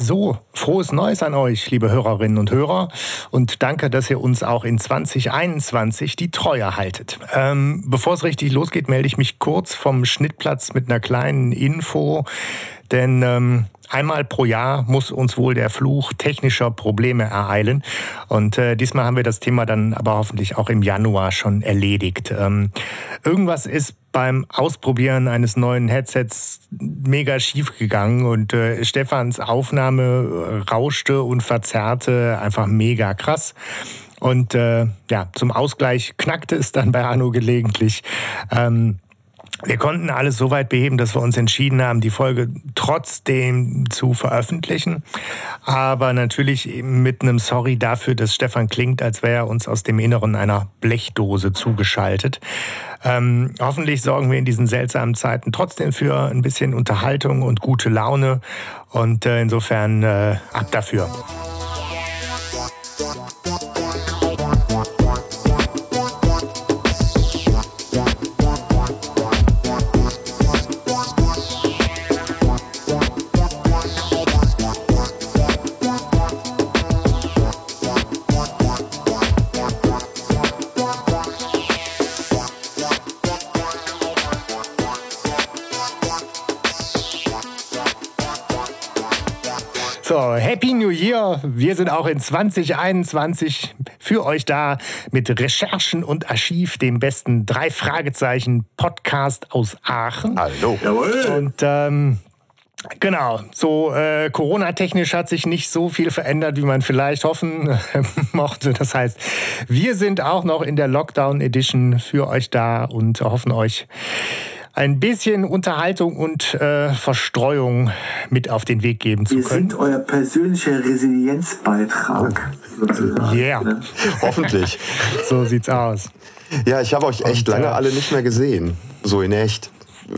So, frohes Neues an euch, liebe Hörerinnen und Hörer. Und danke, dass ihr uns auch in 2021 die Treue haltet. Ähm, bevor es richtig losgeht, melde ich mich kurz vom Schnittplatz mit einer kleinen Info. Denn ähm, einmal pro Jahr muss uns wohl der Fluch technischer Probleme ereilen. Und äh, diesmal haben wir das Thema dann aber hoffentlich auch im Januar schon erledigt. Ähm, irgendwas ist beim Ausprobieren eines neuen Headsets mega schief gegangen und äh, Stefans Aufnahme rauschte und verzerrte einfach mega krass. Und äh, ja, zum Ausgleich knackte es dann bei Arno gelegentlich. Ähm, wir konnten alles so weit beheben, dass wir uns entschieden haben, die Folge trotzdem zu veröffentlichen. Aber natürlich mit einem Sorry dafür, dass Stefan klingt, als wäre er uns aus dem Inneren einer Blechdose zugeschaltet. Ähm, hoffentlich sorgen wir in diesen seltsamen Zeiten trotzdem für ein bisschen Unterhaltung und gute Laune. Und äh, insofern äh, ab dafür. So, Happy New Year! Wir sind auch in 2021 für euch da mit Recherchen und Archiv, dem besten drei Fragezeichen Podcast aus Aachen. Hallo. Jawohl. Und ähm, Genau, so äh, Corona-technisch hat sich nicht so viel verändert, wie man vielleicht hoffen äh, mochte. Das heißt, wir sind auch noch in der Lockdown-Edition für euch da und hoffen euch ein bisschen Unterhaltung und äh, Verstreuung mit auf den Weg geben zu Wir können. Wir sind euer persönlicher Resilienzbeitrag. Ja, yeah. ne? hoffentlich. so sieht's aus. Ja, ich habe euch echt und, lange äh, alle nicht mehr gesehen. So in echt.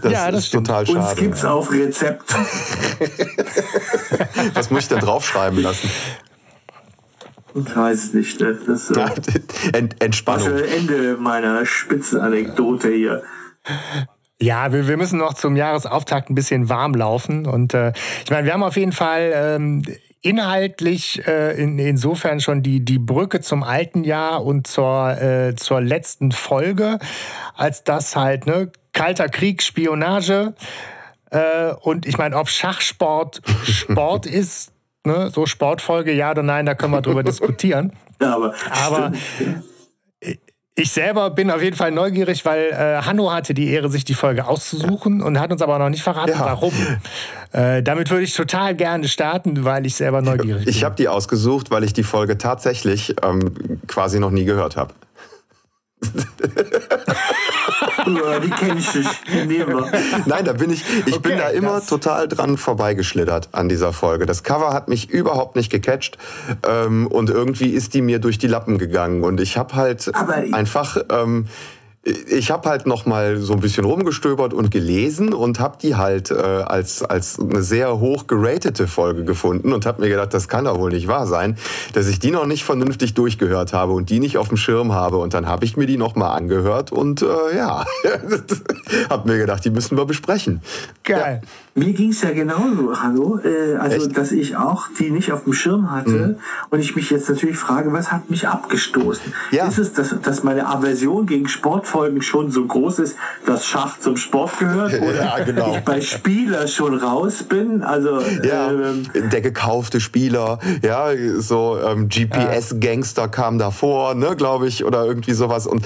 Das ja, das ist stimmt. total schade. Uns gibt's auf Rezept. Was muss ich denn draufschreiben lassen? Ich weiß nicht. Ne? Das, äh, Ent Entspannung. Das Ende meiner Spitzenanekdote hier. Ja, wir, wir müssen noch zum Jahresauftakt ein bisschen warm laufen. Und äh, ich meine, wir haben auf jeden Fall ähm, inhaltlich äh, in, insofern schon die, die Brücke zum alten Jahr und zur, äh, zur letzten Folge, als das halt, ne, Kalter Krieg, Spionage. Äh, und ich meine, ob Schachsport Sport ist, ne, so Sportfolge, ja oder nein, da können wir drüber diskutieren. Ja, aber, aber ich selber bin auf jeden Fall neugierig, weil äh, Hanno hatte die Ehre, sich die Folge auszusuchen und hat uns aber noch nicht verraten, ja. warum. Äh, damit würde ich total gerne starten, weil ich selber neugierig bin. Ich habe die ausgesucht, weil ich die Folge tatsächlich ähm, quasi noch nie gehört habe. die kenne ich nicht. Die nehmen wir. Nein, da bin ich, ich okay, bin da immer total dran vorbeigeschlittert an dieser Folge. Das Cover hat mich überhaupt nicht gecatcht ähm, und irgendwie ist die mir durch die Lappen gegangen und ich habe halt Aber einfach ähm, ich habe halt noch mal so ein bisschen rumgestöbert und gelesen und habe die halt äh, als als eine sehr hoch geratete Folge gefunden und habe mir gedacht, das kann doch wohl nicht wahr sein, dass ich die noch nicht vernünftig durchgehört habe und die nicht auf dem Schirm habe und dann habe ich mir die noch mal angehört und äh, ja, habe mir gedacht, die müssen wir besprechen. Geil. Ja. Mir ging es ja genauso, hallo. Äh, also, Echt? dass ich auch die nicht auf dem Schirm hatte mhm. und ich mich jetzt natürlich frage, was hat mich abgestoßen? Ja. Ist es, dass, dass meine Aversion gegen Sportfolgen schon so groß ist, dass Schach zum Sport gehört? Oder ja, genau. ich bei Spieler schon raus bin? Also, ja, ähm, der gekaufte Spieler, ja, so ähm, GPS-Gangster kam davor, ne, glaube ich, oder irgendwie sowas. Und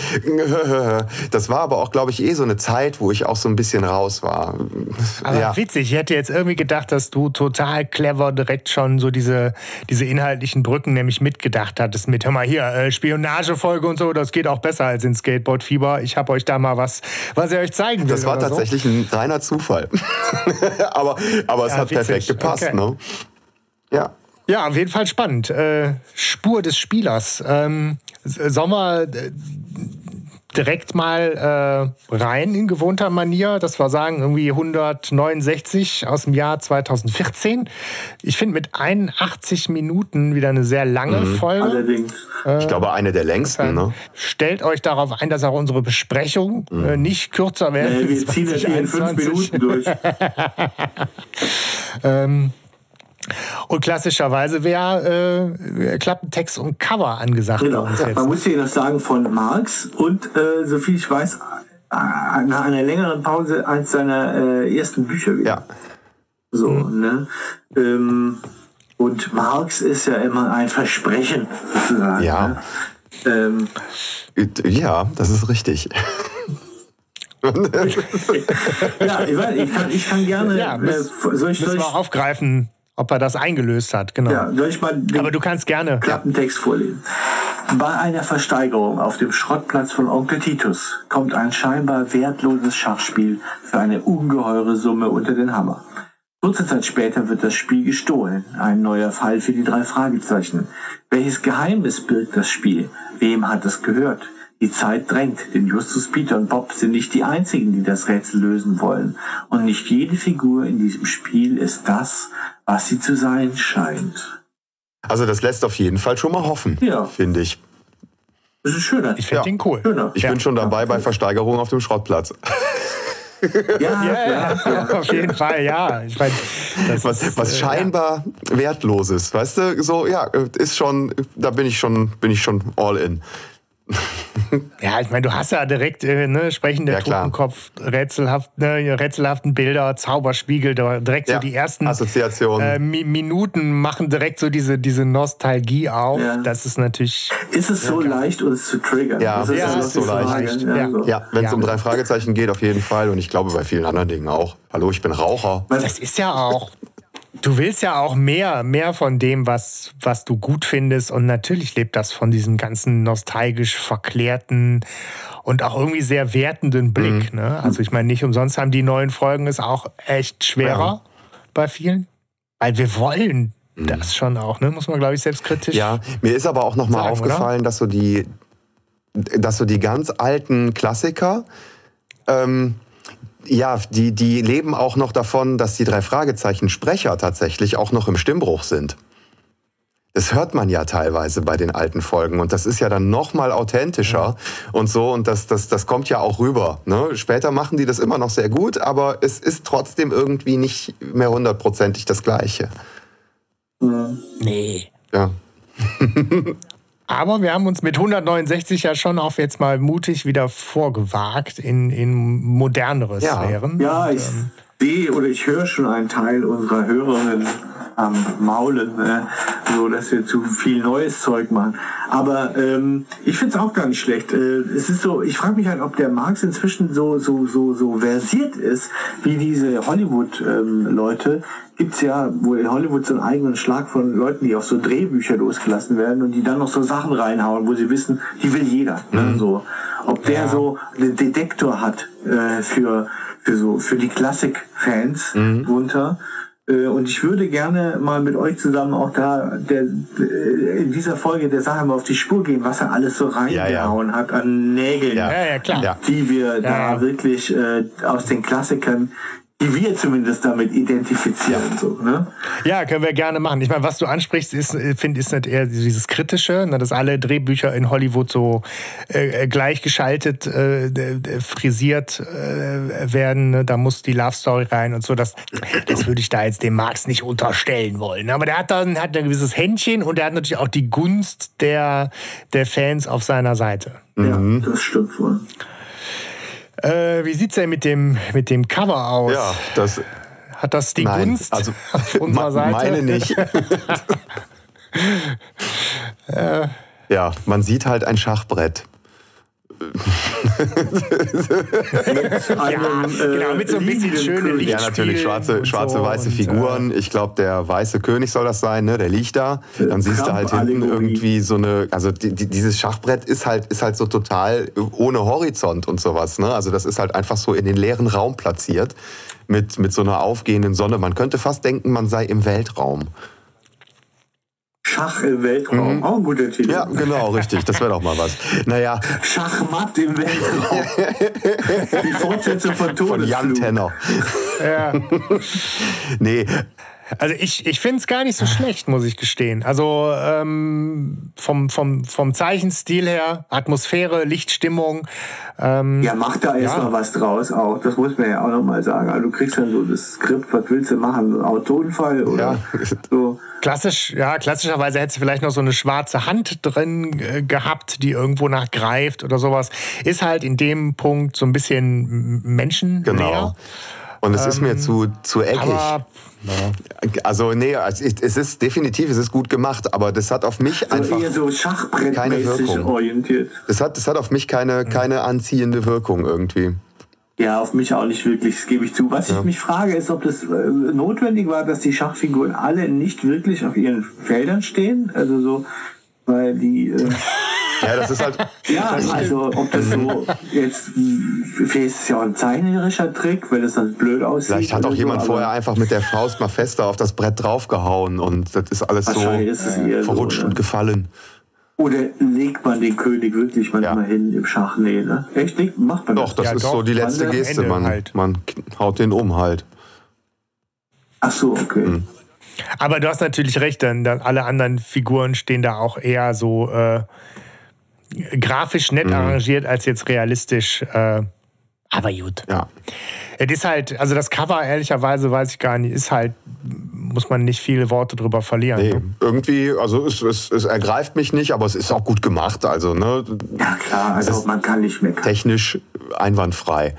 das war aber auch, glaube ich, eh so eine Zeit, wo ich auch so ein bisschen raus war. Aber ja witzig. Ich hätte jetzt irgendwie gedacht, dass du total clever direkt schon so diese, diese inhaltlichen Brücken nämlich mitgedacht hattest. Mit, hör mal hier, äh, Spionagefolge und so, das geht auch besser als in Skateboard-Fieber. Ich habe euch da mal was, was ich euch zeigen will. Das war tatsächlich so. ein reiner Zufall. aber, aber es ja, hat witzig. perfekt gepasst, okay. ne? Ja. Ja, auf jeden Fall spannend. Äh, Spur des Spielers. Ähm, Sommer. Äh, direkt mal äh, rein in gewohnter Manier. Das war sagen irgendwie 169 aus dem Jahr 2014. Ich finde mit 81 Minuten wieder eine sehr lange mhm. Folge. Allerdings. Äh, ich glaube eine der längsten. Ne? Stellt euch darauf ein, dass auch unsere Besprechung mhm. äh, nicht kürzer werden. Nee, wir ziehen das in fünf Minuten durch. ähm, und klassischerweise wäre äh, Klappentext und Cover angesagt. Genau. Man muss hier noch sagen von Marx und äh, soviel ich weiß, äh, nach einer längeren Pause eins seiner äh, ersten Bücher wieder. Ja. So, mhm. ne? Ähm, und Marx ist ja immer ein Versprechen, sozusagen. Ja. Ne? Ähm, ja, das ist richtig. ja, ich, weiß, ich, kann, ich kann gerne. Ja, müssen, äh, soll ich, soll ich, wir aufgreifen, ob er das eingelöst hat, genau. Ja, soll ich mal den Aber du kannst gerne. Klappentext vorlesen. Bei einer Versteigerung auf dem Schrottplatz von Onkel Titus kommt ein scheinbar wertloses Schachspiel für eine ungeheure Summe unter den Hammer. Kurze Zeit später wird das Spiel gestohlen. Ein neuer Fall für die drei Fragezeichen. Welches Geheimnis birgt das Spiel? Wem hat es gehört? Die Zeit drängt, denn Justus, Peter und Bob sind nicht die einzigen, die das Rätsel lösen wollen. Und nicht jede Figur in diesem Spiel ist das, was sie zu sein scheint. Also das lässt auf jeden Fall schon mal hoffen, ja. finde ich. Das ist schöner. Ich finde ja. den cool. Schöner. Ich ja. bin schon dabei bei Versteigerung auf dem Schrottplatz. Ja, ja, ja, auf jeden Fall, ja. Ich mein, was, ist, was äh, scheinbar wertloses, weißt du, so ja, ist schon, da bin ich schon, bin ich schon all in. Ja, ich meine, du hast ja direkt äh, ne, sprechende ja, Totenkopf, rätselhaft, ne, rätselhaften Bilder, Zauberspiegel, direkt ja, so die ersten Assoziationen. Äh, Mi Minuten machen direkt so diese, diese Nostalgie auf. Ja. Das ist natürlich. Ist es so leicht, uns zu triggern? Ja, ist, ja, ist so leicht. Ja, ja wenn es um drei Fragezeichen geht, auf jeden Fall. Und ich glaube bei vielen anderen Dingen auch. Hallo, ich bin Raucher. Das ist ja auch Du willst ja auch mehr, mehr von dem, was, was du gut findest. Und natürlich lebt das von diesem ganzen nostalgisch verklärten und auch irgendwie sehr wertenden Blick. Mhm. Ne? Also ich meine, nicht umsonst haben die neuen Folgen es auch echt schwerer ja. bei vielen. Weil wir wollen mhm. das schon auch, ne? Muss man, glaube ich, selbstkritisch. Ja, mir ist aber auch nochmal aufgefallen, oder? dass so die, dass so die ganz alten Klassiker, ähm, ja, die, die leben auch noch davon, dass die drei Fragezeichen Sprecher tatsächlich auch noch im Stimmbruch sind. Das hört man ja teilweise bei den alten Folgen und das ist ja dann noch mal authentischer und so und das, das, das kommt ja auch rüber. Ne? Später machen die das immer noch sehr gut, aber es ist trotzdem irgendwie nicht mehr hundertprozentig das Gleiche. Mhm. Nee. Ja. Aber wir haben uns mit 169 ja schon auch jetzt mal mutig wieder vorgewagt in, in modernere ja. Sphären. Ja, ich ähm, sehe oder ich höre schon einen Teil unserer Hörerinnen am Maulen, äh, so dass wir zu viel neues Zeug machen. Aber ähm, ich finde es auch gar nicht schlecht. Äh, es ist so, ich frage mich halt, ob der Marx inzwischen so so so so versiert ist wie diese Hollywood-Leute. Ähm, Gibt's ja, wo in Hollywood so einen eigenen Schlag von Leuten, die auf so Drehbücher losgelassen werden und die dann noch so Sachen reinhauen, wo sie wissen, die will jeder. Ne? Mhm. So, ob der ja. so einen Detektor hat äh, für für so für die Klassik-Fans mhm. runter äh, und ich würde gerne mal mit euch zusammen auch da der, äh, in dieser Folge der Sache mal auf die Spur gehen, was er alles so reingehauen ja, ja. hat an Nägeln, ja. Ja, die wir da wirklich äh, aus den Klassikern die wir zumindest damit identifizieren. Ja. So, ne? ja, können wir gerne machen. Ich meine, was du ansprichst, ist, äh, finde ist nicht eher dieses Kritische, ne, dass alle Drehbücher in Hollywood so äh, gleichgeschaltet, äh, frisiert äh, werden. Ne? Da muss die Love Story rein und so. Das, das würde ich da jetzt dem Marx nicht unterstellen wollen. Aber der hat dann hat ein gewisses Händchen und er hat natürlich auch die Gunst der, der Fans auf seiner Seite. Ja, mhm. das stimmt wohl. Äh, wie es denn mit dem, mit dem Cover aus? Ja, das. Hat das die nein, Gunst also, auf unserer Seite? Meine nicht. äh. Ja, man sieht halt ein Schachbrett ja, genau, mit so ein bisschen schöne Ja, natürlich, schwarze, schwarze so weiße Figuren. Ich glaube, der weiße König soll das sein, ne? der liegt da. Dann siehst du halt hinten irgendwie so eine, also die, die, dieses Schachbrett ist halt, ist halt so total ohne Horizont und sowas. Ne? Also das ist halt einfach so in den leeren Raum platziert mit, mit so einer aufgehenden Sonne. Man könnte fast denken, man sei im Weltraum. Schach im Weltraum. Mhm. Auch ein guter Titel. Ja, genau, richtig. Das wäre doch mal was. Naja. Schachmatt im Weltraum. Die Fortsetzung von Todesflug. Von Jan Tenner. Ja. nee, also ich, ich finde es gar nicht so schlecht, muss ich gestehen. Also ähm, vom, vom, vom Zeichenstil her, Atmosphäre, Lichtstimmung. Ähm, ja, mach da erstmal ja. was draus auch. Das muss man ja auch nochmal sagen. Also du kriegst dann so das Skript, was willst du machen? Autounfall oder ja. so. Klassisch, ja, klassischerweise hättest du vielleicht noch so eine schwarze Hand drin äh, gehabt, die irgendwo nachgreift oder sowas. Ist halt in dem Punkt so ein bisschen menschennäher. Genau. Und es ähm, ist mir ähm, zu, zu eckig. Aber, Also nee, es ist definitiv, es ist gut gemacht, aber das hat auf mich also einfach so keine Wirkung. orientiert. Das hat, das hat auf mich keine, keine anziehende Wirkung irgendwie. Ja, auf mich auch nicht wirklich, das gebe ich zu. Was ja. ich mich frage, ist, ob das äh, notwendig war, dass die Schachfiguren alle nicht wirklich auf ihren Feldern stehen. Also so, weil die. Äh, ja, das ist halt. ja, also ob das so jetzt. Vielleicht ist es ja auch ein zeichnerischer Trick, weil das dann blöd aussieht. Vielleicht hat auch jemand so, vorher einfach mit der Faust mal fester auf das Brett draufgehauen und das ist alles so ist verrutscht so, und gefallen. Oder legt man den König wirklich manchmal ja. hin im Schach? Nee, ne? Echt? Macht man doch, das? Doch, das ja, ist doch, so die letzte Geste. Man, halt. man haut den um halt. Ach so, okay. Hm. Aber du hast natürlich recht, denn alle anderen Figuren stehen da auch eher so äh, grafisch nett mhm. arrangiert als jetzt realistisch. Äh, aber gut. Ja. Es ist halt, also das Cover, ehrlicherweise, weiß ich gar nicht, ist halt, muss man nicht viele Worte drüber verlieren. Nee, ne? irgendwie, also es, es, es, ergreift mich nicht, aber es ist auch gut gemacht. Also, ne? Ja, klar, also man kann nicht meckern. Technisch einwandfrei.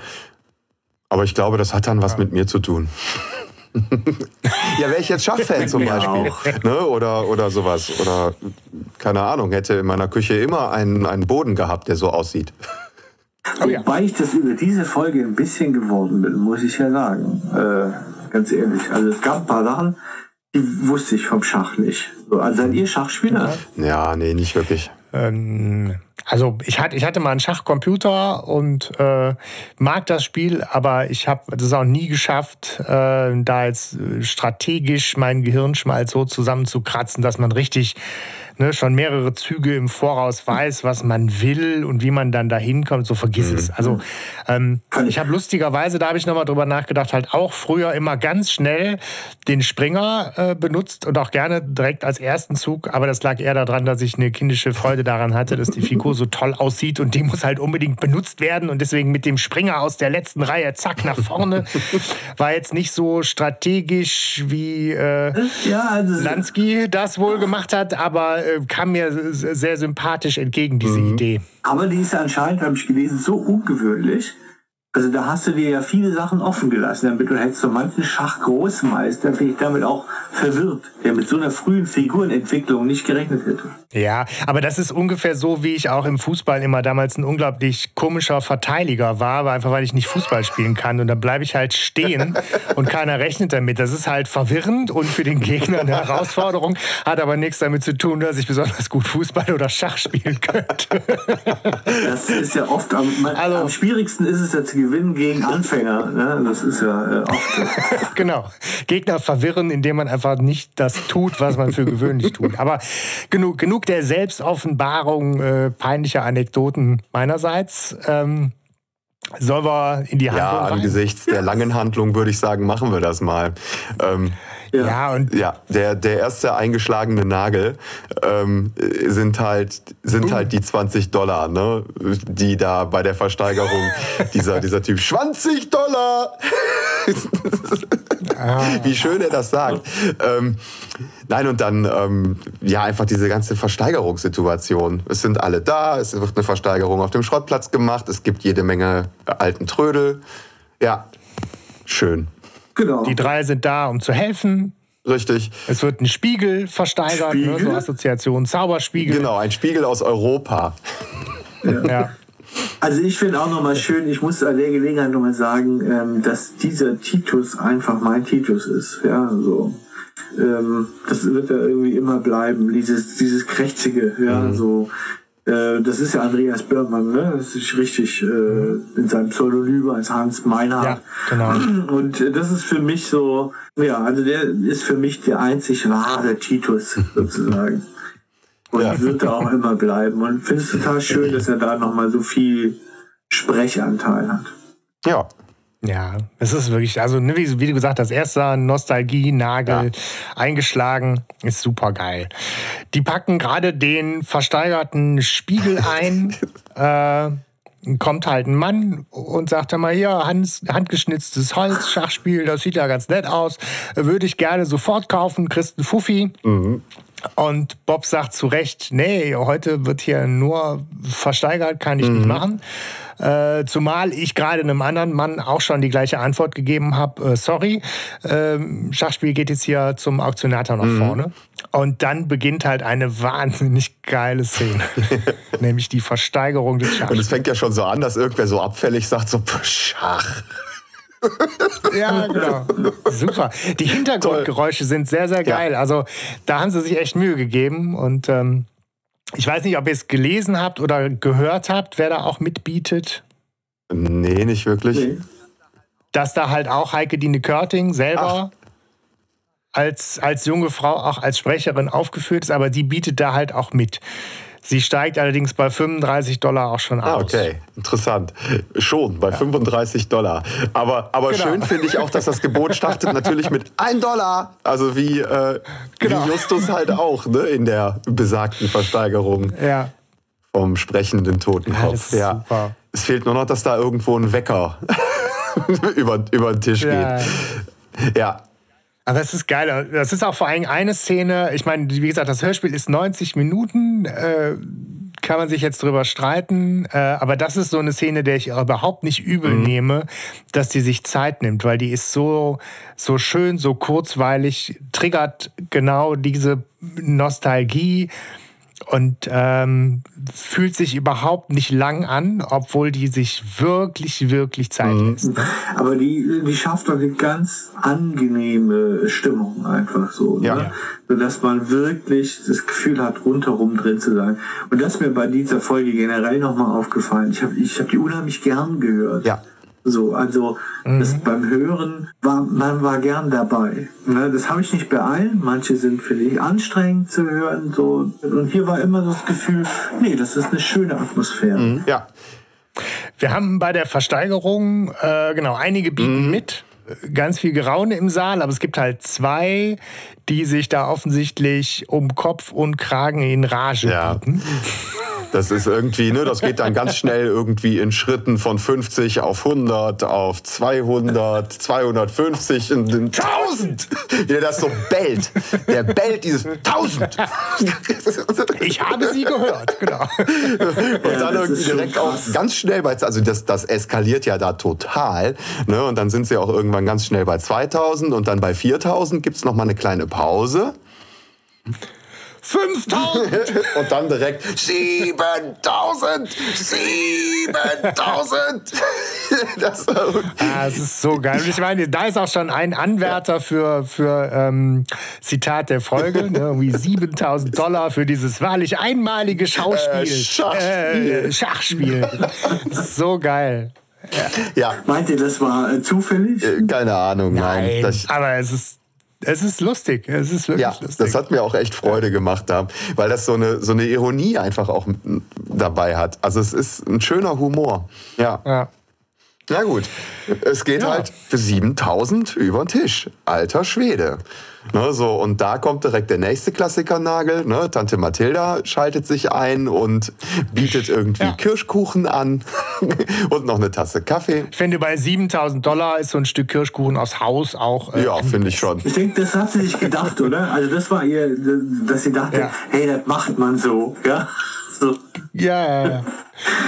Aber ich glaube, das hat dann was ja. mit mir zu tun. Ja, wäre ich jetzt Schachfan zum Beispiel. Ne? Oder, oder sowas. Oder keine Ahnung, hätte in meiner Küche immer einen, einen Boden gehabt, der so aussieht. Oh ja. Wobei ich das über diese Folge ein bisschen geworden bin, muss ich ja sagen. Äh, ganz ehrlich. Also es gab ein paar Sachen, die wusste ich vom Schach nicht. Also seid ihr Schachspieler? Ja, nee, nicht wirklich. Ähm, also ich hatte, ich hatte mal einen Schachcomputer und äh, mag das Spiel, aber ich habe das auch nie geschafft, äh, da jetzt strategisch mein Gehirnschmalz so zusammenzukratzen, dass man richtig ne, schon mehrere Züge im Voraus weiß, was man will und wie man dann da hinkommt, so vergiss mhm. es. Also ähm, ich habe lustigerweise, da habe ich nochmal drüber nachgedacht, halt auch früher immer ganz schnell den Springer äh, benutzt und auch gerne direkt als ersten Zug, aber das lag eher daran, dass ich eine kindische Freude daran hatte, dass die Figur so toll aussieht und die muss halt unbedingt benutzt werden und deswegen mit dem Springer aus der letzten Reihe zack nach vorne war jetzt nicht so strategisch wie äh, ja, also Lansky das wohl gemacht hat, aber äh, kam mir sehr sympathisch entgegen, diese mhm. Idee. Aber die ist ja anscheinend, habe ich gelesen, so ungewöhnlich, also da hast du dir ja viele Sachen offen gelassen, damit du hättest so manchen Schachgroßmeister vielleicht damit auch verwirrt, der mit so einer frühen Figurenentwicklung nicht gerechnet hätte. Ja, aber das ist ungefähr so, wie ich auch im Fußball immer damals ein unglaublich komischer Verteidiger war, aber einfach weil ich nicht Fußball spielen kann und dann bleibe ich halt stehen und keiner rechnet damit. Das ist halt verwirrend und für den Gegner eine Herausforderung, hat aber nichts damit zu tun, dass ich besonders gut Fußball oder Schach spielen könnte. Das ist ja oft am, also, am schwierigsten ist es jetzt gewinnen gegen Anfänger. Ne? Das ist ja äh, oft. genau. Gegner verwirren, indem man einfach nicht das tut, was man für gewöhnlich tut. Aber genug, genug der Selbstoffenbarung äh, peinlicher Anekdoten meinerseits. Ähm, Sollen wir in die Handlung Ja, angesichts rein? der langen Handlung würde ich sagen, machen wir das mal. Ähm, ja. ja, und ja, der, der erste eingeschlagene Nagel ähm, sind halt sind halt die 20 Dollar, ne, die da bei der Versteigerung dieser dieser Typ 20 Dollar. Wie schön er das sagt. Ähm, nein und dann ähm, ja einfach diese ganze Versteigerungssituation. Es sind alle da, es wird eine Versteigerung auf dem Schrottplatz gemacht, es gibt jede Menge alten Trödel. Ja, schön. Genau. Die drei sind da, um zu helfen. Richtig. Es wird ein Spiegel versteigert, Spiegel? Ne, so Assoziation Zauberspiegel. Genau, ein Spiegel aus Europa. Ja. ja. Also ich finde auch nochmal schön, ich muss an der Gelegenheit nochmal sagen, ähm, dass dieser Titus einfach mein Titus ist. Ja, so. Ähm, das wird ja irgendwie immer bleiben, dieses, dieses Krächzige, ja, mhm. so Äh, das ist ja Andreas Börmann, ne? Das ist richtig äh, in seinem Pseudonym als Hans Meinhardt. Ja, genau. Und das ist für mich so, ja, also der ist für mich der einzig wahre Titus sozusagen. Und ja. wird da auch immer bleiben. Und finde es total schön, dass er da nochmal so viel Sprechanteil hat. Ja, ja, es ist wirklich, also ne, wie, wie, du gesagt hast, erster Nostalgie, Nagel ja. eingeschlagen, ist super geil. Die packen gerade den versteigerten Spiegel ein. äh, kommt halt ein Mann und sagt dann mal, hier, Hand, handgeschnitztes Holz, Schachspiel, das sieht ja ganz nett aus, würde ich gerne sofort kaufen, kriegst einen Fuffi. Mhm. Und Bob sagt zu Recht, nee, heute wird hier nur versteigert, kann ich mhm. nicht machen. Äh, zumal ich gerade einem anderen Mann auch schon die gleiche Antwort gegeben habe, äh, sorry, äh, Schachspiel geht jetzt hier zum Auktionator nach mhm. vorne. Und dann beginnt halt eine wahnsinnig geile Szene, nämlich die Versteigerung des Schachspiels. Und es fängt ja schon so an, dass irgendwer so abfällig sagt, so Schach. ja, genau. Super. Die Hintergrundgeräusche Toll. sind sehr, sehr geil. Ja. Also da haben sie sich echt Mühe gegeben und ähm, ich weiß nicht, ob ihr es gelesen habt oder gehört habt, wer da auch mitbietet. Nee, nicht wirklich. Nee. Dass da halt auch Heike Dine Körting selber als, als junge Frau auch als Sprecherin aufgeführt ist, aber die bietet da halt auch mit. Sie steigt allerdings bei 35 Dollar auch schon ah, aus. Okay, interessant. Schon bei ja. 35 Dollar. Aber, aber genau. schön finde ich auch, dass das Gebot startet natürlich mit 1 Dollar. Also wie, äh, genau. wie Justus halt auch ne, in der besagten Versteigerung ja. vom sprechenden Totenkopf. Ja, ja. Es fehlt nur noch, dass da irgendwo ein Wecker über, über den Tisch geht. Ja, aber das ist geil. Das ist auch vor allem eine Szene. Ich meine, wie gesagt, das Hörspiel ist 90 Minuten. Äh, kann man sich jetzt drüber streiten. Äh, aber das ist so eine Szene, der ich überhaupt nicht übel mhm. nehme, dass die sich Zeit nimmt, weil die ist so, so schön, so kurzweilig, triggert genau diese Nostalgie und ähm, fühlt sich überhaupt nicht lang an, obwohl die sich wirklich, wirklich Zeit mhm. lässt. Aber die, die schafft doch eine ganz angenehme Stimmung einfach so, ne? ja. ne? sodass man wirklich das Gefühl hat, rundherum drin zu sein. Und das ist mir bei dieser Folge generell nochmal aufgefallen. Ich habe ich hab die unheimlich gern gehört. Ja. So, also mhm. das, beim Hören war man war gern dabei. Ne, das habe ich nicht bei allen. Manche sind finde ich anstrengend zu hören. So und hier war immer so das Gefühl, nee, das ist eine schöne Atmosphäre. Mhm. Ja. Wir haben bei der Versteigerung äh, genau einige bieten mhm. mit ganz viel Geraune im Saal, aber es gibt halt zwei, die sich da offensichtlich um Kopf und Kragen in Rage ja. bieten. Das ist irgendwie, ne, das geht dann ganz schnell irgendwie in Schritten von 50 auf 100, auf 200, 250 und 1000. Der das so bellt. Der bellt dieses 1000. Ich habe sie gehört, genau. Und dann irgendwie direkt auch ganz schnell bei, also das, das eskaliert ja da total. Ne, und dann sind sie auch irgendwann ganz schnell bei 2000 und dann bei 4000 gibt es nochmal eine kleine Pause. 5000! Und dann direkt 7000! 7000! das, ah, das ist so geil. Und ich meine, da ist auch schon ein Anwärter für, für ähm, Zitat der Folge, ne? irgendwie 7000 Dollar für dieses wahrlich einmalige Schauspiel. Äh, Schachspiel. Äh, Schachspiel. so geil. Ja. ja. Meint ihr, das war äh, zufällig? Äh, keine Ahnung, nein. nein aber es ist es ist lustig. Es ist wirklich ja, lustig. Das hat mir auch echt Freude gemacht, da, weil das so eine, so eine Ironie einfach auch dabei hat. Also es ist ein schöner Humor. Ja. ja. Na gut, es geht ja. halt für 7000 über den Tisch. Alter Schwede. Ne, so, und da kommt direkt der nächste Klassikernagel. Ne? Tante Mathilda schaltet sich ein und bietet irgendwie ja. Kirschkuchen an und noch eine Tasse Kaffee. Ich finde, bei 7000 Dollar ist so ein Stück Kirschkuchen aus Haus auch. Äh, ja, finde ich schon. Ich denke, das hat sie sich gedacht, oder? Also, das war ihr, dass sie dachte, ja. hey, das macht man so. Ja. So. Ja, ja,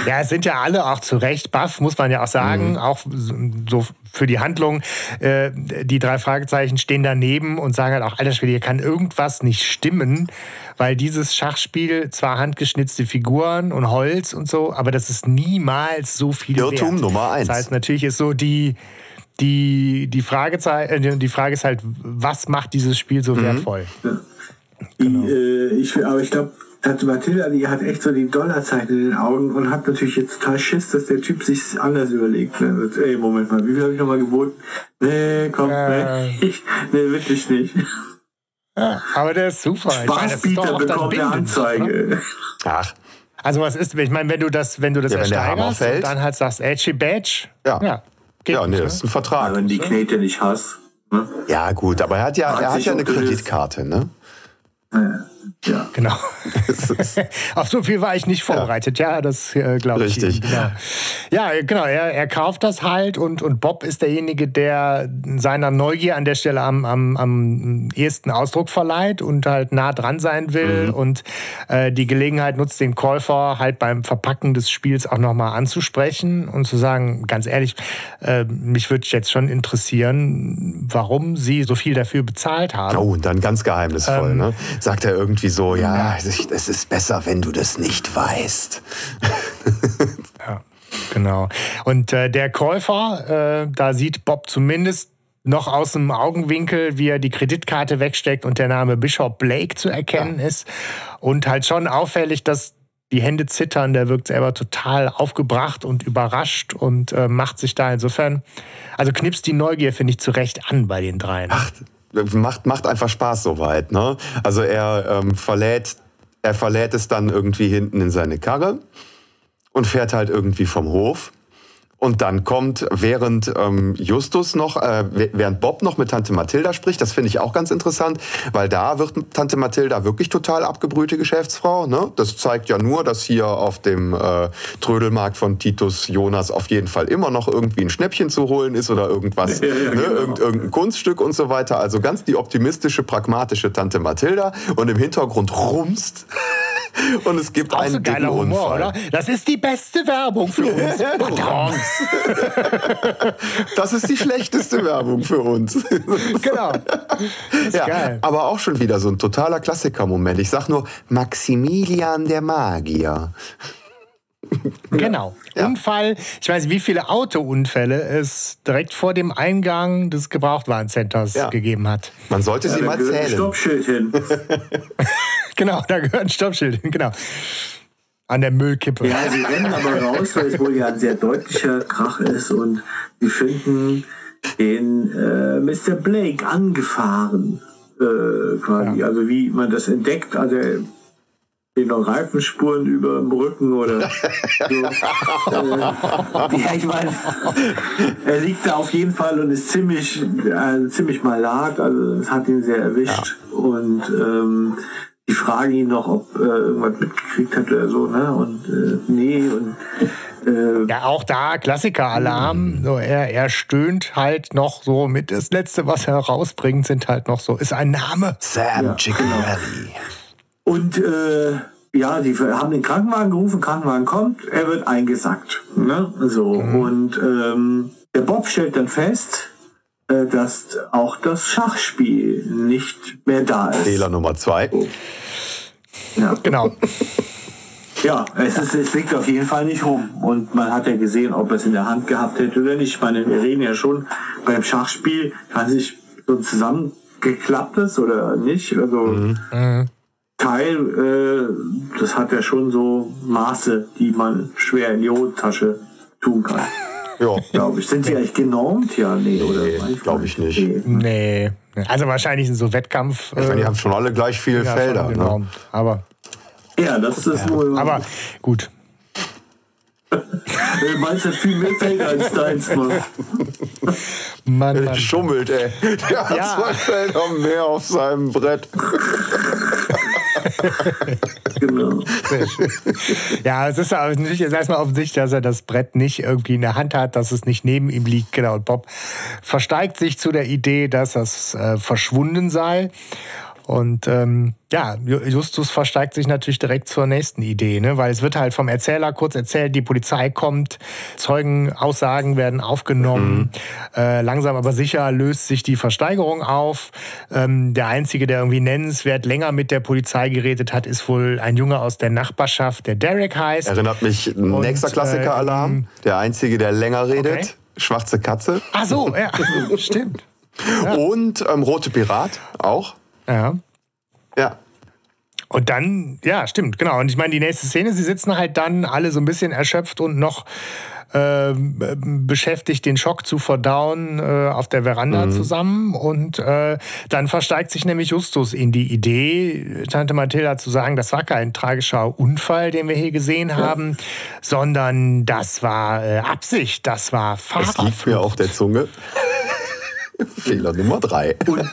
ja. es sind ja alle auch zu Recht baff, muss man ja auch sagen. Mhm. Auch so für die Handlung. Äh, die drei Fragezeichen stehen daneben und sagen halt auch, alter Schwede, hier kann irgendwas nicht stimmen, weil dieses Schachspiel zwar handgeschnitzte Figuren und Holz und so, aber das ist niemals so viel Irrtum wert. Nummer eins. Das heißt, natürlich ist so die, die, die, Fragezei äh, die Frage ist halt, was macht dieses Spiel so mhm. wertvoll? Ja. Genau. Ich, äh, ich, aber ich glaube, Tante Mathilda, die hat echt so die Dollarzeichen in den Augen und hat natürlich jetzt total Schiss, dass der Typ sich anders überlegt. Ne? Ey, Moment mal, wie viel habe ich nochmal geboten? Nee, komm, äh. nee, nee, wirklich nicht. Ja, aber der ist super. Spaßbieter bekommt eine Anzeige. Ach. Also was ist, ich meine, wenn du das, wenn du das ja, ersteigerst und dann halt sagst, Edgy Badge, ja, ja, ja nee, das ist ein Vertrag. Ja, wenn die Knete nicht hast. Ne? Ja gut, aber er hat ja, er hat ja eine Kreditkarte, ne? Ja. Ja. Genau. Auf so viel war ich nicht vorbereitet, ja, ja das äh, glaube ich. Richtig. Genau. Ja, genau, er, er kauft das halt und, und Bob ist derjenige, der seiner Neugier an der Stelle am, am, am ehesten Ausdruck verleiht und halt nah dran sein will mhm. und äh, die Gelegenheit nutzt, den Käufer halt beim Verpacken des Spiels auch nochmal anzusprechen und zu sagen, ganz ehrlich, äh, mich würde jetzt schon interessieren, warum Sie so viel dafür bezahlt haben. Oh, und dann ganz geheimnisvoll, ähm, ne? Sagt er irgendwie so, ja, es ist besser, wenn du das nicht weißt. ja, genau. Und äh, der Käufer, äh, da sieht Bob zumindest noch aus dem Augenwinkel, wie er die Kreditkarte wegsteckt und der Name Bishop Blake zu erkennen ja. ist. Und halt schon auffällig, dass die Hände zittern, der wirkt selber total aufgebracht und überrascht und äh, macht sich da insofern, also knipst die Neugier, finde ich, zu Recht an bei den dreien. Ach, macht, macht einfach Spaß soweit. Ne? Also er ähm, verlädt, er verlädt es dann irgendwie hinten in seine Karre und fährt halt irgendwie vom Hof. Und dann kommt, während ähm, Justus noch, äh, während Bob noch mit Tante Mathilda spricht, das finde ich auch ganz interessant, weil da wird Tante Mathilda wirklich total abgebrühte Geschäftsfrau. Ne? Das zeigt ja nur, dass hier auf dem äh, Trödelmarkt von Titus Jonas auf jeden Fall immer noch irgendwie ein Schnäppchen zu holen ist oder irgendwas, ja, ja, ne? genau. Irgend, irgendein Kunststück und so weiter. Also ganz die optimistische, pragmatische Tante Mathilda und im Hintergrund rumst. Und es gibt einen so geiler Humor, Unfall. oder? Das ist die beste Werbung für uns. das ist die schlechteste Werbung für uns. genau. Ja, geil. aber auch schon wieder so ein totaler Klassiker-Moment. Ich sag nur Maximilian der Magier. Genau. Ja. Unfall, ich weiß nicht, wie viele Autounfälle es direkt vor dem Eingang des Gebrauchtwarencenters ja. gegeben hat. Man sollte ja, sie mal zählen. Ein Stoppschild hin. genau, da gehört ein Stoppschild hin, genau. An der Müllkippe. Ja, sie rennen aber raus, weil es wohl ja ein sehr deutlicher Krach ist und sie finden den äh, Mr. Blake angefahren. Äh, quasi. Also wie man das entdeckt, also noch Reifenspuren über dem Rücken oder so. äh, ja, ich meine, er liegt da auf jeden Fall und ist ziemlich, äh, ziemlich malat, also es hat ihn sehr erwischt. Ja. Und ähm, die fragen ihn noch, ob er irgendwas mitgekriegt hat oder so, ne? Und äh, nee, und äh, ja, auch da Klassiker-Alarm. So, er, er stöhnt halt noch so mit. Das Letzte, was er rausbringt, sind halt noch so, ist ein Name. Sam ja, Ciccarelli. Genau. Und äh, ja, die haben den Krankenwagen gerufen, Krankenwagen kommt, er wird eingesackt. Ne? So. Mhm. Und ähm, der Bob stellt dann fest, äh, dass auch das Schachspiel nicht mehr da ist. Fehler Nummer zwei. Oh. Ja. Genau. Ja, es, ist, es liegt auf jeden Fall nicht rum. Und man hat ja gesehen, ob er es in der Hand gehabt hätte oder nicht. Ich meine, wir reden ja schon beim Schachspiel, kann sich so zusammengeklapptes oder nicht. Also mhm. Teil, äh, das hat ja schon so Maße, die man schwer in die Hosentasche tun kann. Ja. Glaube ich. Sind die eigentlich genormt? Ja, nee, oder? Nee, glaube ich nicht. Nee. Also wahrscheinlich sind so Wettkampf. Äh, die haben schon alle gleich viele ja, Felder. Ne? Aber. Ja, das ist ja. wohl. Aber gut. Meins hat viel mehr Felder als deins, Mann. Mann, Mann. Schummelt, ey. Der hat ja. zwei Felder mehr auf seinem Brett. Genau. Ja, es ist natürlich erstmal offensichtlich, dass er das Brett nicht irgendwie in der Hand hat, dass es nicht neben ihm liegt. Genau. Und Bob versteigt sich zu der Idee, dass das äh, verschwunden sei. Und ähm, ja, Justus versteigt sich natürlich direkt zur nächsten Idee, ne? weil es wird halt vom Erzähler kurz erzählt, die Polizei kommt, Zeugenaussagen werden aufgenommen, mhm. äh, langsam aber sicher löst sich die Versteigerung auf. Ähm, der Einzige, der irgendwie nennenswert länger mit der Polizei geredet hat, ist wohl ein Junge aus der Nachbarschaft, der Derek heißt. Erinnert mich, Und, nächster Klassiker-Alarm, ähm, der Einzige, der länger redet, okay. schwarze Katze. Ach so, ja, stimmt. Ja. Und ähm, Rote Pirat auch. Ja. Ja. Und dann, ja, stimmt, genau. Und ich meine, die nächste Szene, sie sitzen halt dann alle so ein bisschen erschöpft und noch äh, beschäftigt, den Schock zu verdauen äh, auf der Veranda mhm. zusammen. Und äh, dann versteigt sich nämlich Justus in die Idee, Tante Mathilda zu sagen, das war kein tragischer Unfall, den wir hier gesehen haben, ja. sondern das war äh, Absicht, das war Fahrerflucht. Das liegt mir auf der Zunge. Fehler Nummer drei. Und,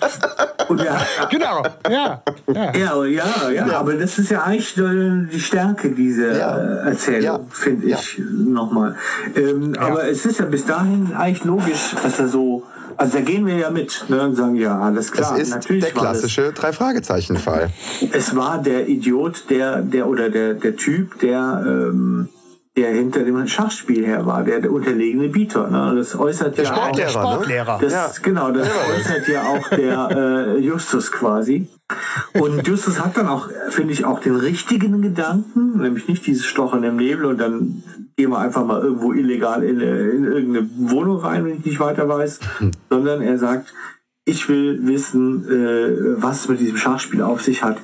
und ja, genau, ja. Ja. ja. ja, ja, aber das ist ja eigentlich die Stärke dieser ja. Erzählung, finde ich nochmal. Ähm, aber es ist ja bis dahin eigentlich logisch, dass er so also da gehen wir ja mit ne, und sagen, ja, alles klar. Das ist Natürlich der klassische Drei-Fragezeichen-Fall. Es war der Idiot, der, der oder der, der Typ, der ähm, der hinter dem Schachspiel her war, der, der unterlegene Bieter. Ne? Das äußert der ja auch der Sportlehrer. Das, ja. Genau, das äußert ja auch der äh, Justus quasi. Und Justus hat dann auch, finde ich, auch den richtigen Gedanken, nämlich nicht dieses Stochern im Nebel und dann gehen wir einfach mal irgendwo illegal in, in irgendeine Wohnung rein, wenn ich nicht weiter weiß, hm. sondern er sagt, ich will wissen, äh, was mit diesem Schachspiel auf sich hat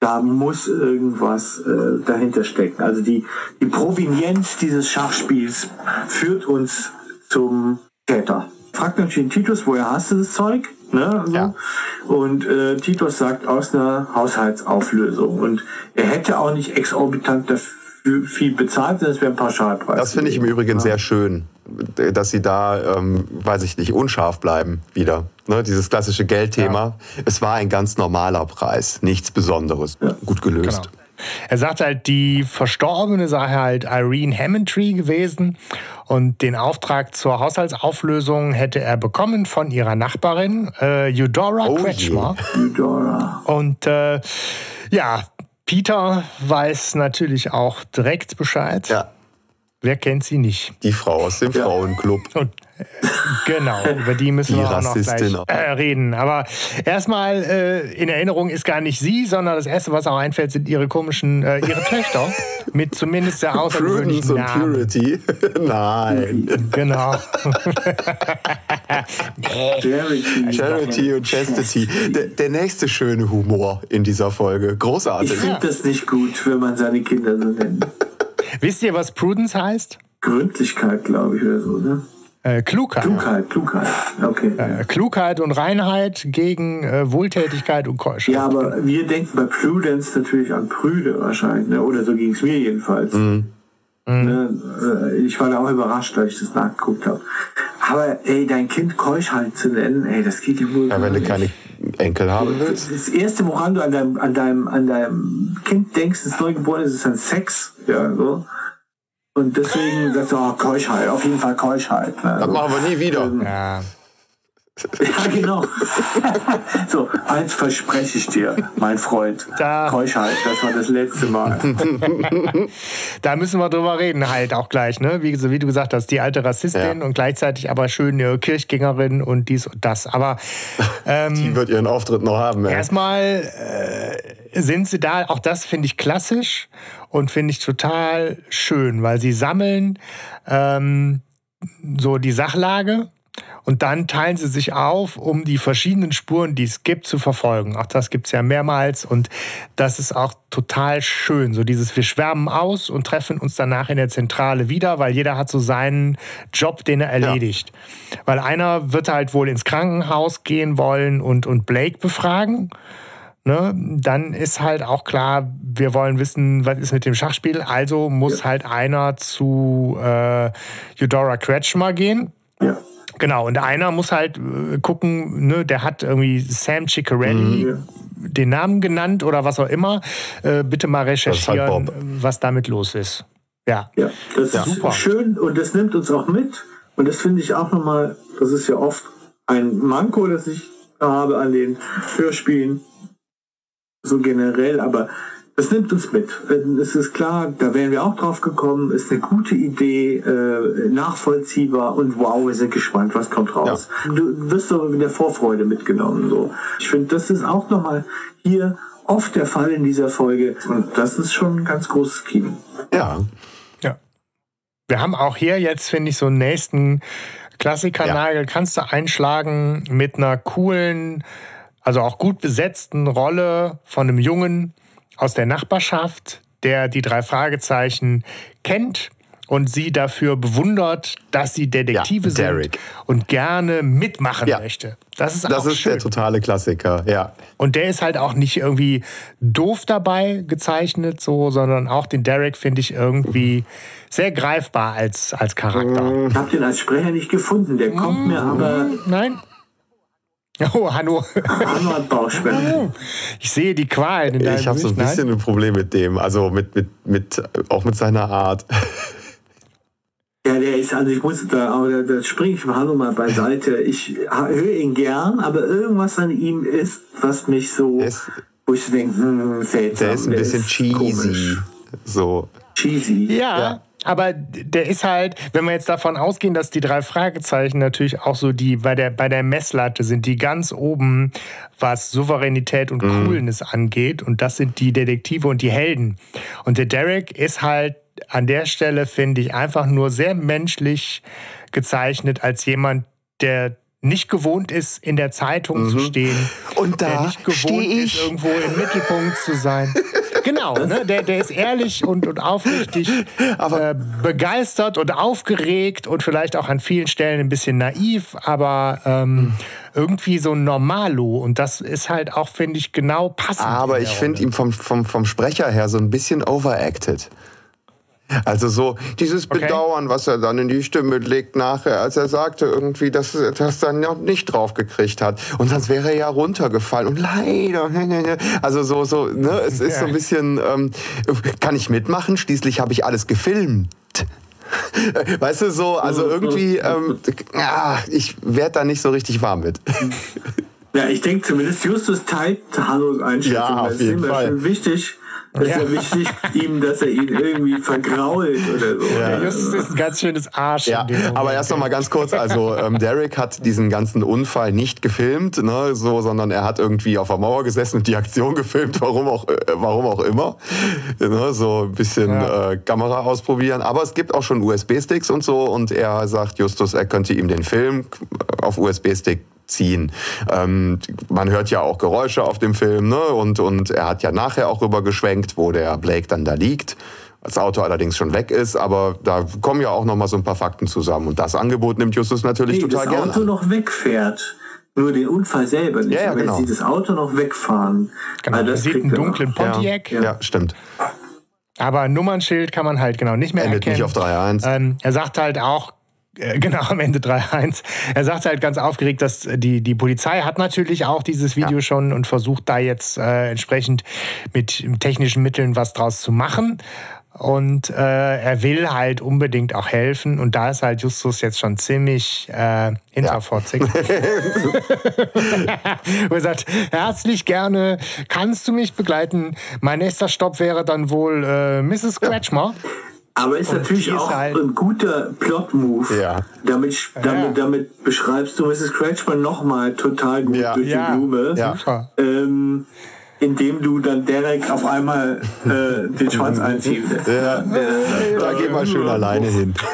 da muss irgendwas äh, dahinter stecken. Also die, die Provenienz dieses Schachspiels führt uns zum Täter. Fragt natürlich den Titus, woher hast du das Zeug? Ne? Ja. Und äh, Titus sagt aus einer Haushaltsauflösung. Und er hätte auch nicht exorbitant dafür viel bezahlt, das wäre ein Pauschalpreis. Das finde ich im Übrigen ja. sehr schön dass sie da, ähm, weiß ich nicht, unscharf bleiben wieder. Ne, dieses klassische Geldthema. Ja. Es war ein ganz normaler Preis, nichts Besonderes. Ja. Gut gelöst. Genau. Er sagt halt, die Verstorbene sei halt Irene Hammondtree gewesen und den Auftrag zur Haushaltsauflösung hätte er bekommen von ihrer Nachbarin äh, Eudora oh Kretschmer. Eudora. Und äh, ja, Peter weiß natürlich auch direkt Bescheid. Ja. Wer kennt sie nicht? Die Frau aus dem ja. Frauenclub. Und, genau, über die müssen die wir auch noch gleich äh, reden. Aber erstmal äh, in Erinnerung ist gar nicht sie, sondern das Erste, was auch einfällt, sind ihre komischen, äh, ihre Töchter. mit zumindest der außergewöhnlichen Prudence Namen. Purity? Nein. Genau. Charity. Charity und Chastity. Der, der, nächste schöne Humor in dieser Folge. Großartig. Ich finde das nicht gut, wenn man seine Kinder so nennt. Wisst ihr, was Prudence heißt? Gründlichkeit, glaube ich, oder so, ne? Äh, Klugheit. Klugheit, Klugheit. Okay. Äh, Klugheit und Reinheit gegen äh, Wohltätigkeit und Keuschheit. Ja, aber wir denken bei Prudence natürlich an Prüde wahrscheinlich, ne? oder so ging es mir jedenfalls. Mhm. Ne? Äh, ich war da auch überrascht, als ich das nachgeguckt habe. Aber ey, dein Kind Keuschheit zu nennen, ey, das geht ja wohl. Ja, wenn du keine Enkel haben willst. Das erste, woran du an deinem, an deinem, an deinem Kind denkst, das Neugeborene ist, ist an Sex. Ja, so. Und deswegen sagst du, oh, Keuschheit, auf jeden Fall Keuschheit. Ne? Das machen wir nie wieder. Ähm, ja. Ja, genau. so, eins verspreche ich dir, mein Freund. Da. Keuschheit, das war das letzte Mal. da müssen wir drüber reden, halt auch gleich, ne? Wie, wie du gesagt hast, die alte Rassistin ja. und gleichzeitig aber schöne Kirchgängerin und dies und das. Aber ähm, die wird ihren Auftritt noch haben. Ey. Erstmal äh, sind sie da, auch das finde ich klassisch und finde ich total schön, weil sie sammeln ähm, so die Sachlage und dann teilen sie sich auf, um die verschiedenen Spuren, die es gibt, zu verfolgen. Auch das gibt es ja mehrmals und das ist auch total schön. So dieses, wir schwärmen aus und treffen uns danach in der Zentrale wieder, weil jeder hat so seinen Job, den er erledigt. Ja. Weil einer wird halt wohl ins Krankenhaus gehen wollen und, und Blake befragen. Ne, dann ist halt auch klar, wir wollen wissen, was ist mit dem Schachspiel. Also muss ja. halt einer zu äh, Eudora Kretschmer gehen. Ja. Genau, und einer muss halt äh, gucken, ne, der hat irgendwie Sam Ciccarelli mhm. den Namen genannt oder was auch immer. Äh, bitte mal halt recherchieren, halt was damit los ist. Ja, ja das ja. ist super. schön und das nimmt uns auch mit. Und das finde ich auch nochmal, das ist ja oft ein Manko, das ich habe an den Hörspielen, so generell, aber es nimmt uns mit. Es ist klar, da wären wir auch drauf gekommen, ist eine gute Idee, äh, nachvollziehbar und wow, wir sind gespannt, was kommt raus. Ja. Du wirst aber mit der Vorfreude mitgenommen. So. Ich finde, das ist auch nochmal hier oft der Fall in dieser Folge und das ist schon ein ganz großes Kino. Ja. Ja. Wir haben auch hier jetzt, finde ich, so einen nächsten Klassikernagel, ja. kannst du einschlagen mit einer coolen, also auch gut besetzten Rolle von einem jungen aus der Nachbarschaft, der die drei Fragezeichen kennt und sie dafür bewundert, dass sie Detektive ja, sind und gerne mitmachen ja. möchte. Das ist das auch ist schön. der totale Klassiker, ja. Und der ist halt auch nicht irgendwie doof dabei gezeichnet, so, sondern auch den Derek finde ich irgendwie sehr greifbar als, als Charakter. Ich habe den als Sprecher nicht gefunden, der kommt mmh, mir aber. Nein. Oh, Hanno. Hanno hat Bauchschmerzen. Ich sehe die Qualen in deinem Ich habe so ein bisschen Nein? ein Problem mit dem, also mit, mit, mit, auch mit seiner Art. Ja, der ist, also ich muss da, aber da, da springe ich mal mal beiseite. Ich höre ihn gern, aber irgendwas an ihm ist, was mich so, ist, wo ich denke, hm, seltsam. Der ist ein bisschen ist cheesy. Komisch. So. Cheesy. Ja, ja. Aber der ist halt, wenn wir jetzt davon ausgehen, dass die drei Fragezeichen natürlich auch so die bei der, bei der Messlatte sind, die ganz oben, was Souveränität und mhm. Coolness angeht. Und das sind die Detektive und die Helden. Und der Derek ist halt an der Stelle, finde ich, einfach nur sehr menschlich gezeichnet als jemand, der nicht gewohnt ist, in der Zeitung mhm. zu stehen. Und da der nicht gewohnt ist, irgendwo im Mittelpunkt zu sein. Genau, ne? der, der ist ehrlich und, und aufrichtig, aber, äh, begeistert und aufgeregt und vielleicht auch an vielen Stellen ein bisschen naiv, aber ähm, irgendwie so ein Normalo. Und das ist halt auch, finde ich, genau passend. Aber ich finde ihn vom, vom, vom Sprecher her so ein bisschen overacted. Also so dieses Bedauern, okay. was er dann in die Stimme legt nachher, als er sagte irgendwie, dass er das dann noch nicht draufgekriegt hat. Und sonst wäre er ja runtergefallen. Und leider, also so, so, ne, es ist so ein bisschen, ähm, kann ich mitmachen? Schließlich habe ich alles gefilmt. Weißt du, so, also irgendwie, ähm, ja, ich werde da nicht so richtig warm mit. Ja, ich denke zumindest Justus teilt Hanos Einschätzung. Ja, auf jeden das ist Fall. wichtig. Das ist ja wichtig ihm, dass er ihn irgendwie vergrault oder so. Ja. Justus ist ein ganz schönes Arsch. Ja, aber erst noch mal ganz kurz. Also ähm, Derek hat diesen ganzen Unfall nicht gefilmt, ne, so, sondern er hat irgendwie auf der Mauer gesessen und die Aktion gefilmt, warum auch, äh, warum auch immer. Ne, so ein bisschen ja. äh, Kamera ausprobieren. Aber es gibt auch schon USB-Sticks und so und er sagt Justus, er könnte ihm den Film auf USB-Stick ziehen. Ähm, man hört ja auch Geräusche auf dem Film, ne? Und, und er hat ja nachher auch rübergeschwenkt, wo der Blake dann da liegt. Das Auto allerdings schon weg ist, aber da kommen ja auch noch mal so ein paar Fakten zusammen. Und das Angebot nimmt Justus natürlich nee, total gerne. Wenn das Auto noch wegfährt, nur den Unfall selber nicht. Ja, ja, genau. Wenn sie das Auto noch wegfahren, genau. Das sieht einen dunklen Pontiac. Ja, ja. stimmt. Aber Nummernschild kann man halt genau nicht mehr Endet erkennen. nicht auf 3.1. Ähm, er sagt halt auch, genau, am Ende 3-1. Er sagt halt ganz aufgeregt, dass die, die Polizei hat natürlich auch dieses Video ja. schon und versucht da jetzt äh, entsprechend mit technischen Mitteln was draus zu machen. Und äh, er will halt unbedingt auch helfen. Und da ist halt Justus jetzt schon ziemlich äh, hinterfotzig. Ja. und er sagt, herzlich gerne, kannst du mich begleiten? Mein nächster Stopp wäre dann wohl äh, Mrs. Scratchmer. Ja. Aber ist und natürlich auch halt ein guter Plot-Move. Ja. Damit, damit, ja. damit beschreibst du Mrs. Cratchman nochmal total gut ja. durch die Blume. Ja. Ähm, indem du dann Derek auf einmal äh, den Schwanz einziehst. Ja. Äh, da geh mal schön alleine hin.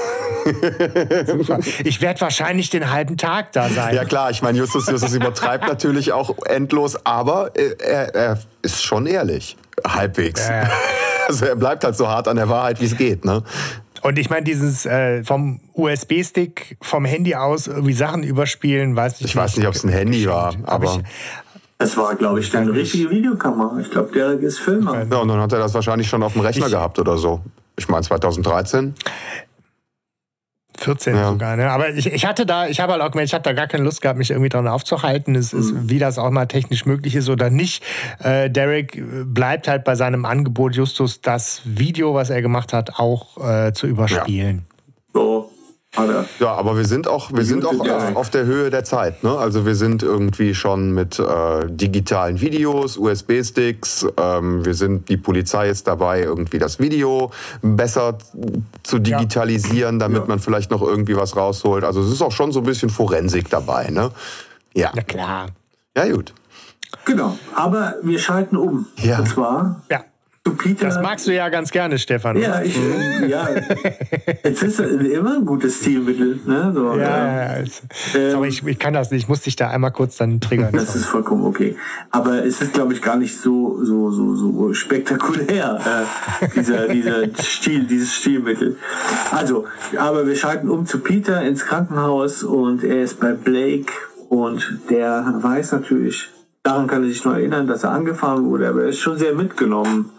Ich werde wahrscheinlich den halben Tag da sein. Ja klar, ich meine, Justus Justus übertreibt natürlich auch endlos, aber er, er ist schon ehrlich. Halbwegs. Ja. Also er bleibt halt so hart an der Wahrheit, wie es geht. Ne? Und ich meine, dieses äh, vom USB-Stick, vom Handy aus irgendwie Sachen überspielen, weiß ich, ich weiß nicht, ob es ein Handy war, aber. Es war, glaube ich, eine richtige Videokamera. Ich glaube, der ist Filmer. Ja, und dann hat er das wahrscheinlich schon auf dem Rechner ich, gehabt oder so. Ich meine 2013. 14 ja. sogar, ne? Aber ich, ich hatte da, ich habe halt auch gemerkt, ich hatte da gar keine Lust gehabt, mich irgendwie dran aufzuhalten. Es ist, mhm. wie das auch mal technisch möglich ist oder nicht. Äh, Derek bleibt halt bei seinem Angebot, Justus das Video, was er gemacht hat, auch äh, zu überspielen. Ja. So. Ja, aber wir sind auch, wir sind auch auf, auf, der Höhe der Zeit. Ne? Also wir sind irgendwie schon mit äh, digitalen Videos, USB-Sticks. Ähm, wir sind, die Polizei ist dabei, irgendwie das Video besser zu digitalisieren, damit ja. man vielleicht noch irgendwie was rausholt. Also es ist auch schon so ein bisschen Forensik dabei. Ne? Ja. Na klar. Ja, gut. Genau, aber wir schalten um. Ja. Und zwar ja. Peter. Das magst du ja ganz gerne, Stefan. Ja, ich, ja. Es ist immer ein gutes Stilmittel. Ne? So, ja. Ähm, ich, ich, kann das nicht. Ich muss dich da einmal kurz dann triggern. Das ist vollkommen okay. Aber es ist, glaube ich, gar nicht so, so, so, so spektakulär, äh, dieser, dieser Stil, dieses Stilmittel. Also, aber wir schalten um zu Peter ins Krankenhaus und er ist bei Blake und der weiß natürlich, daran kann er sich noch erinnern, dass er angefahren wurde, aber er ist schon sehr mitgenommen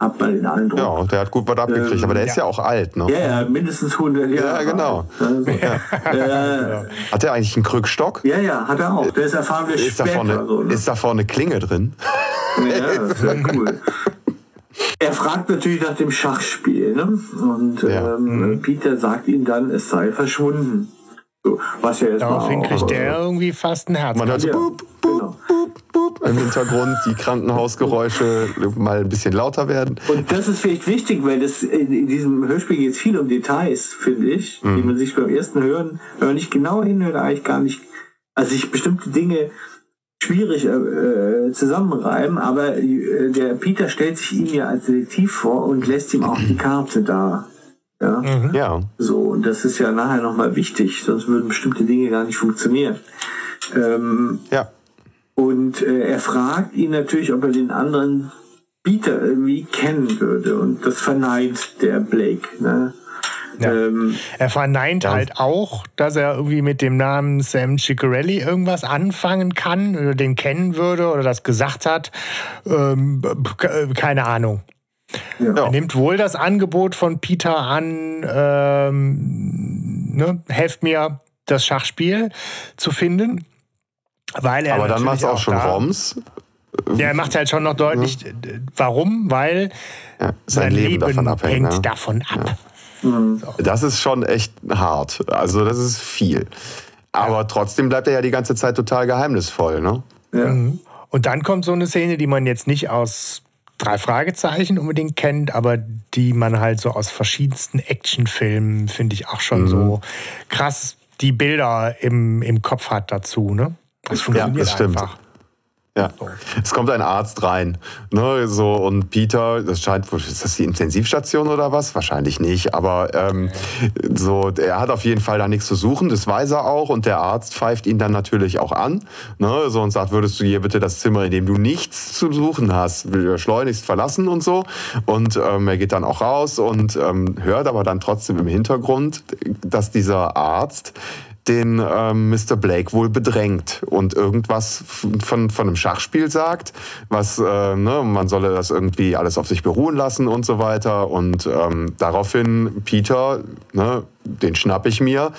hat man den Eindruck. Ja, der hat gut was abgekriegt, ähm, aber der ist ja auch alt, ne? Ja, ja, mindestens 100 Jahre. Ja, genau. Also, ja. Äh, hat der eigentlich einen Krückstock? Ja, ja, hat er auch. Der ist erfahren wir ist später. Da vorne, so, ne? Ist da vorne eine Klinge drin? Ja, das wäre cool. Er fragt natürlich nach dem Schachspiel, ne? Und ja. ähm, mhm. Peter sagt ihm dann, es sei verschwunden. So, was ja jetzt Daraufhin kriegt der irgendwie fast ein Herz. Man hört so, boop, boop, genau. Im Hintergrund die Krankenhausgeräusche mal ein bisschen lauter werden. Und das ist vielleicht wichtig, weil das in, in diesem Hörspiel geht es viel um Details, finde ich, mhm. die man sich beim ersten Hören, wenn man nicht genau hinhört, eigentlich gar nicht, also sich bestimmte Dinge schwierig äh, zusammenreiben, aber äh, der Peter stellt sich ihm ja als Detektiv vor und lässt ihm auch die Karte da. Ja? Mhm. ja. So, und das ist ja nachher nochmal wichtig, sonst würden bestimmte Dinge gar nicht funktionieren. Ähm, ja. Und äh, er fragt ihn natürlich, ob er den anderen Peter irgendwie kennen würde. Und das verneint der Blake. Ne? Ja. Ähm, er verneint ja. halt auch, dass er irgendwie mit dem Namen Sam Ciccarelli irgendwas anfangen kann oder den kennen würde oder das gesagt hat. Ähm, keine Ahnung. Ja. Er nimmt wohl das Angebot von Peter an, ähm, ne, helft mir, das Schachspiel zu finden. Weil er Aber dann macht er auch schon da, Roms. Der macht halt schon noch deutlich, ja. warum, weil ja, sein, sein, Leben, Leben davon abhängt, hängt ne? davon ab. Mhm. So. Das ist schon echt hart. Also das ist viel. Aber trotzdem bleibt er ja die ganze Zeit total geheimnisvoll. Ne? Mhm. Und dann kommt so eine Szene, die man jetzt nicht aus drei Fragezeichen unbedingt kennt, aber die man halt so aus verschiedensten Actionfilmen, finde ich, auch schon mhm. so krass die Bilder im, im Kopf hat dazu. Ne? Das funktioniert ja, stimmt. einfach. Ja. Es kommt ein Arzt rein. Ne, so, und Peter, das scheint, ist das die Intensivstation oder was? Wahrscheinlich nicht, aber ähm, so, er hat auf jeden Fall da nichts zu suchen, das weiß er auch. Und der Arzt pfeift ihn dann natürlich auch an ne, so, und sagt, würdest du hier bitte das Zimmer, in dem du nichts zu suchen hast, schleunigst verlassen und so. Und ähm, er geht dann auch raus und ähm, hört aber dann trotzdem im Hintergrund, dass dieser Arzt den ähm, Mr. Blake wohl bedrängt und irgendwas von, von einem Schachspiel sagt, was äh, ne, man solle das irgendwie alles auf sich beruhen lassen und so weiter. Und ähm, daraufhin Peter, ne, den schnapp ich mir,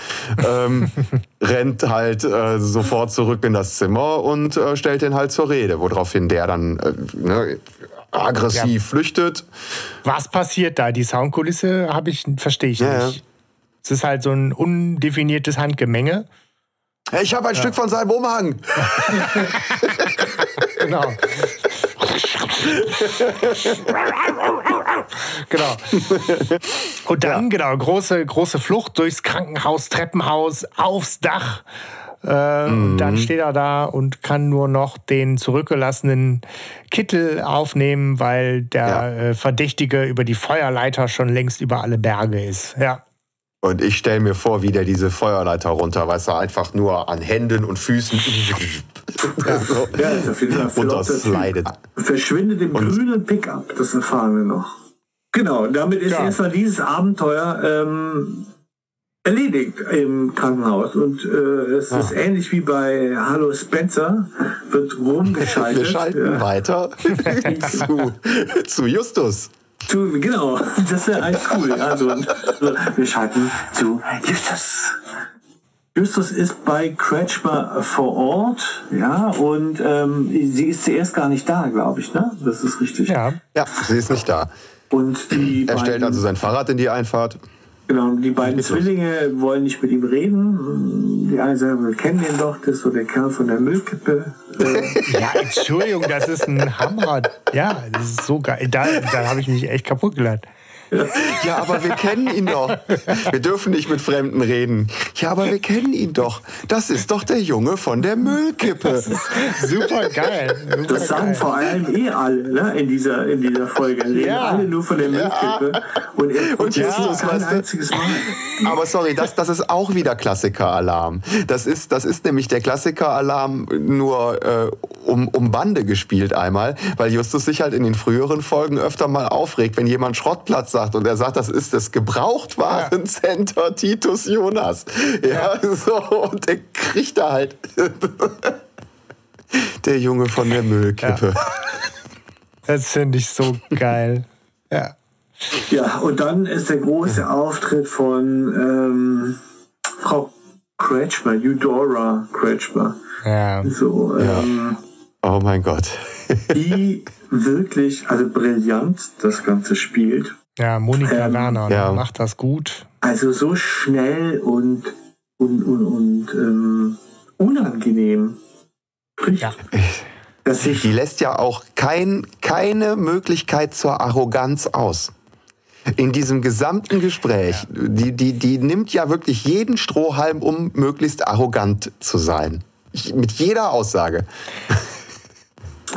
ähm, rennt halt äh, sofort zurück in das Zimmer und äh, stellt den halt zur Rede, woraufhin der dann äh, ne, aggressiv ja. flüchtet. Was passiert da? Die Soundkulisse habe ich verstehe ich ja, nicht. Es ist halt so ein undefiniertes Handgemenge. Ich habe ein ja. Stück von seinem Umhang. genau. genau. Und dann, ja. genau, große, große Flucht durchs Krankenhaus, Treppenhaus, aufs Dach. Äh, mhm. Dann steht er da und kann nur noch den zurückgelassenen Kittel aufnehmen, weil der ja. äh, Verdächtige über die Feuerleiter schon längst über alle Berge ist. Ja. Und ich stelle mir vor, wie der diese Feuerleiter runter, weißt du, einfach nur an Händen und Füßen ja, so ja, runterslidet. Verschwindet im und grünen Pickup, das erfahren wir noch. Genau, damit ist ja. erstmal dieses Abenteuer ähm, erledigt im Krankenhaus. Und äh, es ja. ist ähnlich wie bei Hallo Spencer, wird rumgeschaltet. Wir schalten ja. weiter zu, zu Justus. Zu, genau, das wäre eigentlich cool. Also, wir schalten zu Justus. Justus ist bei Kretschmer vor Ort, ja, und ähm, sie ist zuerst gar nicht da, glaube ich, ne? Das ist richtig. Ja, ja sie ist nicht da. Und die er stellt also sein Fahrrad in die Einfahrt. Genau, die beiden Zwillinge wollen nicht mit ihm reden. Die eine sagt, wir kennen den doch, das ist so der Kerl von der Müllkippe. ja, Entschuldigung, das ist ein Hammer. Ja, das ist so geil. Da, da habe ich mich echt kaputt gelacht. Ja, aber wir kennen ihn doch. Wir dürfen nicht mit Fremden reden. Ja, aber wir kennen ihn doch. Das ist doch der Junge von der Müllkippe. super geil. Super das sagen geil. vor allem eh alle ne? in, dieser, in dieser Folge. Reden ja. alle nur von der Müllkippe. Ja. Und, er und jetzt ja, kein einziges Mal. Aber sorry, das, das ist auch wieder Klassiker-Alarm. Das ist, das ist nämlich der Klassiker-Alarm nur äh, um, um Bande gespielt einmal, weil Justus sich halt in den früheren Folgen öfter mal aufregt, wenn jemand Schrottplatz sagt und er sagt, das ist das Gebrauchtwarencenter ja. Titus Jonas. Ja, ja, so, und der kriegt da halt der Junge von der Müllkippe. Ja. Das finde ich so geil. Ja. Ja, und dann ist der große Auftritt von ähm, Frau Kretschmer, Eudora Kretschmer. Ja. So, ähm, Oh mein Gott. die wirklich, also brillant das Ganze spielt. Ja, Monika ähm, Werner ja. macht das gut. Also so schnell und, und, und, und ähm, unangenehm. Ja. Dass ich die lässt ja auch kein, keine Möglichkeit zur Arroganz aus. In diesem gesamten Gespräch, ja. die, die, die nimmt ja wirklich jeden Strohhalm, um möglichst arrogant zu sein. Ich, mit jeder Aussage.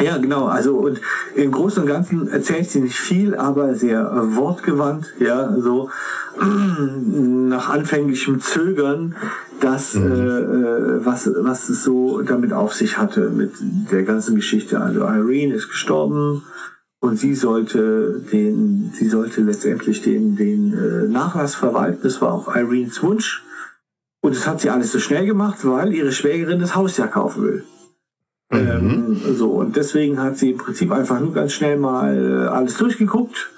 Ja, genau. Also und im Großen und Ganzen erzählt sie nicht viel, aber sehr äh, wortgewandt. Ja, so nach anfänglichem Zögern, das mhm. äh, was was es so damit auf sich hatte mit der ganzen Geschichte. Also Irene ist gestorben und sie sollte den sie sollte letztendlich den den äh, Nachlass verwalten. Das war auch Irenes Wunsch. Und das hat sie alles so schnell gemacht, weil ihre Schwägerin das Haus ja kaufen will. Mhm. Ähm, so, und deswegen hat sie im Prinzip einfach nur ganz schnell mal äh, alles durchgeguckt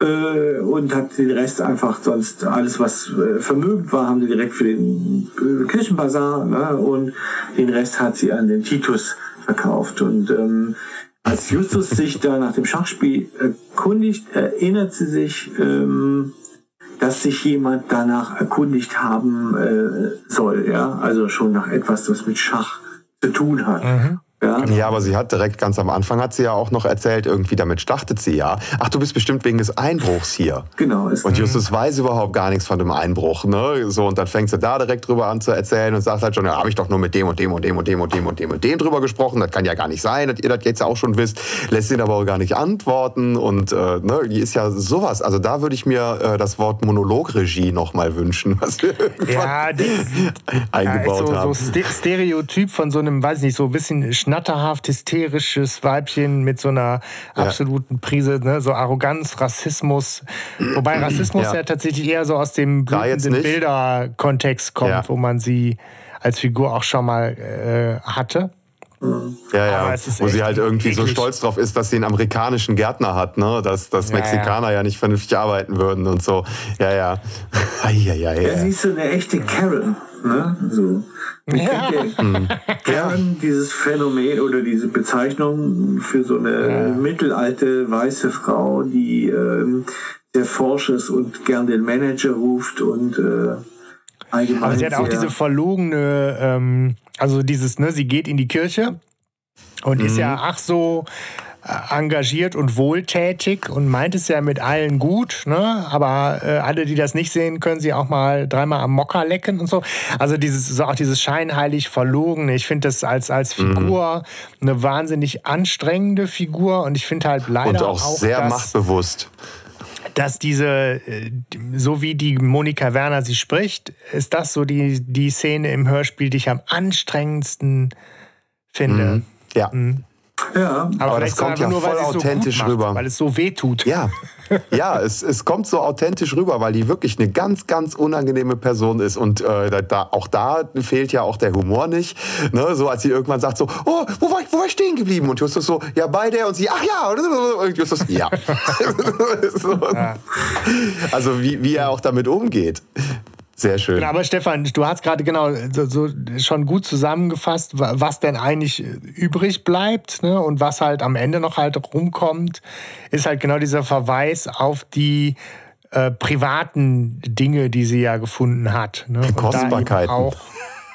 äh, und hat den Rest einfach sonst alles, was äh, vermögend war, haben sie direkt für den äh, Kirchenbazar ne? und den Rest hat sie an den Titus verkauft. Und ähm, als Justus sich da nach dem Schachspiel erkundigt, erinnert sie sich, ähm, dass sich jemand danach erkundigt haben äh, soll, ja, also schon nach etwas, das mit Schach zu tun hat. Mhm. Ja. ja, aber sie hat direkt ganz am Anfang hat sie ja auch noch erzählt, irgendwie damit startet sie ja. Ach, du bist bestimmt wegen des Einbruchs hier. Genau. und Justus weiß überhaupt gar nichts von dem Einbruch, ne? So und dann fängt sie da direkt drüber an zu erzählen und sagt halt schon, ja, habe ich doch nur mit dem und dem und dem und dem und dem und dem und dem drüber gesprochen. Das kann ja gar nicht sein, dass ihr das jetzt auch schon wisst. Lässt ihn aber auch gar nicht antworten und äh, ne, die ist ja sowas. Also da würde ich mir äh, das Wort Monologregie noch mal wünschen, was wir ja, die, eingebaut ja, so, haben. So Stereotyp von so einem, weiß nicht, so ein bisschen schnatterhaft hysterisches Weibchen mit so einer absoluten Prise, ne, so Arroganz, Rassismus. Wobei Rassismus ja, ja tatsächlich eher so aus dem blühenden Bilder-Kontext kommt, ja. wo man sie als Figur auch schon mal äh, hatte. Ja, ja. Wo sie halt irgendwie eklig. so stolz drauf ist, dass sie einen amerikanischen Gärtner hat, ne? Dass, dass ja, Mexikaner ja. ja. nicht vernünftig arbeiten würden und so. Ja, ja. ja, ja, ja. sie ist so eine echte Karen. Ne? So. Ja. Karen, mhm. dieses Phänomen oder diese Bezeichnung für so eine ja. mittelalte weiße Frau, die ähm, sehr forsch ist und gern den Manager ruft und äh, allgemein. Aber sie hat auch diese verlogene, ähm, also dieses, ne, sie geht in die Kirche und mhm. ist ja ach so engagiert und wohltätig und meint es ja mit allen gut, ne? aber äh, alle, die das nicht sehen, können sie auch mal dreimal am Mocker lecken und so. Also dieses, so auch dieses scheinheilig Verlogene. Ich finde das als, als mhm. Figur mhm. eine wahnsinnig anstrengende Figur und ich finde halt leider und auch, auch sehr machtbewusst dass diese, äh, so wie die Monika Werner sie spricht, ist das so die, die Szene im Hörspiel, die ich am anstrengendsten finde. Mhm. Ja. Mhm. Ja, aber, aber das kommt ja nur, voll authentisch so macht, rüber. Weil es so weh tut. Ja, ja es, es kommt so authentisch rüber, weil die wirklich eine ganz, ganz unangenehme Person ist. Und äh, da, auch da fehlt ja auch der Humor nicht. Ne? So als sie irgendwann sagt so, oh, wo war ich, wo war ich stehen geblieben? Und Justus so, ja, bei der. Und sie, ach ja. Und Justus, ja. so. ja. Also wie, wie er auch damit umgeht. Sehr schön. Genau, aber Stefan, du hast gerade genau so, so, schon gut zusammengefasst, was denn eigentlich übrig bleibt ne? und was halt am Ende noch halt rumkommt, ist halt genau dieser Verweis auf die äh, privaten Dinge, die sie ja gefunden hat. Ne? Die Kostbarkeiten. auch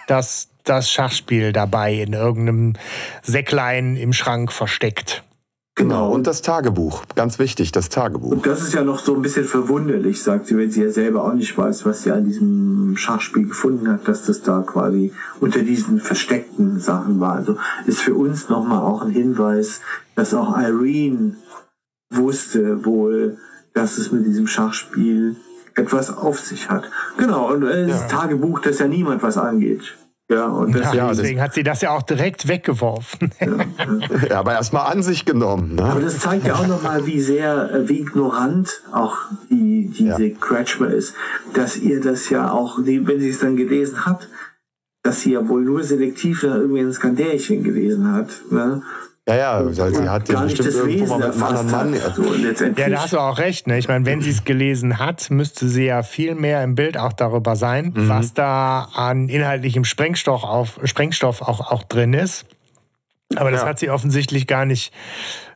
das, das Schachspiel dabei in irgendeinem Säcklein im Schrank versteckt. Genau, und das Tagebuch. Ganz wichtig, das Tagebuch. Und das ist ja noch so ein bisschen verwunderlich, sagt sie, wenn sie ja selber auch nicht weiß, was sie an diesem Schachspiel gefunden hat, dass das da quasi unter diesen versteckten Sachen war. Also ist für uns nochmal auch ein Hinweis, dass auch Irene wusste wohl, dass es mit diesem Schachspiel etwas auf sich hat. Genau, und äh, das ja. Tagebuch, das ja niemand was angeht. Ja, und deswegen, ja, deswegen hat sie das ja auch direkt weggeworfen. Ja, ja aber erstmal an sich genommen. Ne? Aber das zeigt ja auch nochmal, wie sehr, äh, wie ignorant auch die, diese ja. Kretschmer ist, dass ihr das ja auch, wenn sie es dann gelesen hat, dass sie ja wohl nur selektiv nach irgendwelchen Skandälchen gelesen hat. Ne? Ja, ja, weil sie hat ja bestimmt irgendwo mal mit einem anderen Mann. Also ja, da hast du auch recht. Ne? Ich meine, wenn sie es gelesen hat, müsste sie ja viel mehr im Bild auch darüber sein, mhm. was da an inhaltlichem Sprengstoff, auf, Sprengstoff auch, auch drin ist. Aber das ja. hat sie offensichtlich gar nicht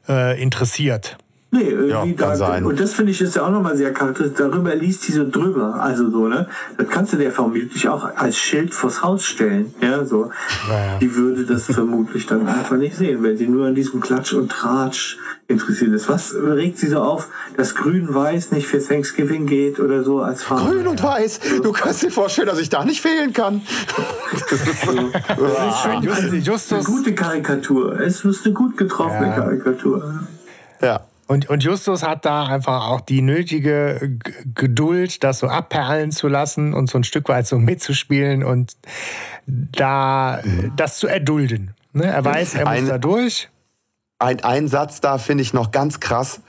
äh, interessiert. Nee, irgendwie ja, da, sein. Und das finde ich ist ja auch nochmal sehr charakteristisch. Darüber liest sie so drüber. Also so, ne? Das kannst du dir vermutlich auch als Schild vors Haus stellen. Ja, so. Naja. Die würde das vermutlich dann einfach nicht sehen, wenn sie nur an diesem Klatsch und Tratsch interessiert ist. Was regt sie so auf, dass Grün-Weiß nicht für Thanksgiving geht oder so als Farbe? Grün und Weiß! Du kannst dir vorstellen, dass ich da nicht fehlen kann. das ist, so, das ist schon eine gute Karikatur. Es ist eine gut getroffene ja. Karikatur. Ja. Und, und Justus hat da einfach auch die nötige Geduld, das so abperlen zu lassen und so ein Stück weit so mitzuspielen und da das zu erdulden. Ne? Er weiß, er muss ein, da durch ein, ein Satz da finde ich noch ganz krass,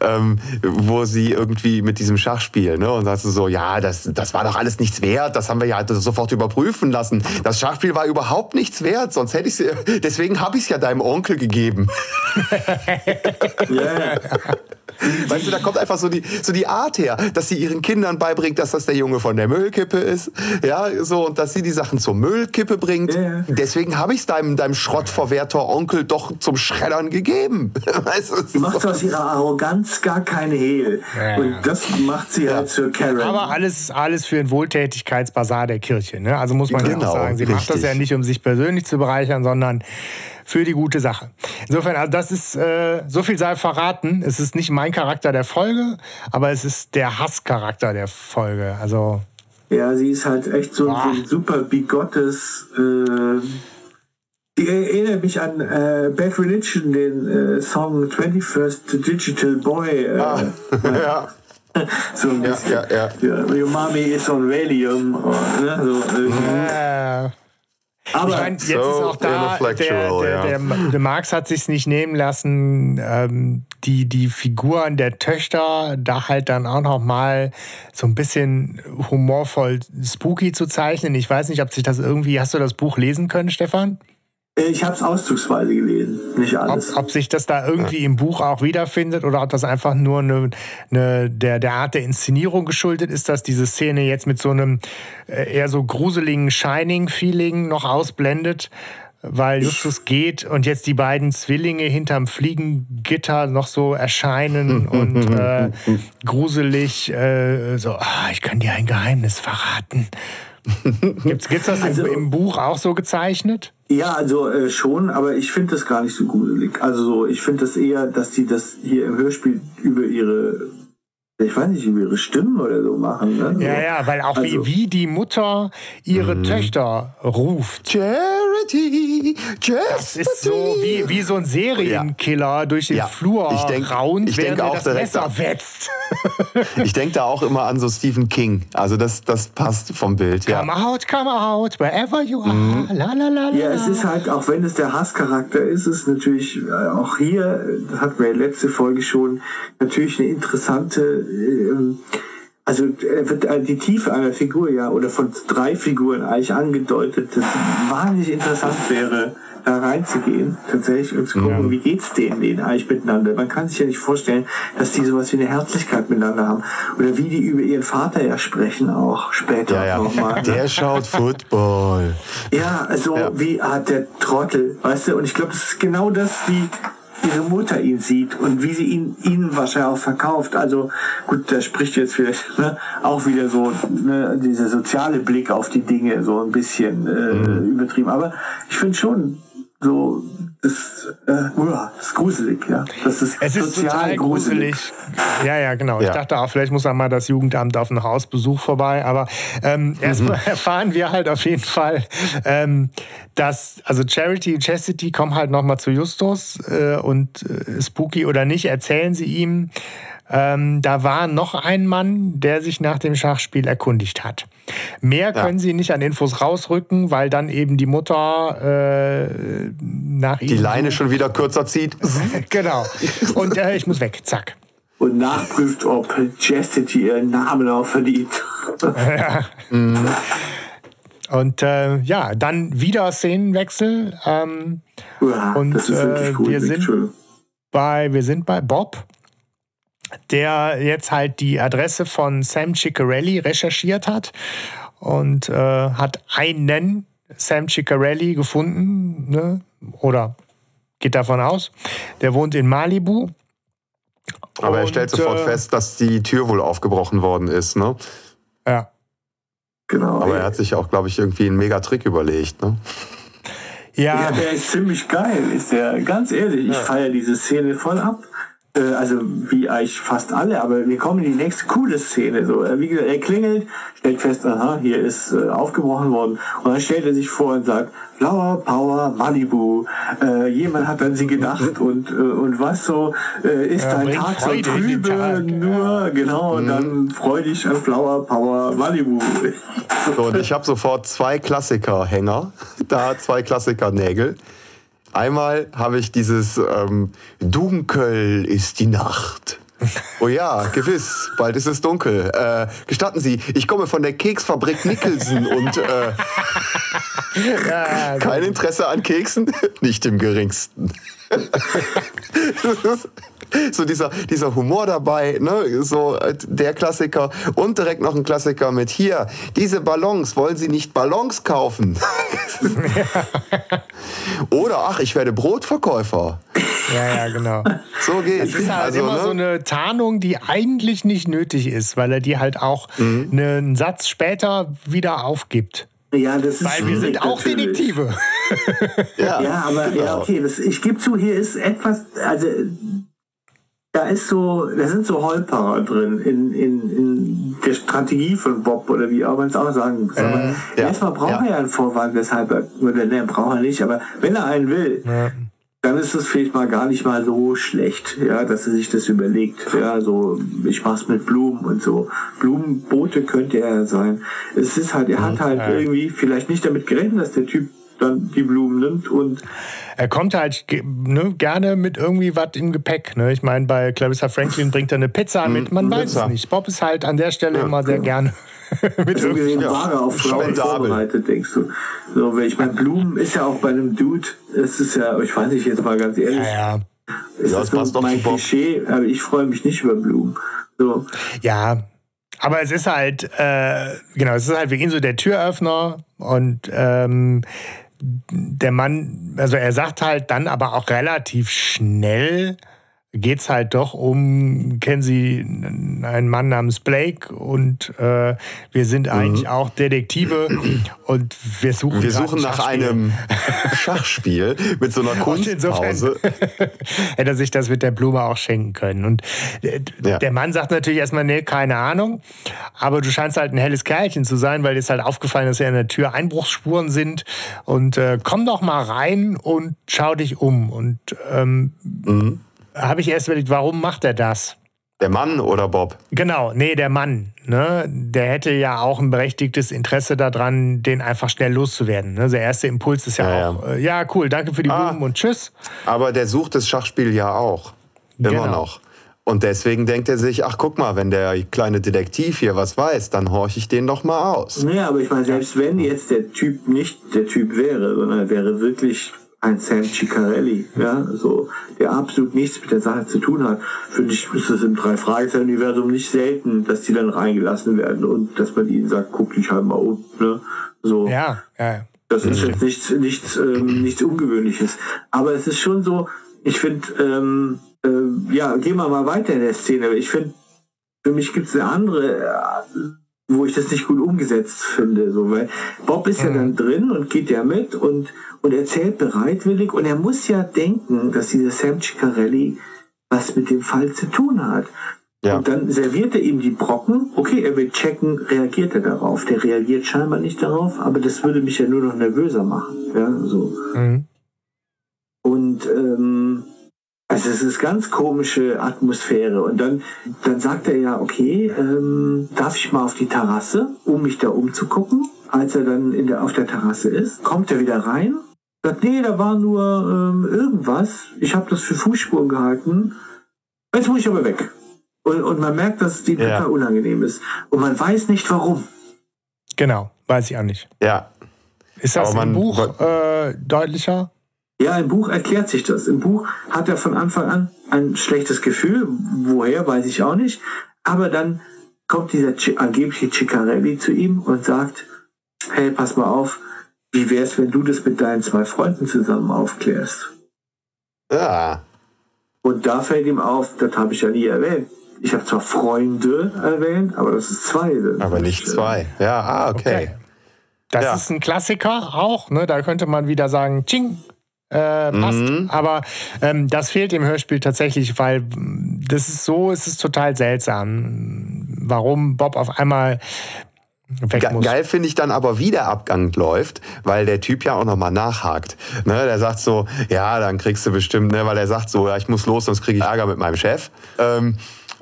ähm, wo sie irgendwie mit diesem Schachspiel, ne, und sagst du so, ja, das, das war doch alles nichts wert, das haben wir ja sofort überprüfen lassen. Das Schachspiel war überhaupt nichts wert, sonst hätte ich deswegen habe ich es ja deinem Onkel gegeben. yeah. Weißt du, da kommt einfach so die, so die Art her, dass sie ihren Kindern beibringt, dass das der Junge von der Müllkippe ist. Ja, so, und dass sie die Sachen zur Müllkippe bringt. Yeah. Deswegen habe ich es deinem, deinem Schrottverwerter Onkel doch zum Schreddern gegeben. Weißt du, sie macht aus ihrer Arroganz gar keine Hehl. Ja. Und das macht sie halt zur Karen. Aber alles, alles für den Wohltätigkeitsbasar der Kirche. Ne? Also muss man genau, ja auch sagen, sie richtig. macht das ja nicht, um sich persönlich zu bereichern, sondern für die gute Sache. Insofern, also das ist, äh, so viel sei verraten. Es ist nicht mein Charakter der Folge, aber es ist der Hasscharakter der Folge. Also. Ja, sie ist halt echt so, so ein super bigottes, äh, die erinnert mich an äh, Bad Religion, den äh, Song 21st Digital Boy. Äh, ah, ja. so ein bisschen. Ja, ja, ja. Your mommy is on Valium. Oder, ne? so, äh, aber ich meine, jetzt so ist auch da, der, der, der, der, Marx hat sich nicht nehmen lassen, ähm, die, die Figuren der Töchter da halt dann auch noch mal so ein bisschen humorvoll spooky zu zeichnen. Ich weiß nicht, ob sich das irgendwie, hast du das Buch lesen können, Stefan? Äh, ich habe es auszugsweise gelesen, nicht alles. Ob, ob, sich das da irgendwie im Buch auch wiederfindet oder ob das einfach nur eine, eine, der, der Art der Inszenierung geschuldet ist, dass diese Szene jetzt mit so einem äh, eher so gruseligen Shining-Feeling noch ausblendet, weil Justus geht und jetzt die beiden Zwillinge hinterm Fliegengitter noch so erscheinen und äh, gruselig äh, so, ah, ich kann dir ein Geheimnis verraten. Gibt es das also, im, im, Buch auch so gezeichnet? Ja, also äh, schon, aber ich finde das gar nicht so gruselig. Also so, ich finde das eher, dass die das hier im Hörspiel über ihre ich weiß nicht, wie ihre Stimmen oder so machen. Ne? Ja, ja, weil auch also, wie, wie die Mutter ihre mm. Töchter ruft. Charity, Charity. Das ist so wie, wie so ein Serienkiller ja. durch den ja. Flur ich denk, raunt, ich während denk auch das Messer da, wetzt. ich denke da auch immer an so Stephen King. Also das, das passt vom Bild. Come ja. out, come out, wherever you are. Mm. La, la, la, ja, es ist halt, auch wenn es der Hasscharakter ist, ist natürlich äh, auch hier, das hatten wir letzte Folge schon, natürlich eine interessante also wird äh, die Tiefe einer Figur ja oder von drei Figuren eigentlich angedeutet, dass es wahnsinnig interessant wäre, da reinzugehen, tatsächlich und zu gucken, ja. wie geht's denen, denen eigentlich miteinander. Man kann sich ja nicht vorstellen, dass die sowas wie eine Herzlichkeit miteinander haben. Oder wie die über ihren Vater ja sprechen auch später ja, ja. nochmal. Der schaut Football. Ja, also ja. wie hat der Trottel, weißt du, und ich glaube, das ist genau das, wie ihre Mutter ihn sieht und wie sie ihn ihnen wahrscheinlich auch verkauft. Also gut, da spricht jetzt vielleicht ne, auch wieder so ne, dieser soziale Blick auf die Dinge so ein bisschen äh, mhm. übertrieben. Aber ich finde schon, so, das, äh, das ist gruselig, ja. Das ist es ist total gruselig. gruselig. Ja, ja, genau. Ja. Ich dachte auch, vielleicht muss da mal das Jugendamt auf einen Hausbesuch vorbei. Aber ähm, mhm. erstmal erfahren wir halt auf jeden Fall, ähm, dass also Charity und Chastity kommen halt nochmal zu Justus äh, und äh, Spooky oder nicht, erzählen sie ihm, ähm, da war noch ein Mann, der sich nach dem Schachspiel erkundigt hat. Mehr können sie nicht an Infos rausrücken, weil dann eben die Mutter äh, nach ihm. Die Leine schon wieder kürzer zieht. genau. Und äh, ich muss weg. Zack. Und nachprüft, ob Chastity ihren Namen auch verdient. ja. Mhm. Und äh, ja, dann wieder Szenenwechsel. Ähm, ja, und äh, wir sind bei wir sind bei Bob der jetzt halt die Adresse von Sam Ciccarelli recherchiert hat und äh, hat einen Sam Ciccarelli gefunden, ne? oder geht davon aus. Der wohnt in Malibu. Aber und, er stellt sofort äh, fest, dass die Tür wohl aufgebrochen worden ist, ne? Ja. Genau. Aber er hat sich auch, glaube ich, irgendwie einen Megatrick überlegt, ne? Ja. ja, der ist ziemlich geil, ist der. Ganz ehrlich, ich ja. feiere diese Szene voll ab. Äh, also wie eigentlich fast alle, aber wir kommen in die nächste coole Szene. So, äh, wie gesagt, er klingelt, stellt fest, aha, hier ist äh, aufgebrochen worden. Und dann stellt er sich vor und sagt, Flower Power Malibu. Äh, jemand hat an sie gedacht und, äh, und was so, äh, ist ja, dein Tag so trübe, nur, ja. genau, und dann mhm. freu dich an Flower Power Malibu. So, und ich habe sofort zwei Klassiker-Hänger, da zwei Klassiker-Nägel. Einmal habe ich dieses ähm, Dunkel ist die Nacht. Oh ja, gewiss, bald ist es dunkel. Äh, gestatten Sie, ich komme von der Keksfabrik Nicholson und äh, ja, kein Interesse an Keksen? Nicht im geringsten. so dieser, dieser Humor dabei, ne? so äh, der Klassiker und direkt noch ein Klassiker mit hier, diese Ballons, wollen Sie nicht Ballons kaufen? Oder ach, ich werde Brotverkäufer. Ja, ja, genau. So geht's. Es ist halt also, immer ne? so eine Tarnung, die eigentlich nicht nötig ist, weil er die halt auch mhm. einen Satz später wieder aufgibt. Ja, das ist Weil wir sind auch natürlich. Detektive. ja, ja, aber genau. ja, okay, das, ich gebe zu, hier ist etwas, also da ist so, da sind so Holperer drin in, in, in der Strategie von Bob oder wie auch man es auch sagen muss. Aber äh, ja, erstmal braucht ja. er ja einen Vorwand, weshalb er, oder ne, braucht er nicht, aber wenn er einen will, ja. Dann ist es vielleicht mal gar nicht mal so schlecht, ja, dass er sich das überlegt. Ja, so, ich mach's mit Blumen und so. Blumenboote könnte er sein. Es ist halt, er hat halt irgendwie vielleicht nicht damit gerechnet, dass der Typ dann die Blumen nimmt und er kommt halt ne, gerne mit irgendwie was im Gepäck. Ne? Ich meine, bei Clarissa Franklin bringt er eine Pizza mit, man Pizza. weiß es nicht. Bob ist halt an der Stelle ja, immer sehr genau. gerne mit so gesehen ja, Ware auf Frauen vorbereitet, denkst du. So, ich meine, Blumen ist ja auch bei einem Dude, es ist ja, ich weiß nicht jetzt mal ganz ehrlich. Ja, ja. Ist ja, das, das so mein Klischee, aber ich freue mich nicht über Blumen. So. Ja, aber es ist halt, äh, genau, es ist halt für ihn so der Türöffner und ähm, der Mann, also er sagt halt dann aber auch relativ schnell, geht es halt doch um, kennen Sie einen Mann namens Blake und äh, wir sind eigentlich mhm. auch Detektive und wir suchen, wir suchen nach einem Schachspiel mit so einer Kunstpause. hätte er sich das mit der Blume auch schenken können. Und äh, ja. der Mann sagt natürlich erstmal, nee, keine Ahnung, aber du scheinst halt ein helles Kerlchen zu sein, weil dir ist halt aufgefallen, dass ja in der Tür Einbruchsspuren sind und äh, komm doch mal rein und schau dich um und ähm, mhm habe ich erst überlegt, warum macht er das? Der Mann oder Bob? Genau, nee, der Mann. Ne? Der hätte ja auch ein berechtigtes Interesse daran, den einfach schnell loszuwerden. Ne? Der erste Impuls ist ja, ja auch, ja. Äh, ja, cool, danke für die ah, Blumen und tschüss. Aber der sucht das Schachspiel ja auch. Immer genau. noch. Und deswegen denkt er sich, ach guck mal, wenn der kleine Detektiv hier was weiß, dann horche ich den doch mal aus. Ja, aber ich meine, selbst wenn jetzt der Typ nicht der Typ wäre, sondern er wäre wirklich ein Sam Ciccarelli, ja, so, der absolut nichts mit der Sache zu tun hat. Finde ich, ist es im Drei-Fragezeichen-Universum nicht selten, dass die dann reingelassen werden und dass man ihnen sagt, guck dich halt mal um, ne, so. Ja, ja. Das ist jetzt nichts, nichts, ähm, nichts Ungewöhnliches. Aber es ist schon so, ich finde, ähm, äh, ja, gehen wir mal weiter in der Szene. Ich finde, für mich gibt es eine andere, wo ich das nicht gut umgesetzt finde. So, weil Bob ist mhm. ja dann drin und geht ja mit und, und erzählt bereitwillig und er muss ja denken, dass dieser Sam Ciccarelli was mit dem Fall zu tun hat. Ja. Und dann serviert er ihm die Brocken. Okay, er will checken, reagiert er darauf. Der reagiert scheinbar nicht darauf, aber das würde mich ja nur noch nervöser machen. Ja, so. Mhm. Und ähm, also es ist ganz komische Atmosphäre. Und dann, dann sagt er ja, okay, ähm, darf ich mal auf die Terrasse, um mich da umzugucken? Als er dann in der, auf der Terrasse ist, kommt er wieder rein, sagt, nee, da war nur ähm, irgendwas. Ich habe das für Fußspuren gehalten. Jetzt muss ich aber weg. Und, und man merkt, dass es die ja. total unangenehm ist. Und man weiß nicht warum. Genau, weiß ich auch nicht. Ja. Ist das im Buch äh, deutlicher? Ja, im Buch erklärt sich das. Im Buch hat er von Anfang an ein schlechtes Gefühl. Woher, weiß ich auch nicht. Aber dann kommt dieser angebliche Ciccarelli zu ihm und sagt, hey, pass mal auf, wie wär's, wenn du das mit deinen zwei Freunden zusammen aufklärst? Ja. Und da fällt ihm auf, das habe ich ja nie erwähnt. Ich habe zwar Freunde erwähnt, aber das ist zwei. Das aber nicht zwei. Ja, ah, okay. okay. Das ja. ist ein Klassiker auch, ne? Da könnte man wieder sagen, Ching, äh, passt. Mhm. Aber ähm, das fehlt im Hörspiel tatsächlich, weil das ist so, es ist total seltsam, warum Bob auf einmal Ge geil finde ich dann aber, wie der Abgang läuft, weil der Typ ja auch nochmal nachhakt. Ne, der sagt so, ja, dann kriegst du bestimmt, ne, weil er sagt so, ja, ich muss los, sonst kriege ich Ärger mit meinem Chef. Ähm,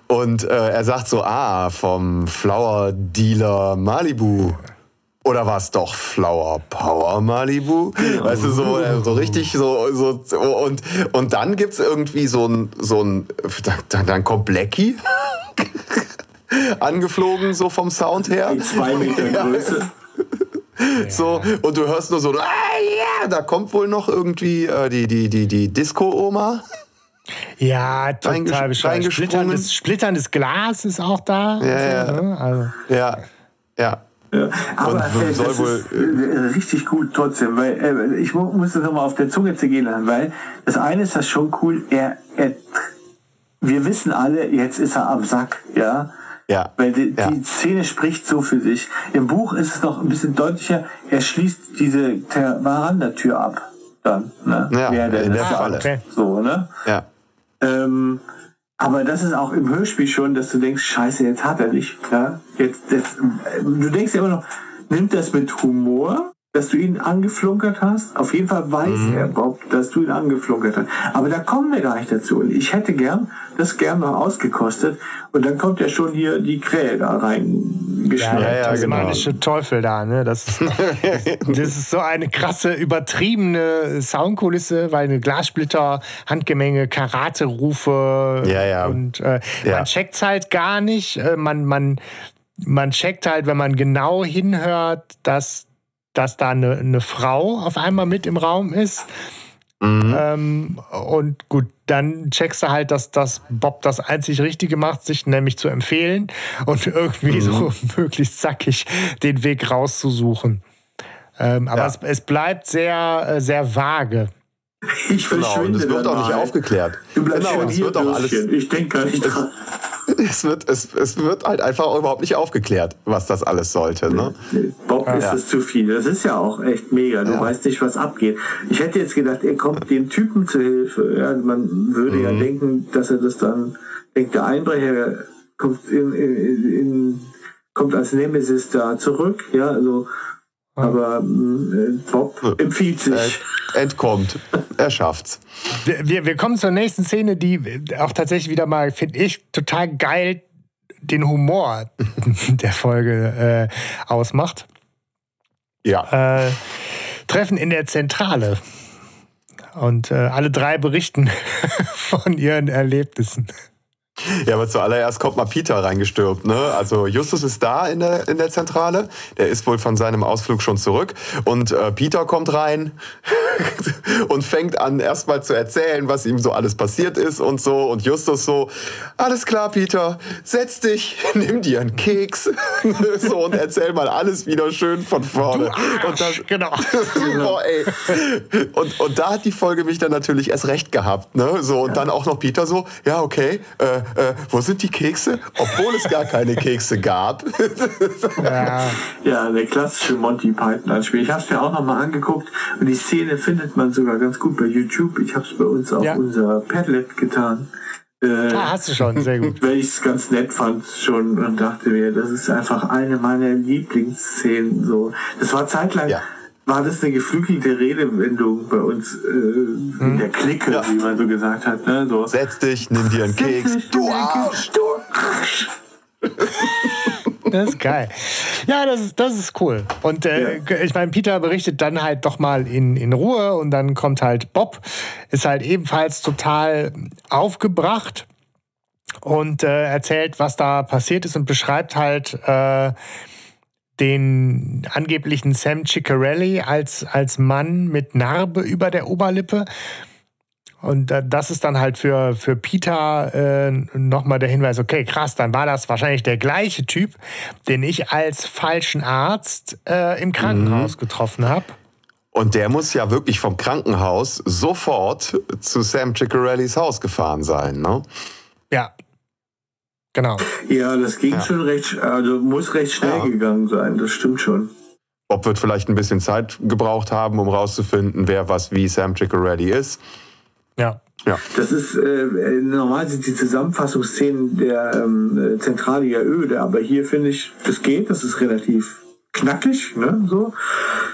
und äh, er sagt so, ah, vom Flower Dealer Malibu. Oder war es doch Flower Power Malibu? Genau. Weißt du, so, äh, so richtig so, so und, und dann gibt's irgendwie so ein, so ein dann, dann kommt Blackie angeflogen, so vom Sound her. In zwei Meter Größe. So, und du hörst nur so, ah, ja, da kommt wohl noch irgendwie äh, die, die, die, die Disco-Oma. Ja, total bescheuert. Splitterndes, splitterndes Glas ist auch da. Ja, ja. Ne? Also. ja. ja. Ja, aber äh, das ist äh, richtig gut trotzdem, weil äh, ich muss das nochmal auf der Zunge zergehen lassen, weil das eine ist das schon cool, er, er, wir wissen alle, jetzt ist er am Sack, ja. Ja. Weil die, ja. die Szene spricht so für sich. Im Buch ist es noch ein bisschen deutlicher, er schließt diese Verandatür ab. Dann, ne? Ja, in der Falle. Okay. So, ne? Ja. Ähm, aber das ist auch im Hörspiel schon, dass du denkst, scheiße, jetzt hat er dich. Ja? Jetzt, jetzt, du denkst ja immer noch, nimmt das mit Humor, dass du ihn angeflunkert hast? Auf jeden Fall weiß mhm. er, Bob, dass du ihn angeflunkert hast. Aber da kommen wir gar nicht dazu. Ich hätte gern das gern noch ausgekostet. Und dann kommt ja schon hier die Krähe da reingeschnappt. Ja, ja, ja, tasmanische genau. Teufel da. Ne? Das, ist, das ist so eine krasse, übertriebene Soundkulisse, weil eine Glassplitter, Handgemenge, Karate-Rufe. Ja, ja. Und äh, ja. man checkt halt gar nicht. Äh, man, man, man checkt halt, wenn man genau hinhört, dass dass da eine, eine Frau auf einmal mit im Raum ist. Mhm. Ähm, und gut, dann checkst du halt, dass, dass Bob das einzig Richtige macht, sich nämlich zu empfehlen und irgendwie mhm. so möglichst zackig den Weg rauszusuchen. Ähm, aber ja. es, es, bleibt sehr, äh, sehr vage. Ich verschwinde genau, und es wird auch nicht aufgeklärt. Du bleibst genau, schon hier, wird auch alles, Ich denke gar nicht dran. Es wird, es, es wird halt einfach überhaupt nicht aufgeklärt, was das alles sollte. Ne? Bob ja. ist es zu viel. Das ist ja auch echt mega. Du ja. weißt nicht, was abgeht. Ich hätte jetzt gedacht, er kommt dem Typen zu Hilfe. Ja, man würde mhm. ja denken, dass er das dann denkt, der Einbrecher kommt, in, in, in, kommt als Nemesis da zurück. Ja, also aber äh, Bob empfiehlt sich. Entkommt. Er schafft's. Wir, wir kommen zur nächsten Szene, die auch tatsächlich wieder mal, finde ich, total geil den Humor der Folge äh, ausmacht. Ja. Äh, Treffen in der Zentrale. Und äh, alle drei berichten von ihren Erlebnissen. Ja, aber zuallererst kommt mal Peter reingestürmt. Ne? Also Justus ist da in der, in der Zentrale. Der ist wohl von seinem Ausflug schon zurück. Und äh, Peter kommt rein und fängt an, erstmal zu erzählen, was ihm so alles passiert ist und so. Und Justus so, alles klar, Peter, setz dich, nimm dir einen Keks so und erzähl mal alles wieder schön von vorne. Und das, genau. boah, ey. Und, und da hat die Folge mich dann natürlich erst recht gehabt. Ne? So, und ja. dann auch noch Peter so, ja, okay, äh, äh, wo sind die Kekse? Obwohl es gar keine Kekse gab. ja. ja, der klassische Monty Python-Anspiel. Ich habe es mir auch nochmal angeguckt und die Szene findet man sogar ganz gut bei YouTube. Ich habe es bei uns auf ja. unser Padlet getan. Äh, ah, hast du schon, sehr gut. Weil ich es ganz nett fand schon und dachte mir, das ist einfach eine meiner Lieblingsszenen. So, das war zeitlang. Ja war das eine geflügelte Redewendung bei uns äh, hm. in der Clique, ja. wie man so gesagt hat. Ne? So. Setz dich, nimm dir einen Keks. Dich, du Arsch! Du Arsch! Das ist geil. Ja, das ist, das ist cool. Und äh, ja. ich meine, Peter berichtet dann halt doch mal in, in Ruhe und dann kommt halt Bob, ist halt ebenfalls total aufgebracht und äh, erzählt, was da passiert ist und beschreibt halt äh, den angeblichen Sam Ciccarelli als, als Mann mit Narbe über der Oberlippe. Und das ist dann halt für, für Peter äh, nochmal der Hinweis, okay, krass, dann war das wahrscheinlich der gleiche Typ, den ich als falschen Arzt äh, im Krankenhaus mhm. getroffen habe. Und der muss ja wirklich vom Krankenhaus sofort zu Sam Ciccarellis Haus gefahren sein, ne? Ja, Genau. Ja, das ging ja. schon recht, also muss recht schnell ja. gegangen sein, das stimmt schon. Bob wird vielleicht ein bisschen Zeit gebraucht haben, um rauszufinden, wer was wie Sam Ciccarelli ist. Ja. Ja. Das ist äh, normal sind die Zusammenfassungsszenen der ähm, Zentrale ja öde, aber hier finde ich, das geht, das ist relativ knackig, ne, so.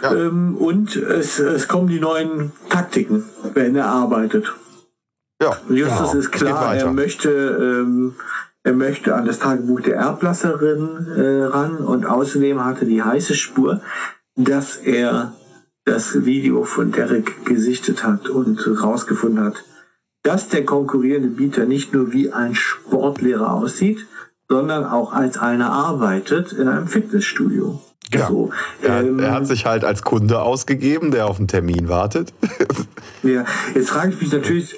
Ja. Ähm, und es, es kommen die neuen Taktiken, wenn er arbeitet. Ja. Justus genau. ist klar, er möchte ähm, er möchte an das Tagebuch der Erblasserin äh, ran und außerdem hatte die heiße Spur, dass er das Video von Derek gesichtet hat und rausgefunden hat, dass der konkurrierende Bieter nicht nur wie ein Sportlehrer aussieht, sondern auch als einer arbeitet in einem Fitnessstudio. Ja. So, ähm, er, hat sich halt als Kunde ausgegeben, der auf einen Termin wartet. ja, jetzt frage ich mich natürlich,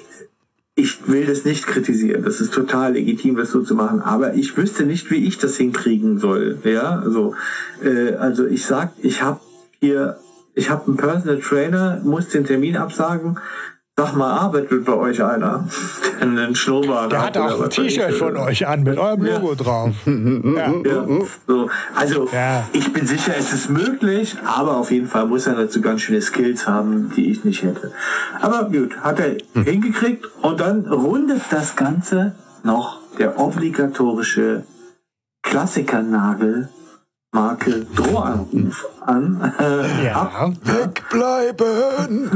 ich will das nicht kritisieren. Das ist total legitim, das so zu machen. Aber ich wüsste nicht, wie ich das hinkriegen soll. Ja, also, äh, also ich sag, ich habe hier, ich habe einen Personal Trainer, muss den Termin absagen. Sag mal, arbeitet bei euch einer? Einen Schnurrbart. Der hat auch ein T-Shirt von euch an mit eurem Logo ja. drauf. ja. ja. So. Also, ja. ich bin sicher, es ist möglich, aber auf jeden Fall muss er dazu ganz schöne Skills haben, die ich nicht hätte. Aber gut, hat er hm. hingekriegt und dann rundet das Ganze noch der obligatorische Klassikernagel Marke Drohanruf an. Äh, ja. Ab, wegbleiben!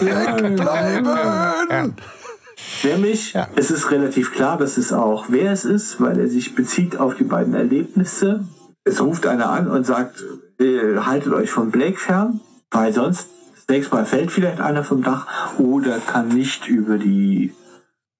Wegbleiben! Ja. Nämlich, ja. es ist relativ klar, dass es auch wer es ist, weil er sich bezieht auf die beiden Erlebnisse. Es ruft einer an und sagt, äh, haltet euch von Blake fern, weil sonst das nächste Mal fällt vielleicht einer vom Dach oder kann nicht über die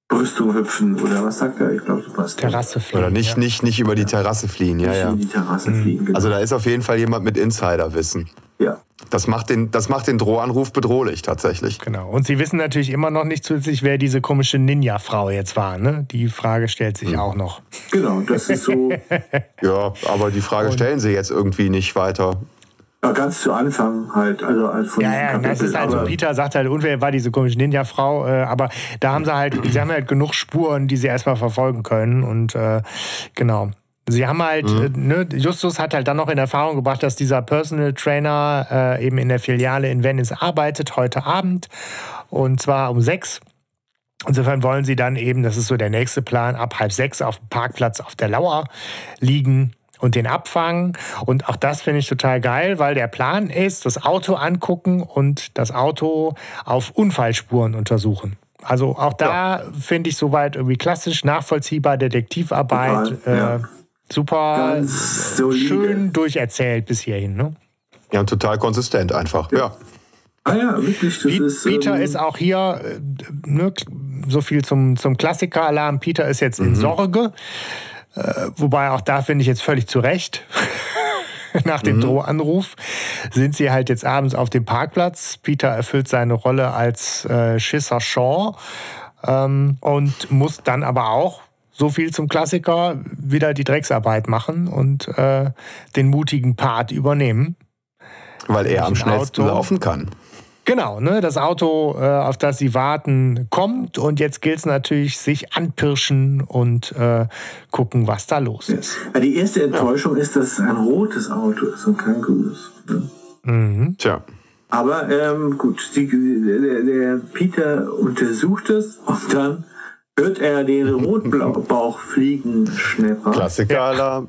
Brüstung hüpfen oder was sagt er? Ich glaube, so was. Terrasse fliehen. Oder nicht, ja. nicht, nicht über die Terrasse fliehen, ja, nicht ja. Über die Terrasse mhm. fliehen, genau. Also da ist auf jeden Fall jemand mit Insiderwissen. Ja. Das macht den, das macht den Drohanruf bedrohlich tatsächlich. Genau. Und Sie wissen natürlich immer noch nicht zusätzlich, wer diese komische Ninja-Frau jetzt war. Ne? Die Frage stellt sich mhm. auch noch. Genau, das ist so. ja, aber die Frage stellen Sie jetzt irgendwie nicht weiter. Ja, ganz zu Anfang halt, also als von Ja, ja, Kapitel, das ist halt so, Peter sagt halt, und wer war diese komische Ninja-Frau, äh, aber da haben sie halt, sie haben halt genug Spuren, die sie erstmal verfolgen können und äh, genau. Sie haben halt, mhm. Äh, ne, Justus hat halt dann noch in Erfahrung gebracht, dass dieser Personal Trainer äh, eben in der Filiale in Venice arbeitet, heute Abend und zwar um sechs. Insofern wollen sie dann eben, das ist so der nächste Plan, ab halb sechs auf dem Parkplatz auf der Lauer liegen und den abfangen. Und auch das finde ich total geil, weil der Plan ist, das Auto angucken und das Auto auf Unfallspuren untersuchen. Also auch da ja. finde ich soweit irgendwie klassisch, nachvollziehbar, Detektivarbeit, total, äh, ja. super schön durcherzählt bis hierhin. Ne? Ja, total konsistent einfach, ja. ja. Ah ja, wirklich. Das ist, Peter ähm, ist auch hier, äh, ne, so viel zum, zum Klassiker-Alarm. Peter ist jetzt mhm. in Sorge. Äh, wobei auch da finde ich jetzt völlig zu Recht. Nach dem mhm. Drohanruf sind sie halt jetzt abends auf dem Parkplatz. Peter erfüllt seine Rolle als äh, Schisser Shaw ähm, und muss dann aber auch so viel zum Klassiker wieder die Drecksarbeit machen und äh, den mutigen Part übernehmen. Weil er am schnellsten Auto. laufen kann. Genau, ne, das Auto, äh, auf das sie warten, kommt und jetzt gilt es natürlich, sich anpirschen und äh, gucken, was da los ist. Ja, die erste Enttäuschung ist, dass es ein rotes Auto ist und kein grünes. Ne? Mhm. Tja. Aber ähm, gut, die, der, der, Peter untersucht es und dann hört er den Rotbauchfliegenschnepper. Klassiker-Alarm.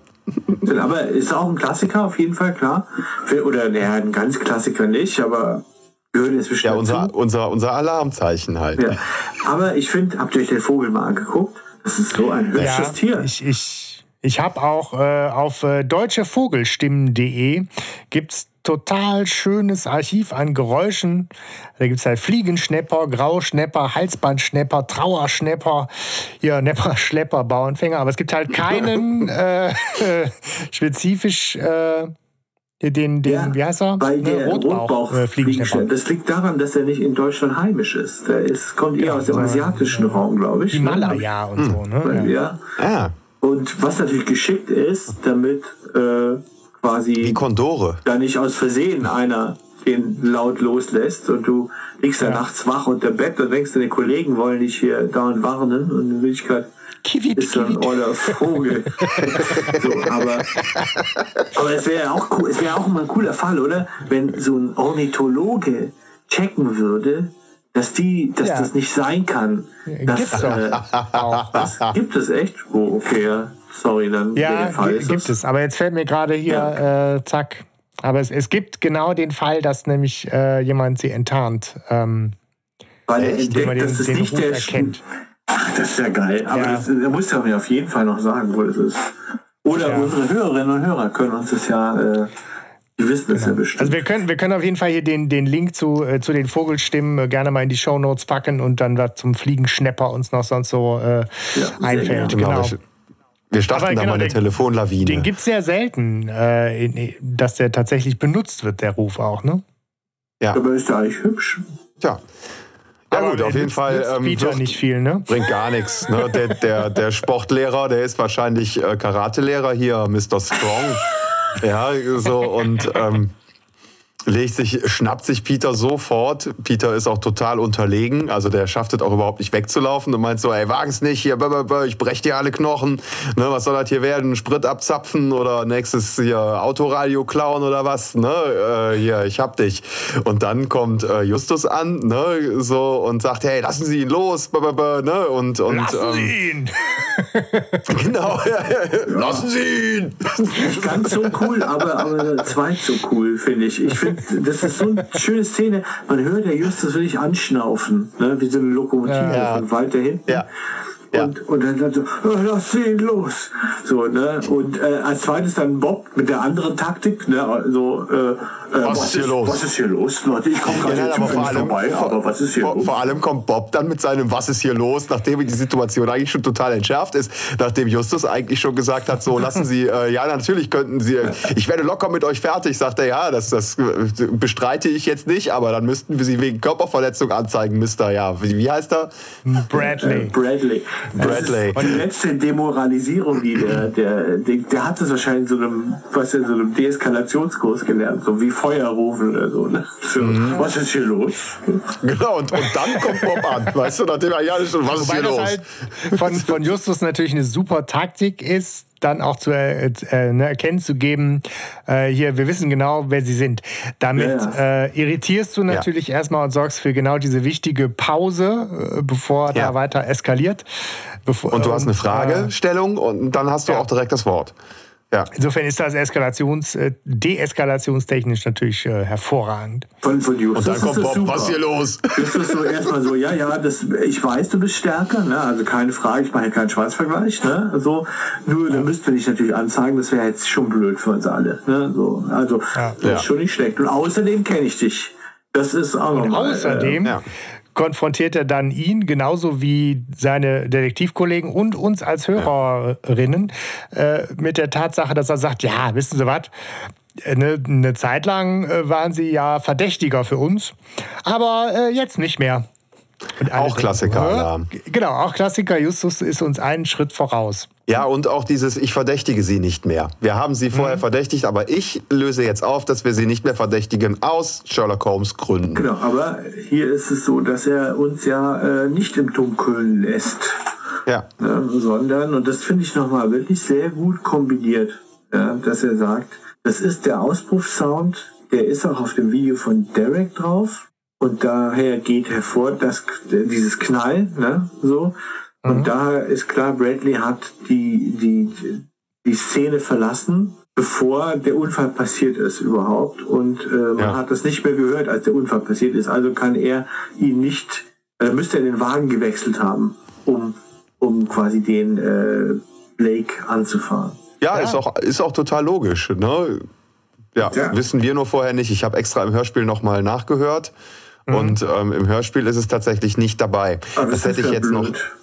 Aber ist auch ein Klassiker auf jeden Fall, klar. Oder naja, ein ganz Klassiker nicht, aber jetzt bestimmt Ja, unser, unser, unser Alarmzeichen halt. Ja. Aber ich finde, habt ihr euch den Vogel mal angeguckt? Das ist so ein hübsches ja, Tier. Ich, ich, ich habe auch äh, auf äh, deutschevogelstimmen.de gibt es total schönes Archiv an Geräuschen. Da gibt es halt Fliegenschnepper, Grauschnepper, Halsbandschnepper, Trauerschnepper, ja, Nepper, Schlepper, Bauernfänger. Aber es gibt halt keinen äh, spezifisch äh, den, den ja, wie heißt er? Bei der Rotbauch, Rotbauch äh, Fliegenschnepper. Das liegt daran, dass er nicht in Deutschland heimisch ist. Der ist, kommt eher ja, aus dem asiatischen ja. Raum, glaube ich. Himalaya ne? und so, ne? Ja. ja. Und was natürlich geschickt ist, damit äh, quasi die Kondore da nicht aus Versehen einer den laut loslässt und du liegst da nachts wach unter Bett und denkst, deine Kollegen wollen dich hier dauernd warnen und in Wirklichkeit Kiwi, ist ein oller Vogel. so, aber, aber es wäre auch cool, es wäre auch mal ein cooler Fall, oder? Wenn so ein Ornithologe checken würde, dass die, dass ja. das nicht sein kann. Dass, Gibt's äh. Das gibt es echt? Oh, okay, ja. Sorry, dann ja, Fall gibt es. Aber jetzt fällt mir gerade hier, ja. äh, zack. Aber es, es gibt genau den Fall, dass nämlich äh, jemand sie enttarnt. Ähm, Weil er entdeckt, dass es nicht Ruf der erkennt. Ach, das ist ja geil. Aber ja. das, er muss ja mir auf jeden Fall noch sagen, wo das ist. Oder ja. unsere Hörerinnen und Hörer können uns das ja. Äh, die wissen es genau. ja bestimmt. Also wir können, wir können auf jeden Fall hier den, den Link zu, äh, zu den Vogelstimmen äh, gerne mal in die Show Notes packen und dann was zum Fliegenschnepper uns noch sonst so äh, ja, einfällt. Genau. genau. Wir starten Aber da genau, mal eine den, Telefonlawine. Den gibt es sehr selten, äh, dass der tatsächlich benutzt wird, der Ruf auch, ne? Ja. Aber ist der eigentlich hübsch? Tja. Ja gut, auf jeden Fall ähm, Peter nicht viel, ne? Bringt gar nichts. Ne? Der, der, der Sportlehrer, der ist wahrscheinlich äh, Karatelehrer hier, Mr. Strong. ja, so und ähm, legt sich, schnappt sich Peter sofort. Peter ist auch total unterlegen, also der schafft es auch überhaupt nicht wegzulaufen und meint so, ey, wagen's nicht, hier, ich brech dir alle Knochen, ne, was soll das hier werden, Sprit abzapfen oder nächstes hier Autoradio klauen oder was, ne, äh, hier, ich hab dich. Und dann kommt äh, Justus an, ne, so und sagt, hey, lassen Sie ihn los, ne, und, und lassen ähm, Sie ihn. genau, ja, ja. lassen Sie ihn. Nicht ganz so cool, aber, aber zweit so cool, finde ich. Ich finde das ist so eine schöne Szene. Man hört ja Justus wirklich anschnaufen, ne? wie so eine Lokomotive ja. von weiter hinten. Ja. Ja. Und, und dann, dann so, oh, lass ihn los. So, ne? Und äh, als zweites dann Bob mit der anderen Taktik, ne? Also, äh, äh, was, was, ist hier los? Was ist hier los, Leute? Ich komme gerade ja, aber vor allem, vorbei, aber was ist hier vor, los? Vor allem kommt Bob dann mit seinem Was ist hier los, nachdem die Situation eigentlich schon total entschärft ist, nachdem Justus eigentlich schon gesagt hat, so lassen Sie, äh, ja, natürlich könnten Sie, ich werde locker mit euch fertig, sagt er, ja, das, das bestreite ich jetzt nicht, aber dann müssten wir Sie wegen Körperverletzung anzeigen, Mister, ja, wie, wie heißt er? Bradley. Äh, Bradley. Bradley. Und die letzte Demoralisierung, die der, der, der, der hat es wahrscheinlich in so einem, was in so einem Deeskalationskurs gelernt, so wie Feuer rufen oder so. Ne? so mhm. Was ist hier los? Genau, und, und dann kommt Bob an, weißt du, nachdem er ja schon, was ist hier los? Halt von, von Justus natürlich eine super Taktik ist, dann auch zu äh, äh, ne, erkennen zu geben, äh, hier, wir wissen genau, wer sie sind. Damit ja. äh, irritierst du natürlich ja. erstmal und sorgst für genau diese wichtige Pause, äh, bevor ja. da weiter eskaliert. Bevor, und du hast eine äh, Fragestellung und dann hast du auch direkt das Wort. Ja. Insofern ist das Eskalations, äh, deeskalationstechnisch natürlich äh, hervorragend. Von, von Justus Und dann kommt Bob, super. was hier los? Das ist so erstmal so, ja, ja, das, ich weiß, du bist stärker, ne? also keine Frage, ich mache hier keinen Schwanzvergleich. Ne? So, nur, ja. da müssten wir dich natürlich anzeigen, das wäre jetzt schon blöd für uns alle. Ne? So, also, ja. das ist schon nicht schlecht. Und außerdem kenne ich dich. Das ist auch nochmal. Außerdem äh, ja konfrontiert er dann ihn, genauso wie seine Detektivkollegen und uns als Hörerinnen, äh, mit der Tatsache, dass er sagt, ja, wissen Sie was, eine, eine Zeit lang äh, waren Sie ja Verdächtiger für uns, aber äh, jetzt nicht mehr. auch Klassiker. Genau, auch Klassiker. Justus ist uns einen Schritt voraus. Ja, und auch dieses, ich verdächtige sie nicht mehr. Wir haben sie vorher mhm. verdächtigt, aber ich löse jetzt auf, dass wir sie nicht mehr verdächtigen aus Sherlock Holmes Gründen. Genau, aber hier ist es so, dass er uns ja äh, nicht im Dunkeln lässt. Ja. Äh, sondern, und das finde ich nochmal wirklich sehr gut kombiniert, ja, dass er sagt, das ist der Auspuffsound, der ist auch auf dem Video von Derek drauf. Und daher geht hervor, dass dieses Knall, ne, so. Und mhm. da ist klar, Bradley hat die, die, die Szene verlassen, bevor der Unfall passiert ist überhaupt. Und äh, man ja. hat das nicht mehr gehört, als der Unfall passiert ist. Also kann er ihn nicht, äh, müsste er den Wagen gewechselt haben, um, um quasi den äh, Blake anzufahren. Ja, ja, Ist, auch, ist auch total logisch. Ne? Ja, ja, wissen wir nur vorher nicht. Ich habe extra im Hörspiel nochmal nachgehört. Mhm. Und ähm, im Hörspiel ist es tatsächlich nicht dabei. das, das hätte ich jetzt blöd. noch.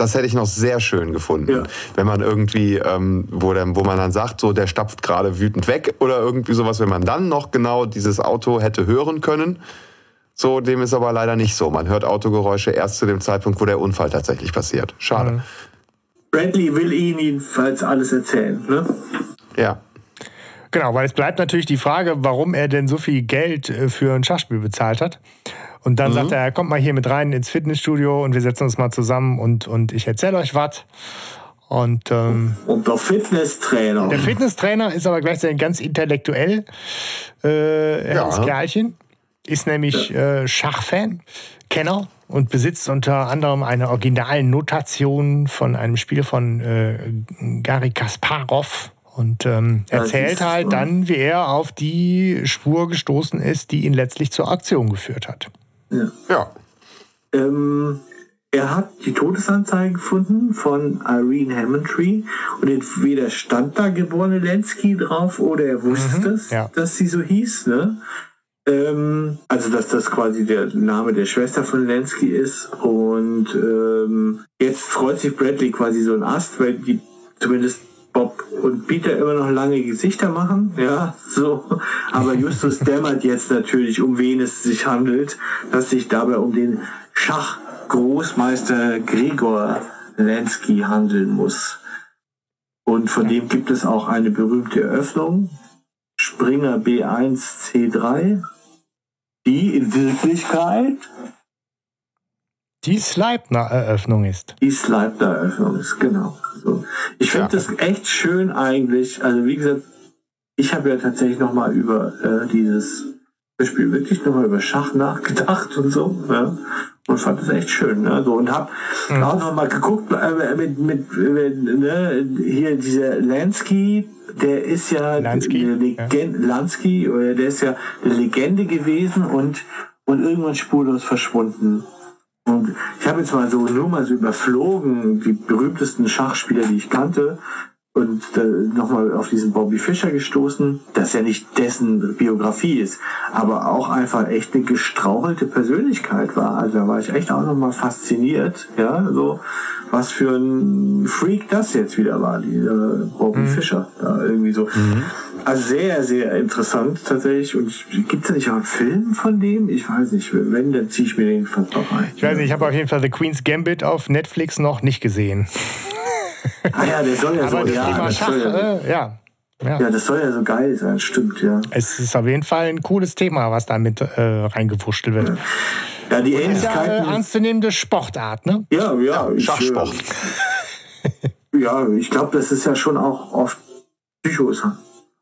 Das hätte ich noch sehr schön gefunden, ja. wenn man irgendwie, ähm, wo, der, wo man dann sagt, so der stapft gerade wütend weg oder irgendwie sowas, wenn man dann noch genau dieses Auto hätte hören können. So, dem ist aber leider nicht so. Man hört Autogeräusche erst zu dem Zeitpunkt, wo der Unfall tatsächlich passiert. Schade. Mhm. Bradley will Ihnen jedenfalls alles erzählen, ne? Ja. Genau, weil es bleibt natürlich die Frage, warum er denn so viel Geld äh, für ein Schachspiel bezahlt hat. Und dann mhm. sagt er, kommt mal hier mit rein ins Fitnessstudio und wir setzen uns mal zusammen und, und ich erzähle euch was. Und, ähm, und der Fitnesstrainer. Der Fitnesstrainer ist aber gleichzeitig ganz intellektuell. Äh, ja. Das Kerlchen ist nämlich äh, Schachfan, Kenner und besitzt unter anderem eine Originalnotation von einem Spiel von äh, Gary Kasparov und ähm, erzählt halt dann, wie er auf die Spur gestoßen ist, die ihn letztlich zur Aktion geführt hat. Ja. ja. Ähm, er hat die Todesanzeige gefunden von Irene Hammondtree und entweder stand da geborene Lenski drauf oder er wusste mhm, es, ja. dass sie so hieß. Ne? Ähm, also dass das quasi der Name der Schwester von Lenski ist und ähm, jetzt freut sich Bradley quasi so ein Ast, weil die zumindest Bob und Peter immer noch lange Gesichter machen, ja, so. Aber Justus dämmert jetzt natürlich, um wen es sich handelt, dass sich dabei um den Schachgroßmeister Gregor Lansky handeln muss. Und von dem gibt es auch eine berühmte Eröffnung, Springer B1 C3, die in Wirklichkeit die Sleipner-Eröffnung ist. Die Sleipner-Eröffnung ist, genau. So. Ich finde ja. das echt schön eigentlich. Also wie gesagt, ich habe ja tatsächlich nochmal über äh, dieses Spiel wirklich nochmal über Schach nachgedacht und so. Ja? Und fand das echt schön. Ne? So, und habe mhm. auch nochmal geguckt äh, mit, mit, mit ne, hier dieser Lansky, der ist ja Lansky, eine Legende, ja. Lansky, der ist ja eine Legende gewesen und, und irgendwann spurlos verschwunden. Und ich habe jetzt mal so nur mal so überflogen die berühmtesten Schachspieler, die ich kannte und äh, nochmal auf diesen Bobby Fischer gestoßen, dass ja nicht dessen Biografie ist, aber auch einfach echt eine gestrauchelte Persönlichkeit war. Also da war ich echt auch nochmal fasziniert, ja, so was für ein Freak das jetzt wieder war, dieser Bobby mhm. Fischer da irgendwie so. Mhm. Also sehr, sehr interessant tatsächlich. Und gibt es nicht auch einen Film von dem? Ich weiß nicht. Wenn, dann ziehe ich mir den fast auch rein. Ich weiß nicht, ich habe auf jeden Fall The Queen's Gambit auf Netflix noch nicht gesehen. Ah ja, der soll ja so, das ja, Thema das Schach, ja, äh, ja. Ja. ja, das soll ja so geil sein, stimmt, ja. Es ist auf jeden Fall ein cooles Thema, was da mit äh, reingewurschtelt wird. Ja, die Ähnlichkeiten... ist ja eine ernstzunehmende Sportart, ne? Ja, ja. ja Schachsport. Ich, ja, ich glaube, das ist ja schon auch oft Psychos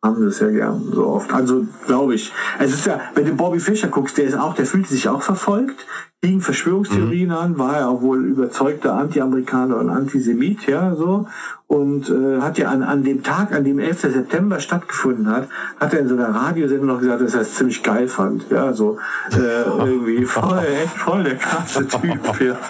haben das ja gern so oft. Also glaube ich. Es ist ja, wenn du Bobby Fischer guckst, der ist auch, der fühlt sich auch verfolgt, gegen Verschwörungstheorien mhm. an, war er auch wohl überzeugter Anti-Amerikaner und Antisemit, ja, so. Und äh, hat ja an, an dem Tag, an dem 11. September stattgefunden hat, hat er in so einer Radiosendung noch gesagt, dass er es ziemlich geil fand. Ja, so äh, irgendwie voll, echt voll der krasse Typ. Ja.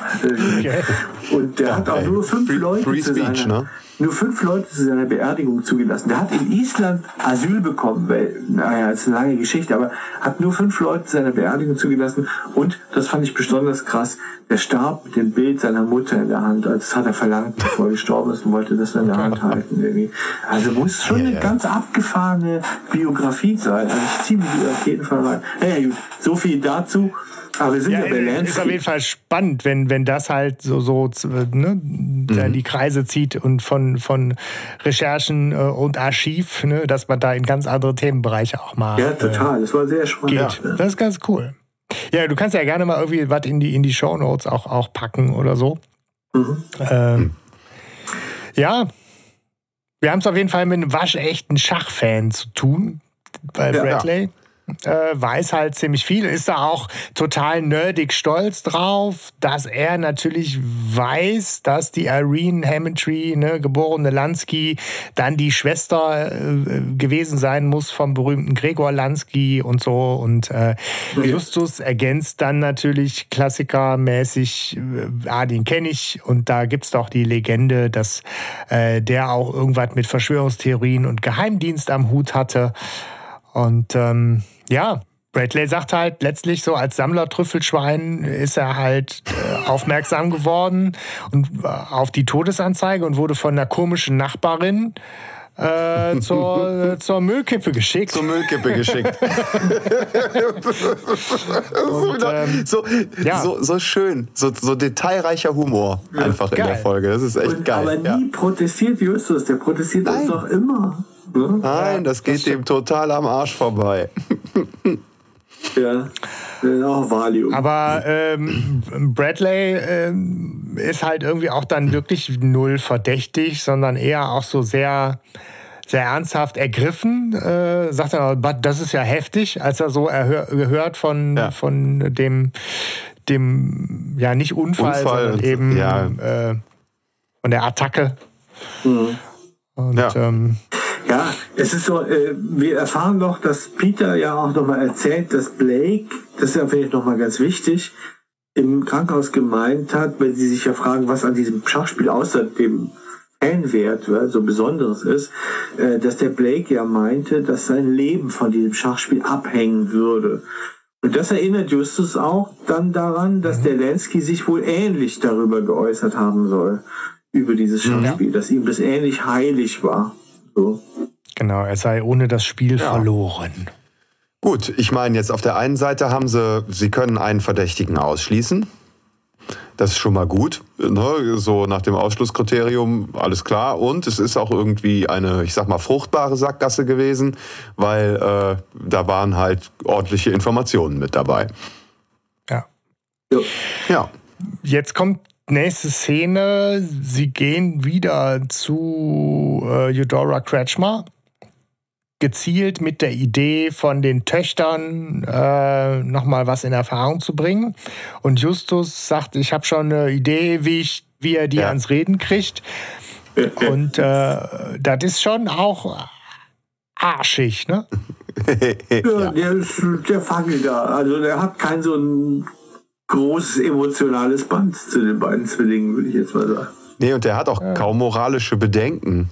Okay. Und der hat auch nur fünf Free, Leute Free Speech, seiner, ne? Nur fünf Leute zu seiner Beerdigung zugelassen. Der hat in Island Asyl bekommen, weil, naja, ist eine lange Geschichte, aber hat nur fünf Leute zu seiner Beerdigung zugelassen. Und, das fand ich besonders krass. Der starb mit dem Bild seiner Mutter in der Hand. Also das hat er verlangt, bevor er gestorben ist und wollte das in der Hand halten. Irgendwie. Also muss schon ja, eine ganz abgefahrene Biografie sein. Also ich ziehe mich auf jeden Fall rein. Naja, gut, so viel dazu. Aber wir sind ja, ja bei Lansky. Ist auf jeden Fall spannend, wenn, wenn das halt so, so ne, mhm. die Kreise zieht und von, von Recherchen äh, und Archiv, ne, dass man da in ganz andere Themenbereiche auch mal. Ja, total. Das war sehr spannend. Geht. Ja. Das ist ganz cool. Ja, du kannst ja gerne mal irgendwie was in die, in die Show Notes auch, auch packen oder so. Mhm. Ähm, ja, wir haben es auf jeden Fall mit einem waschechten Schachfan zu tun bei ja, Bradley äh, weiß halt ziemlich viel, ist da auch total nerdig stolz drauf, dass er natürlich weiß, dass die Irene Hammondtree, ne, geborene Lansky, dann die Schwester äh, gewesen sein muss vom berühmten Gregor Lansky und so. Und äh, Justus ergänzt dann natürlich klassikermäßig, äh, ah, den kenne ich. Und da gibt es doch die Legende, dass äh, der auch irgendwas mit Verschwörungstheorien und Geheimdienst am Hut hatte. Und ähm, ja, Bradley sagt halt letztlich so als Sammler-Trüffelschwein ist er halt äh, aufmerksam geworden und äh, auf die Todesanzeige und wurde von einer komischen Nachbarin äh, zur, zur Müllkippe geschickt. Zur Müllkippe geschickt. und, ähm, so, ja. so, so, schön, so, so detailreicher Humor einfach geil. in der Folge. Das ist echt und, geil. Aber nie ja. protestiert Justus, der protestiert Nein. uns doch immer. Ne? Nein, das geht dem total am Arsch vorbei. ja. Auch Valium. Aber ähm, Bradley ähm, ist halt irgendwie auch dann wirklich null verdächtig, sondern eher auch so sehr, sehr ernsthaft ergriffen. Äh, sagt er, das ist ja heftig, als er so gehört von, ja. von dem, dem, ja, nicht Unfall, Unfall sondern eben ja. äh, von der Attacke. Mhm. Und, ja. Ähm, ja, es ist so, äh, wir erfahren noch, dass Peter ja auch nochmal erzählt, dass Blake, das ist ja vielleicht nochmal ganz wichtig, im Krankenhaus gemeint hat, wenn sie sich ja fragen, was an diesem Schachspiel außer dem Fanwert ja, so Besonderes ist, äh, dass der Blake ja meinte, dass sein Leben von diesem Schachspiel abhängen würde. Und das erinnert Justus auch dann daran, dass mhm. der Lansky sich wohl ähnlich darüber geäußert haben soll, über dieses mhm. Schachspiel, ja. dass ihm das ähnlich heilig war. So. Genau, er sei ohne das Spiel ja. verloren. Gut, ich meine, jetzt auf der einen Seite haben sie, sie können einen Verdächtigen ausschließen. Das ist schon mal gut. Ne? So nach dem Ausschlusskriterium, alles klar. Und es ist auch irgendwie eine, ich sag mal, fruchtbare Sackgasse gewesen, weil äh, da waren halt ordentliche Informationen mit dabei. Ja. Ja. Jetzt kommt nächste Szene, sie gehen wieder zu äh, Eudora Kretschmer, gezielt mit der Idee von den Töchtern äh, nochmal was in Erfahrung zu bringen. Und Justus sagt, ich habe schon eine Idee, wie, ich, wie er die ja. ans Reden kriegt. Und äh, das ist schon auch arschig, ne? ja, der ist der Fangel da. Also der hat keinen so einen großes emotionales Band zu den beiden Zwillingen, würde ich jetzt mal sagen. Nee, und der hat auch ja. kaum moralische Bedenken.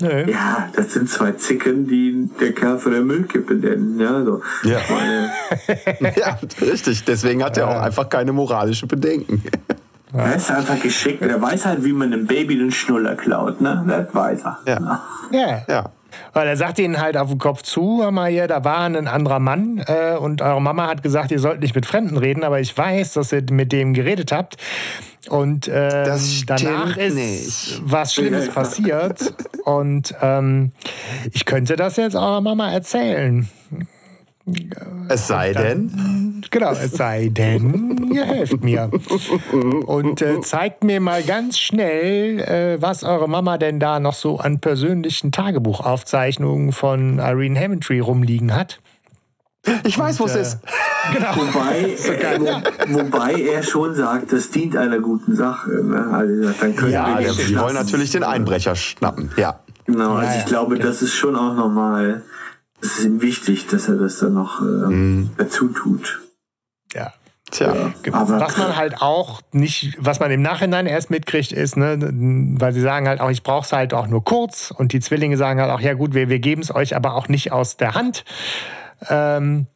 Nee. Ja, das sind zwei Zicken, die der Kerl von der Müllkippe nennen. Ja, so. ja. ja richtig. Deswegen hat er auch einfach keine moralische Bedenken. Er ist einfach geschickt. Er weiß halt, wie man einem Baby den Schnuller klaut. Ne? Das weiß er. Ja. ja. ja. Weil er sagt ihnen halt auf den Kopf zu, hör mal hier, da war ein anderer Mann äh, und eure Mama hat gesagt, ihr sollt nicht mit Fremden reden, aber ich weiß, dass ihr mit dem geredet habt. Und äh, danach ist nicht. was Schlimmes passiert. Und ähm, ich könnte das jetzt eurer Mama erzählen. Es sei dann, denn? Genau, es sei denn, ihr helft mir. Und äh, zeigt mir mal ganz schnell, äh, was eure Mama denn da noch so an persönlichen Tagebuchaufzeichnungen von Irene Hammondtree rumliegen hat. Ich weiß, wo es äh, ist. Genau. Wobei, äh, wobei er schon sagt, das dient einer guten Sache. Ne? Also, dann können ja, wir die wollen natürlich den Einbrecher schnappen. Ja. Genau, also ja, ich glaube, genau. das ist schon auch nochmal es ist ihm wichtig, dass er das dann noch äh, mm. dazu tut. Ja. Tja, ja, aber was man halt auch nicht, was man im Nachhinein erst mitkriegt, ist, ne, weil sie sagen halt auch, ich brauche es halt auch nur kurz und die Zwillinge sagen halt auch, ja gut, wir, wir geben es euch aber auch nicht aus der Hand. Ähm,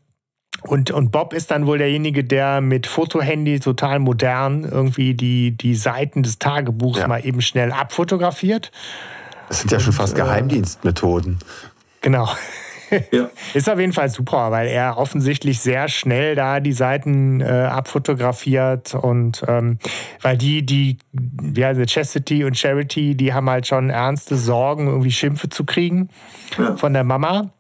Und, und Bob ist dann wohl derjenige, der mit Fotohandy total modern irgendwie die, die Seiten des Tagebuchs ja. mal eben schnell abfotografiert. Das sind ja und, schon fast äh, Geheimdienstmethoden. Genau. Ja. Ist auf jeden Fall super, weil er offensichtlich sehr schnell da die Seiten äh, abfotografiert und ähm, weil die, die, wie heißt Chastity und Charity, die haben halt schon ernste Sorgen, irgendwie Schimpfe zu kriegen ja. von der Mama.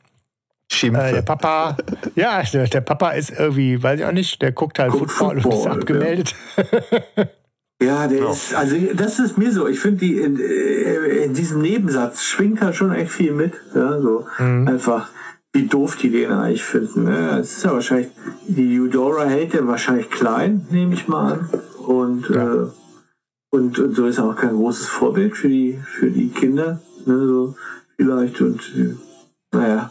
Schimpfe. Äh, der Papa, ja, der, der, Papa ist irgendwie, weiß ich auch nicht, der guckt halt guckt Football, Football, und ist abgemeldet. Ja. Ja, der ja. ist, also das ist mir so. Ich finde die in, äh, in, diesem Nebensatz schwingt halt schon echt viel mit. Ja, so mhm. einfach, wie doof die den eigentlich finden. Ne? Es ist ja wahrscheinlich, die Eudora hält der wahrscheinlich klein, nehme ich mal an. Und, ja. äh, und, und, so ist er auch kein großes Vorbild für die, für die Kinder. Ne? So vielleicht und äh, naja.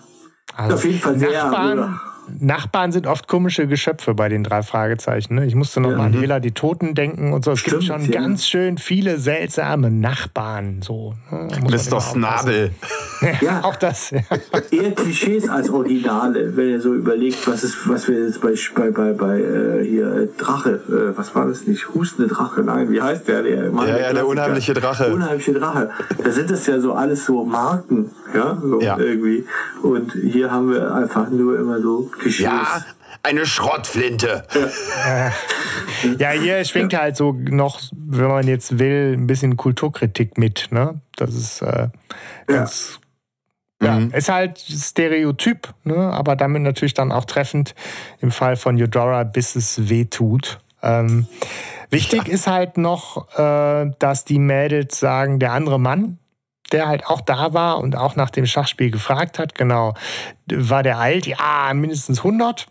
Also auf jeden Fall sehr. Nachbarn, Nachbarn sind oft komische Geschöpfe bei den drei Fragezeichen. Ne? Ich musste noch ja, mal an Hela die Toten denken und so. Es Stimmt, gibt schon ja. ganz schön viele seltsame Nachbarn. So, ne? Mr. Snabel. Ja, auch das. Ja. Eher Klischees als Originale, wenn ihr so überlegt, was ist, was wir jetzt bei, bei, bei, bei äh, hier äh, Drache, äh, was war das nicht? Hustende Drache, nein, wie heißt der? der Mann, ja, der ja, der unheimliche Drache. Unheimliche Drache. Da sind das ja so alles so Marken, ja, so ja. irgendwie. Und hier haben wir einfach nur immer so Klischees. Ja, eine Schrottflinte. Ja. hier schwingt halt so noch, wenn man jetzt will, ein bisschen Kulturkritik mit. Ne? Das ist äh, ganz. Ja. ja. Mhm. ist halt Stereotyp, ne? aber damit natürlich dann auch treffend im Fall von Eudora, bis es weh tut. Ähm, wichtig ja. ist halt noch, äh, dass die Mädels sagen, der andere Mann, der halt auch da war und auch nach dem Schachspiel gefragt hat, genau, war der alt? Ja, mindestens 100.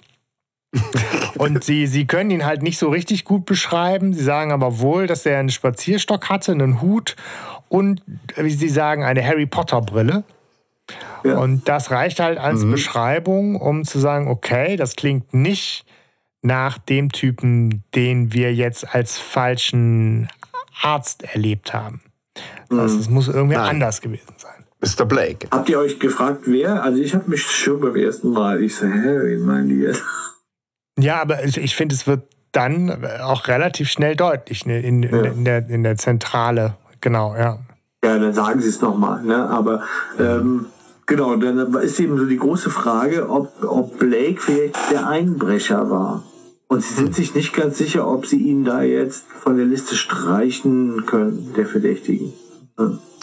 und sie, sie können ihn halt nicht so richtig gut beschreiben. Sie sagen aber wohl, dass er einen Spazierstock hatte, einen Hut und, wie sie sagen, eine Harry Potter Brille. Ja. Und das reicht halt als mhm. Beschreibung, um zu sagen, okay, das klingt nicht nach dem Typen, den wir jetzt als falschen Arzt erlebt haben. Also es muss irgendwie Nein. anders gewesen sein. Mr. Blake. Habt ihr euch gefragt, wer? Also ich habe mich schon beim ersten Mal, ich so, hä, wen meinen die jetzt? Ja, aber ich finde, es wird dann auch relativ schnell deutlich ne, in, in, ja. in, der, in der Zentrale. Genau, ja. Ja, dann sagen sie es nochmal. Ne? Aber ähm, genau, dann ist eben so die große Frage, ob, ob Blake vielleicht der Einbrecher war. Und sie sind sich nicht ganz sicher, ob sie ihn da jetzt von der Liste streichen können, der Verdächtigen.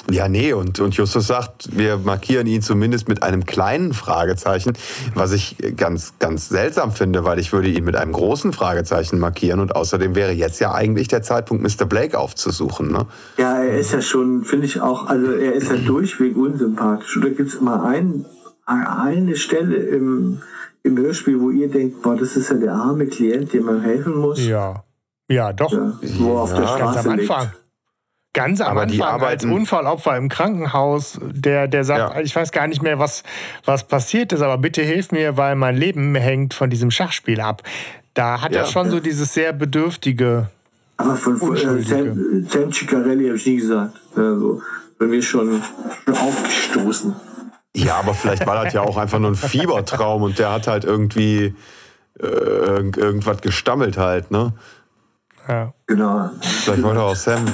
Ja, nee, und, und Justus sagt, wir markieren ihn zumindest mit einem kleinen Fragezeichen, was ich ganz, ganz seltsam finde, weil ich würde ihn mit einem großen Fragezeichen markieren und außerdem wäre jetzt ja eigentlich der Zeitpunkt, Mr. Blake aufzusuchen. Ne? Ja, er ist ja schon, finde ich auch, also er ist ja durchweg unsympathisch. Oder gibt es immer ein, eine Stelle im, im Hörspiel, wo ihr denkt, boah, das ist ja der arme Klient, dem man helfen muss? Ja, ja, doch. Ja, wo auf der Straße ganz am Anfang. Liegt. Ganz am Aber Anfang die arbeiten, als Unfallopfer im Krankenhaus, der, der sagt, ja. ich weiß gar nicht mehr, was, was passiert ist, aber bitte hilf mir, weil mein Leben hängt von diesem Schachspiel ab. Da hat ja. er schon so dieses sehr bedürftige. Aber von, von äh, Sam, Sam Ciccarelli habe ich nie gesagt. Also, bei mir schon, schon aufgestoßen. Ja, aber vielleicht war das ja auch einfach nur ein Fiebertraum und der hat halt irgendwie äh, irgendwas gestammelt halt, ne? Ja. Genau. Vielleicht wollte auch Sam,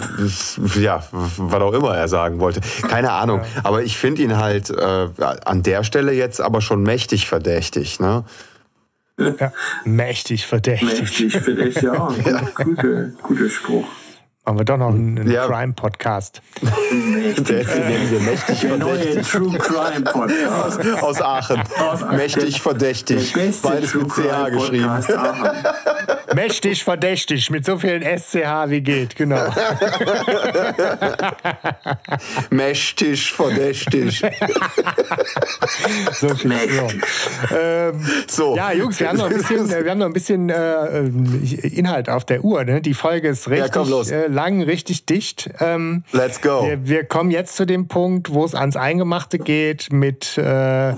ja, was auch immer er sagen wollte. Keine Ahnung. Ja. Aber ich finde ihn halt äh, an der Stelle jetzt aber schon mächtig verdächtig, ne? Ja, mächtig verdächtig. Mächtig verdächtig, ja. ja. Guter, guter Spruch. Machen wir doch noch einen, ja. Crime-Podcast. Der ist äh, mächtig Der neue True Crime Podcast. Aus, aus Aachen. Aus mächtig verdächtig. Beides mit CH geschrieben. mächtig verdächtig. Mit so vielen SCH wie geht, genau. mächtig verdächtig. so viel. Mächtig. Ähm, so. Ja, Jungs, wir haben noch ein bisschen, wir haben noch ein bisschen äh, Inhalt auf der Uhr. Ne? Die Folge ist richtig. Ja, komm los. Äh, lang, richtig dicht. Ähm, Let's go. Wir, wir, kommen jetzt zu dem Punkt, wo es ans Eingemachte geht mit äh,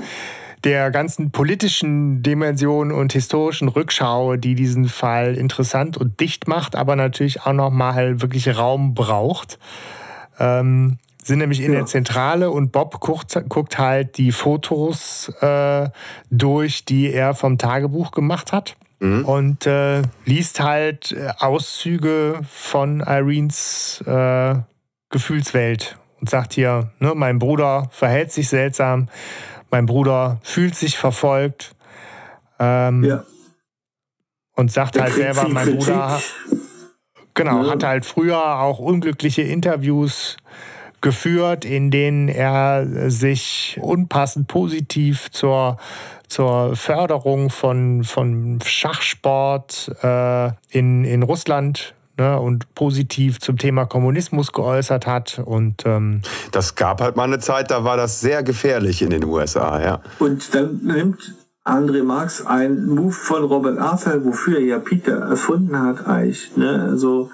der ganzen politischen Dimension und historischen Rückschau, die diesen Fall interessant und dicht macht, aber natürlich auch noch mal wirklich Raum braucht. Ähm, sind nämlich in ja. der Zentrale und Bob guckt, guckt halt die Fotos äh, durch, die er vom Tagebuch gemacht hat. Mhm. Und äh, liest halt äh, Auszüge von Irenes äh, Gefühlswelt und sagt hier, ne, mein Bruder verhält sich seltsam, mein Bruder fühlt sich verfolgt. Ähm, ja. Und sagt Der halt selber, mein Bruder genau, ja. hat halt früher auch unglückliche Interviews geführt, in denen er sich unpassend positiv zur, zur Förderung von, von Schachsport äh, in, in Russland ne, und positiv zum Thema Kommunismus geäußert hat. Und, ähm das gab halt mal eine Zeit, da war das sehr gefährlich in den USA, ja. Und dann nimmt André Marx ein Move von Robert Arthur, wofür er ja Peter erfunden hat, eigentlich. Ne? Also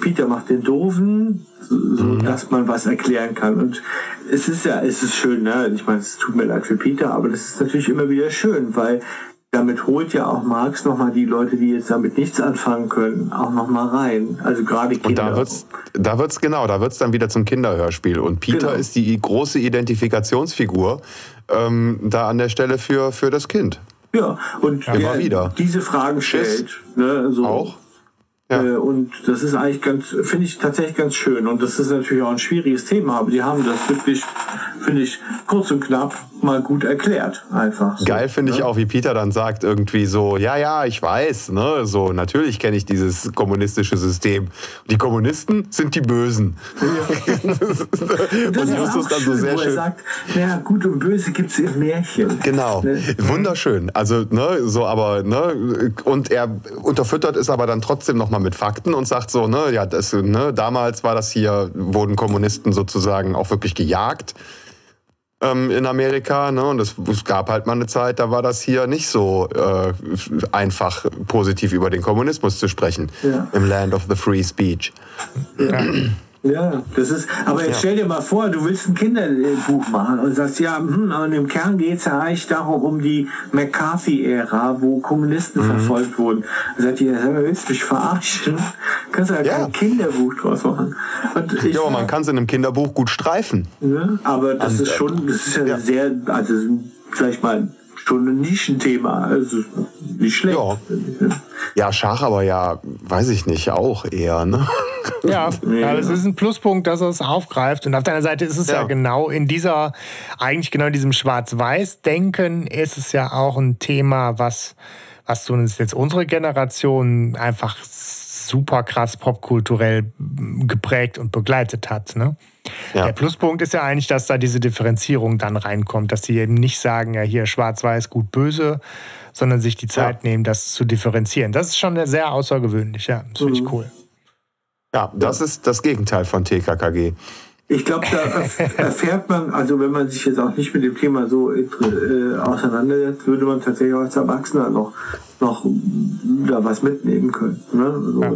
Peter macht den Doofen, so, mhm. dass man was erklären kann. Und es ist ja, es ist schön, ne? Ich meine, es tut mir leid für Peter, aber das ist natürlich immer wieder schön, weil damit holt ja auch Marx nochmal die Leute, die jetzt damit nichts anfangen können, auch nochmal rein. Also gerade Kinder. Und da wird's, da wird's genau, da wird's dann wieder zum Kinderhörspiel. Und Peter genau. ist die große Identifikationsfigur ähm, da an der Stelle für, für das Kind. Ja, und ja, wer wieder. diese Fragen stellt, ne, so, auch ja. Äh, und das ist eigentlich ganz, finde ich tatsächlich ganz schön. Und das ist natürlich auch ein schwieriges Thema, aber die haben das wirklich, finde ich, kurz und knapp mal gut erklärt. Einfach. So, Geil finde ne? ich auch, wie Peter dann sagt, irgendwie so, ja, ja, ich weiß, ne, so, natürlich kenne ich dieses kommunistische System. Die Kommunisten sind die Bösen. Ja. und, Justus dann so sehr wo schön. Er sagt, ja, gut und böse gibt es im Märchen. Genau. Ne? Wunderschön. Also, ne, so, aber, ne, und er unterfüttert es aber dann trotzdem nochmal mit Fakten und sagt so, ne, ja, das, ne, damals war das hier, wurden Kommunisten sozusagen auch wirklich gejagt ähm, in Amerika. Ne? Und es, es, gab halt mal eine Zeit, da war das hier nicht so äh, einfach positiv über den Kommunismus zu sprechen ja. im Land of the Free Speech. Ja. Ja, das ist, aber jetzt stell dir mal vor, du willst ein Kinderbuch machen und sagst, ja, hm, und im Kern geht es ja eigentlich darum, um die McCarthy-Ära, wo Kommunisten mhm. verfolgt wurden. Da sagt ihr, willst du mich verarschen? Kannst du ja, ja. kein Kinderbuch draus machen. Und ich, ja, man kann es in einem Kinderbuch gut streifen. Ja, aber das und, ist schon, das ist ja, ja. sehr, also sag ich mal, schon ein Nischenthema. Also nicht schlecht. Ja. ja, Schach aber ja, weiß ich nicht, auch eher, ne? Ja, ja, es ist ein Pluspunkt, dass er es aufgreift. Und auf deiner Seite ist es ja, ja genau in dieser, eigentlich genau in diesem Schwarz-Weiß-Denken ist es ja auch ein Thema, was, was uns jetzt unsere Generation einfach super krass popkulturell geprägt und begleitet hat. Ne? Ja. Der Pluspunkt ist ja eigentlich, dass da diese Differenzierung dann reinkommt, dass sie eben nicht sagen, ja hier schwarz-weiß, gut, böse, sondern sich die Zeit ja. nehmen, das zu differenzieren. Das ist schon sehr außergewöhnlich, ja. Das finde ich mhm. cool. Ja, das ist das Gegenteil von TKKG. Ich glaube, da erfährt man, also wenn man sich jetzt auch nicht mit dem Thema so äh, auseinandersetzt, würde man tatsächlich als Erwachsener noch, noch da was mitnehmen können. Ne? So ja.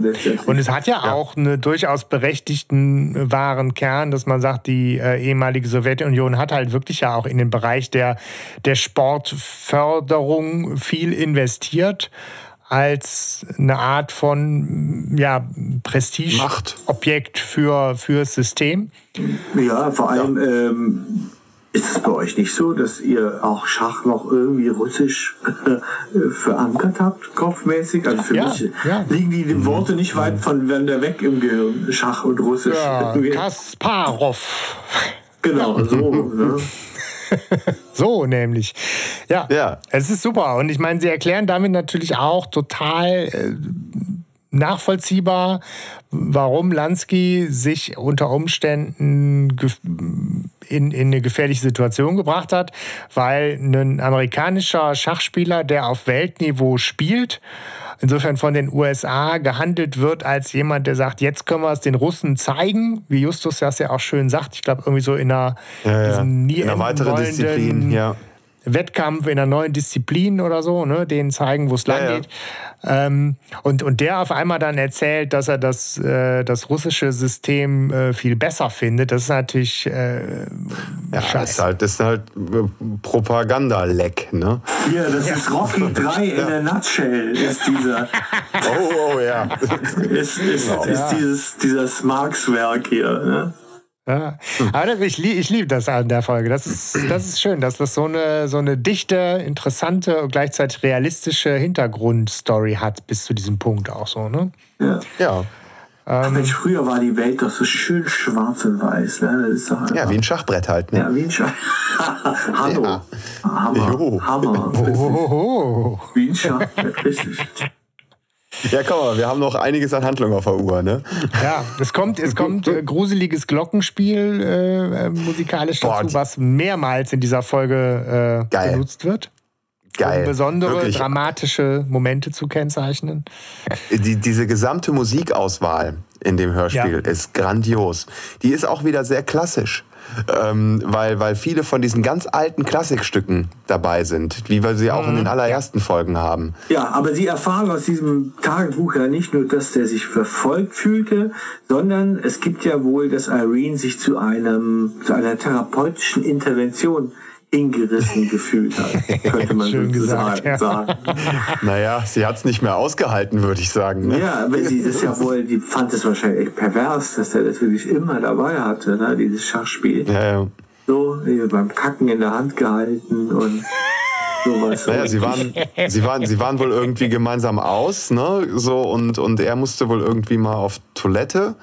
Und es hat ja, ja, auch einen durchaus berechtigten äh, wahren Kern, dass man sagt, die äh, ehemalige Sowjetunion hat halt wirklich ja auch in den Bereich der, der Sportförderung viel investiert als eine Art von ja, Prestigeobjekt für, für das System. Ja, vor allem ja. Ähm, ist es bei euch nicht so, dass ihr auch Schach noch irgendwie russisch äh, verankert habt, kopfmäßig? Also für ja, mich ja. liegen die Worte nicht weit voneinander weg im Gehirn, Schach und Russisch. Ja, Kasparov. Genau, so. ne? so nämlich. Ja, ja, es ist super. Und ich meine, sie erklären damit natürlich auch total äh, nachvollziehbar, warum Lansky sich unter Umständen in, in eine gefährliche Situation gebracht hat, weil ein amerikanischer Schachspieler, der auf Weltniveau spielt, insofern von den USA gehandelt wird als jemand, der sagt, jetzt können wir es den Russen zeigen, wie Justus das ja auch schön sagt. Ich glaube, irgendwie so in einer, ja, ja. in einer weiteren Disziplin, ja. Wettkampf in einer neuen Disziplin oder so, ne, denen zeigen, wo es lang geht. Ähm, und, und der auf einmal dann erzählt, dass er das, äh, das russische System äh, viel besser findet, das ist natürlich äh, ja, das ist halt, das ist halt äh, Propagandaleck, ne? Ja, das ist Rocky 3 in der Nutshell, ist dieser. oh, oh, ja. ist, ist, genau. ist dieses, dieses Marx-Werk hier, ne? Ja. Aber das, ich, ich liebe das an der Folge. Das ist, das ist schön, dass das so eine, so eine dichte, interessante und gleichzeitig realistische Hintergrundstory hat, bis zu diesem Punkt auch so. Ne? Ja. ja. Ähm, Mensch, früher war die Welt doch so schön schwarz und weiß. Ne? Das ist doch ja, wie ein Schachbrett halt. Ne? Ja, wie ein Schachbrett. Hallo. Ja. Hammer. Jo. Hammer. Oh. Wie ein Schachbrett, richtig. Ja, komm mal, wir haben noch einiges an Handlung auf der Uhr, ne? Ja, es kommt, es kommt äh, gruseliges Glockenspiel äh, äh musikalisch dazu, Boah, was mehrmals in dieser Folge äh, genutzt wird. Geil. Um besondere Wirklich. dramatische Momente zu kennzeichnen. Die, diese gesamte Musikauswahl in dem Hörspiel ja. ist grandios. Die ist auch wieder sehr klassisch ähm, weil, weil viele von diesen ganz alten Klassikstücken dabei sind, wie wir sie auch mhm. in den allerersten Folgen haben. Ja, aber Sie erfahren aus diesem Tagebuch ja nicht nur, dass der sich verfolgt fühlte, sondern es gibt ja wohl, dass Irene sich zu einem zu einer therapeutischen Intervention hingerissen gefühlt hat, könnte man Schön gesagt, ja. sagen. Naja, sie hat es nicht mehr ausgehalten, würde ich sagen. Ne? Ja, aber sie ist ja wohl, die fand es wahrscheinlich echt pervers, dass er das wirklich immer dabei hatte, ne? dieses Schachspiel. Ja, ja. So, beim Kacken in der Hand gehalten und sowas. Naja, sie waren, sie, waren, sie waren wohl irgendwie gemeinsam aus, ne? So, und, und er musste wohl irgendwie mal auf Toilette.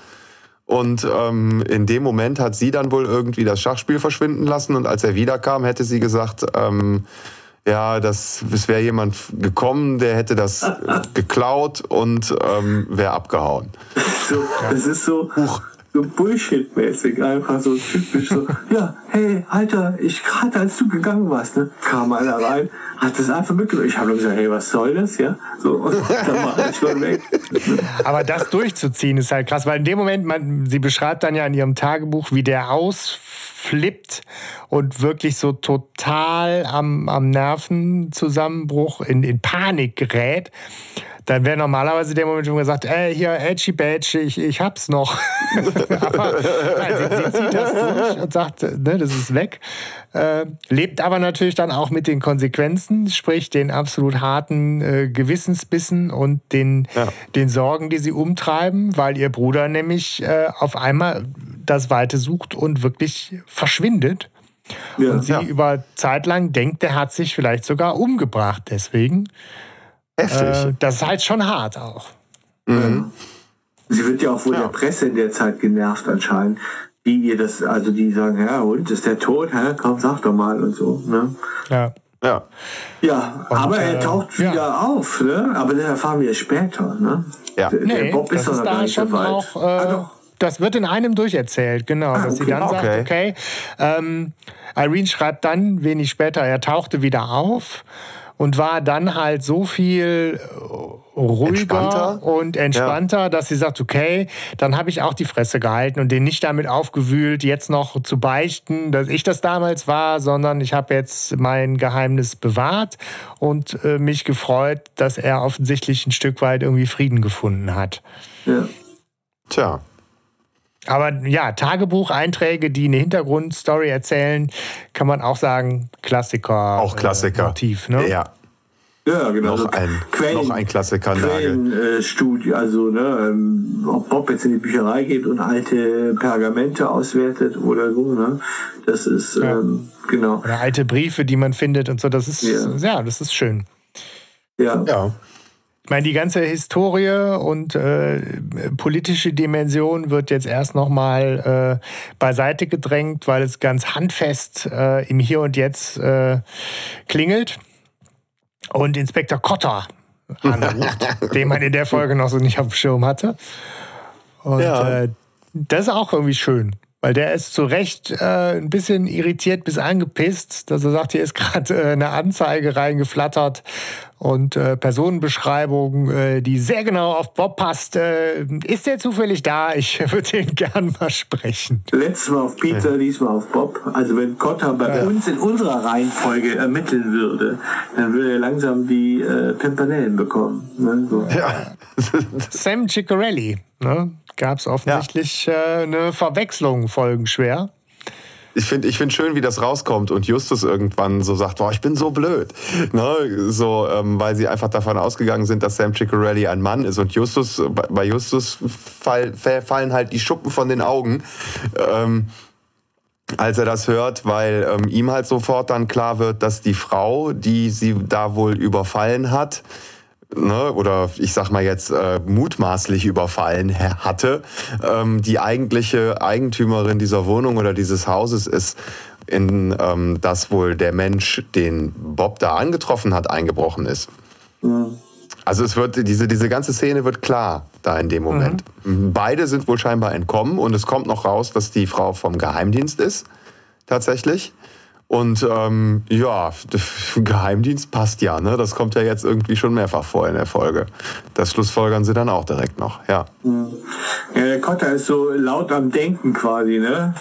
Und ähm, in dem Moment hat sie dann wohl irgendwie das Schachspiel verschwinden lassen. Und als er wiederkam, hätte sie gesagt, ähm, ja, das, es wäre jemand gekommen, der hätte das geklaut und ähm, wäre abgehauen. So, das ist so, so Bullshit-mäßig, einfach so typisch so, ja, hey, Alter, ich gerade als du gegangen warst, ne, kam einer rein, hat das einfach mitgenommen. Ich habe nur gesagt, hey, was soll das, ja? So, und dann war ich schon weg. Aber das durchzuziehen ist halt krass, weil in dem Moment, man, sie beschreibt dann ja in ihrem Tagebuch, wie der ausflippt und wirklich so total am, am Nervenzusammenbruch in, in Panik gerät dann wäre normalerweise der Moment, wo man gesagt, ey, hier, Edgy Badge, ich, ich hab's noch. aber nein, sie, sie, zieht das durch und sagt, ne, das ist weg. Äh, lebt aber natürlich dann auch mit den Konsequenzen, sprich den absolut harten äh, Gewissensbissen und den, ja. den Sorgen, die sie umtreiben, weil ihr Bruder nämlich äh, auf einmal das Weite sucht und wirklich verschwindet. Ja, und sie ja. über Zeit lang denkt, der hat sich vielleicht sogar umgebracht deswegen. Heftig. Äh, das ist halt schon hart auch. Mhm. Sie wird ja auch wohl ja. der Presse in der Zeit genervt anscheinend, die ihr das, also die sagen, ja und, ist der tot? Hä? Komm, sag doch mal und so. Ne? Ja. Ja. Ja, und, aber er äh, taucht äh, wieder ja. auf, ne? Aber das erfahren wir später, ne? Ja. Der, nee, Bob ist doch nicht so weit. Auch, äh, ah, das wird in einem durcherzählt, genau. Ah, dass okay. sie dann sagt, okay, ähm, Irene schreibt dann wenig später, er tauchte wieder auf und war dann halt so viel äh, ruhiger entspannter. und entspannter, ja. dass sie sagt, okay, dann habe ich auch die Fresse gehalten und den nicht damit aufgewühlt, jetzt noch zu beichten, dass ich das damals war, sondern ich habe jetzt mein Geheimnis bewahrt und äh, mich gefreut, dass er offensichtlich ein Stück weit irgendwie Frieden gefunden hat. Ja. Tja. Aber ja, Tagebucheinträge, die eine Hintergrundstory erzählen, kann man auch sagen, Klassiker. Auch Klassiker. Äh, Motiv, ne? Ja. Ja, genau. Noch ein, Quellen, noch ein Klassiker. Quellenstudie, äh, also ne, ähm, ob Bob jetzt in die Bücherei geht und alte Pergamente auswertet oder so, ne? Das ist ja. ähm, genau. Oder alte Briefe, die man findet und so, das ist ja, ja das ist schön. Ja. ja. Ich meine, die ganze Historie und äh, politische Dimension wird jetzt erst nochmal äh, beiseite gedrängt, weil es ganz handfest äh, im Hier und Jetzt äh, klingelt. Und Inspektor Kotter anruft, den man in der Folge noch so nicht auf dem Schirm hatte. Und ja. Äh, das ist auch irgendwie schön. Weil der ist zu Recht äh, ein bisschen irritiert bis angepisst, dass er sagt, hier ist gerade äh, eine Anzeige reingeflattert und äh, Personenbeschreibung, äh, die sehr genau auf Bob passt. Äh, ist der zufällig da? Ich würde ihn gern mal sprechen. Letztes Mal auf Peter, ja. diesmal auf Bob. Also wenn Kotta bei ja. uns in unserer Reihenfolge ermitteln würde, dann würde er langsam die äh, Pimpanellen bekommen. Ne? So. Ja. Sam Ciccarelli, ne? gab es offensichtlich ja. äh, eine Verwechslung folgenschwer. Ich finde ich find schön, wie das rauskommt und Justus irgendwann so sagt, boah, ich bin so blöd. Ne? So, ähm, weil sie einfach davon ausgegangen sind, dass Sam Ciccarelli ein Mann ist. Und Justus, bei Justus fall, fallen halt die Schuppen von den Augen. Ähm, als er das hört, weil ähm, ihm halt sofort dann klar wird, dass die Frau, die sie da wohl überfallen hat, ne, oder ich sag mal jetzt äh, mutmaßlich überfallen hatte, ähm, die eigentliche Eigentümerin dieser Wohnung oder dieses Hauses ist, in ähm, das wohl der Mensch, den Bob da angetroffen hat, eingebrochen ist. Mhm. Also es wird, diese, diese ganze Szene wird klar da in dem Moment. Mhm. Beide sind wohl scheinbar entkommen und es kommt noch raus, dass die Frau vom Geheimdienst ist, tatsächlich. Und ähm, ja, Geheimdienst passt ja, ne? Das kommt ja jetzt irgendwie schon mehrfach vor in der Folge. Das schlussfolgern sie dann auch direkt noch, ja. Ja, der Kotter ist so laut am Denken quasi, ne?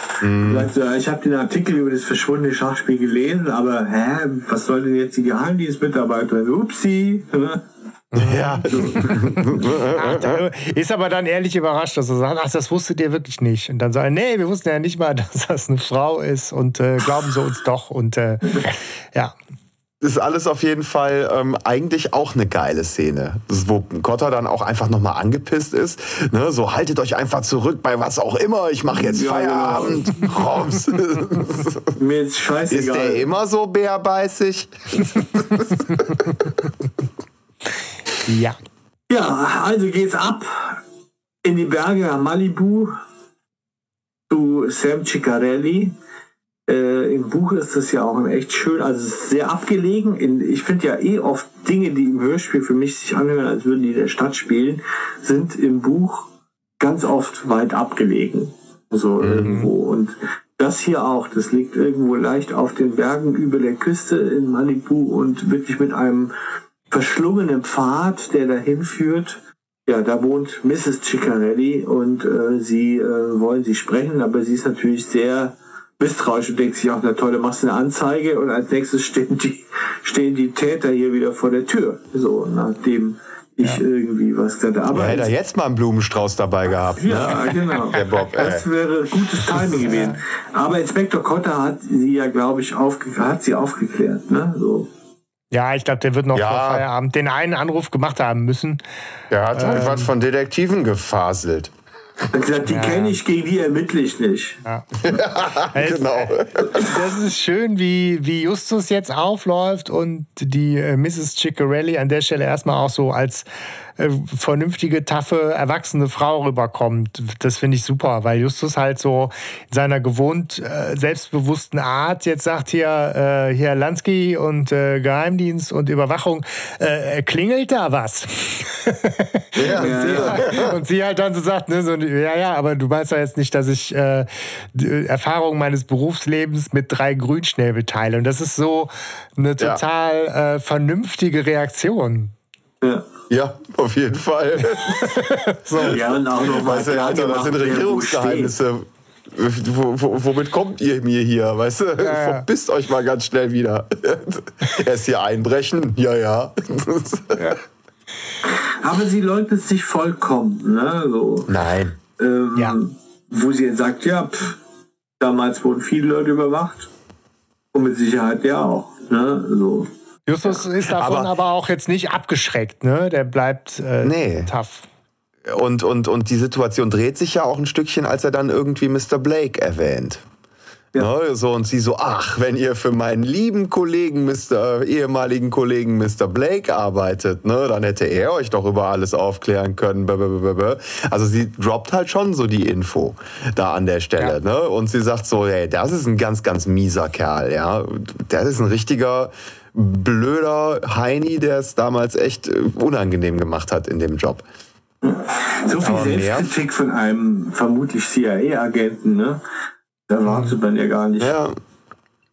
Sagt, ich habe den Artikel über das verschwundene Schachspiel gelesen, aber hä, was soll denn jetzt die Geheimdienstmitarbeiterin? Upsi! Ja. ist aber dann ehrlich überrascht, dass er sagt, ach, das wusstet ihr wirklich nicht. Und dann sagen, nee, wir wussten ja nicht mal, dass das eine Frau ist und äh, glauben sie uns doch. Und äh, ja. Ist alles auf jeden Fall ähm, eigentlich auch eine geile Szene, wo Kotter dann auch einfach nochmal angepisst ist. Ne? So, haltet euch einfach zurück bei was auch immer, ich mache jetzt ja, Feierabend. Genau. Mir ist scheißegal. Ist der immer so bärbeißig? Ja. Ja, also geht's ab in die Berge am Malibu zu Sam Ciccarelli. Äh, Im Buch ist das ja auch echt schön, also sehr abgelegen. In, ich finde ja eh oft Dinge, die im Hörspiel für mich sich anhören, als würden die in der Stadt spielen, sind im Buch ganz oft weit abgelegen. So mhm. irgendwo. Und das hier auch, das liegt irgendwo leicht auf den Bergen über der Küste in Malibu und wirklich mit einem verschlungenen Pfad, der dahin führt. Ja, da wohnt Mrs. Ciccarelli und äh, sie äh, wollen sie sprechen, aber sie ist natürlich sehr misstrauisch und denkt sich auch, na toll, du machst eine Anzeige und als nächstes stehen die, stehen die Täter hier wieder vor der Tür. So, nachdem ich ja. irgendwie was da aber ja, hätte er jetzt mal einen Blumenstrauß dabei gehabt. Ne? Ja, genau. Der Bob, das wäre gutes Timing gewesen. Aber Inspektor Kotter hat sie ja, glaube ich, aufge hat sie aufgeklärt. Ne? So. Ja, ich glaube, der wird noch ja. vor Feierabend den einen Anruf gemacht haben müssen. Der hat halt ähm, was von Detektiven gefaselt. Er hat gesagt, die ja. kenne ich, gegen die ermittle ich nicht. Ja. genau. Das ist schön, wie, wie Justus jetzt aufläuft und die äh, Mrs. Ciccarelli an der Stelle erstmal auch so als äh, vernünftige, taffe, erwachsene Frau rüberkommt. Das finde ich super, weil Justus halt so in seiner gewohnt äh, selbstbewussten Art jetzt sagt hier, äh, hier Lansky und äh, Geheimdienst und Überwachung, äh, klingelt da was? Ja, und, sie, ja. und, sie, halt dann so sagt, ne, so, ja, ja, aber du weißt ja jetzt nicht, dass ich äh, Erfahrung meines Berufslebens mit drei Grünschnäbel teile. Und das ist so eine total ja. vernünftige Reaktion. Ja. Ja, auf jeden Fall. so. Ja, und auch noch weißt du, Alter, das sind Regierungsgeheimnisse. womit kommt ihr mir hier? Weißt du, ja, ja. verpisst euch mal ganz schnell wieder. Erst hier einbrechen, ja, ja. ja. Aber sie leugnet sich vollkommen, ne? So. Nein. Ähm, ja. Wo sie sagt, ja, pff, damals wurden viele Leute überwacht. Und mit Sicherheit ja auch, ne? So. Justus ist davon aber, aber, auch jetzt nicht abgeschreckt, ne? Der bleibt äh, nee. tough. Und, und, und die Situation dreht sich ja auch ein Stückchen, als er dann irgendwie Mr. Blake erwähnt. Ja. Ne, so, und sie so, ach, wenn ihr für meinen lieben Kollegen, Mr., ehemaligen Kollegen Mr. Blake arbeitet, ne, dann hätte er euch doch über alles aufklären können. Also sie droppt halt schon so die Info da an der Stelle. Ja. Ne? Und sie sagt so, hey, das ist ein ganz, ganz mieser Kerl, ja. Der ist ein richtiger blöder Heini, der es damals echt äh, unangenehm gemacht hat in dem Job. So viel Aber Selbstkritik mehr? von einem vermutlich CIA-Agenten, ne? Da wartet man ja gar nicht. Ja.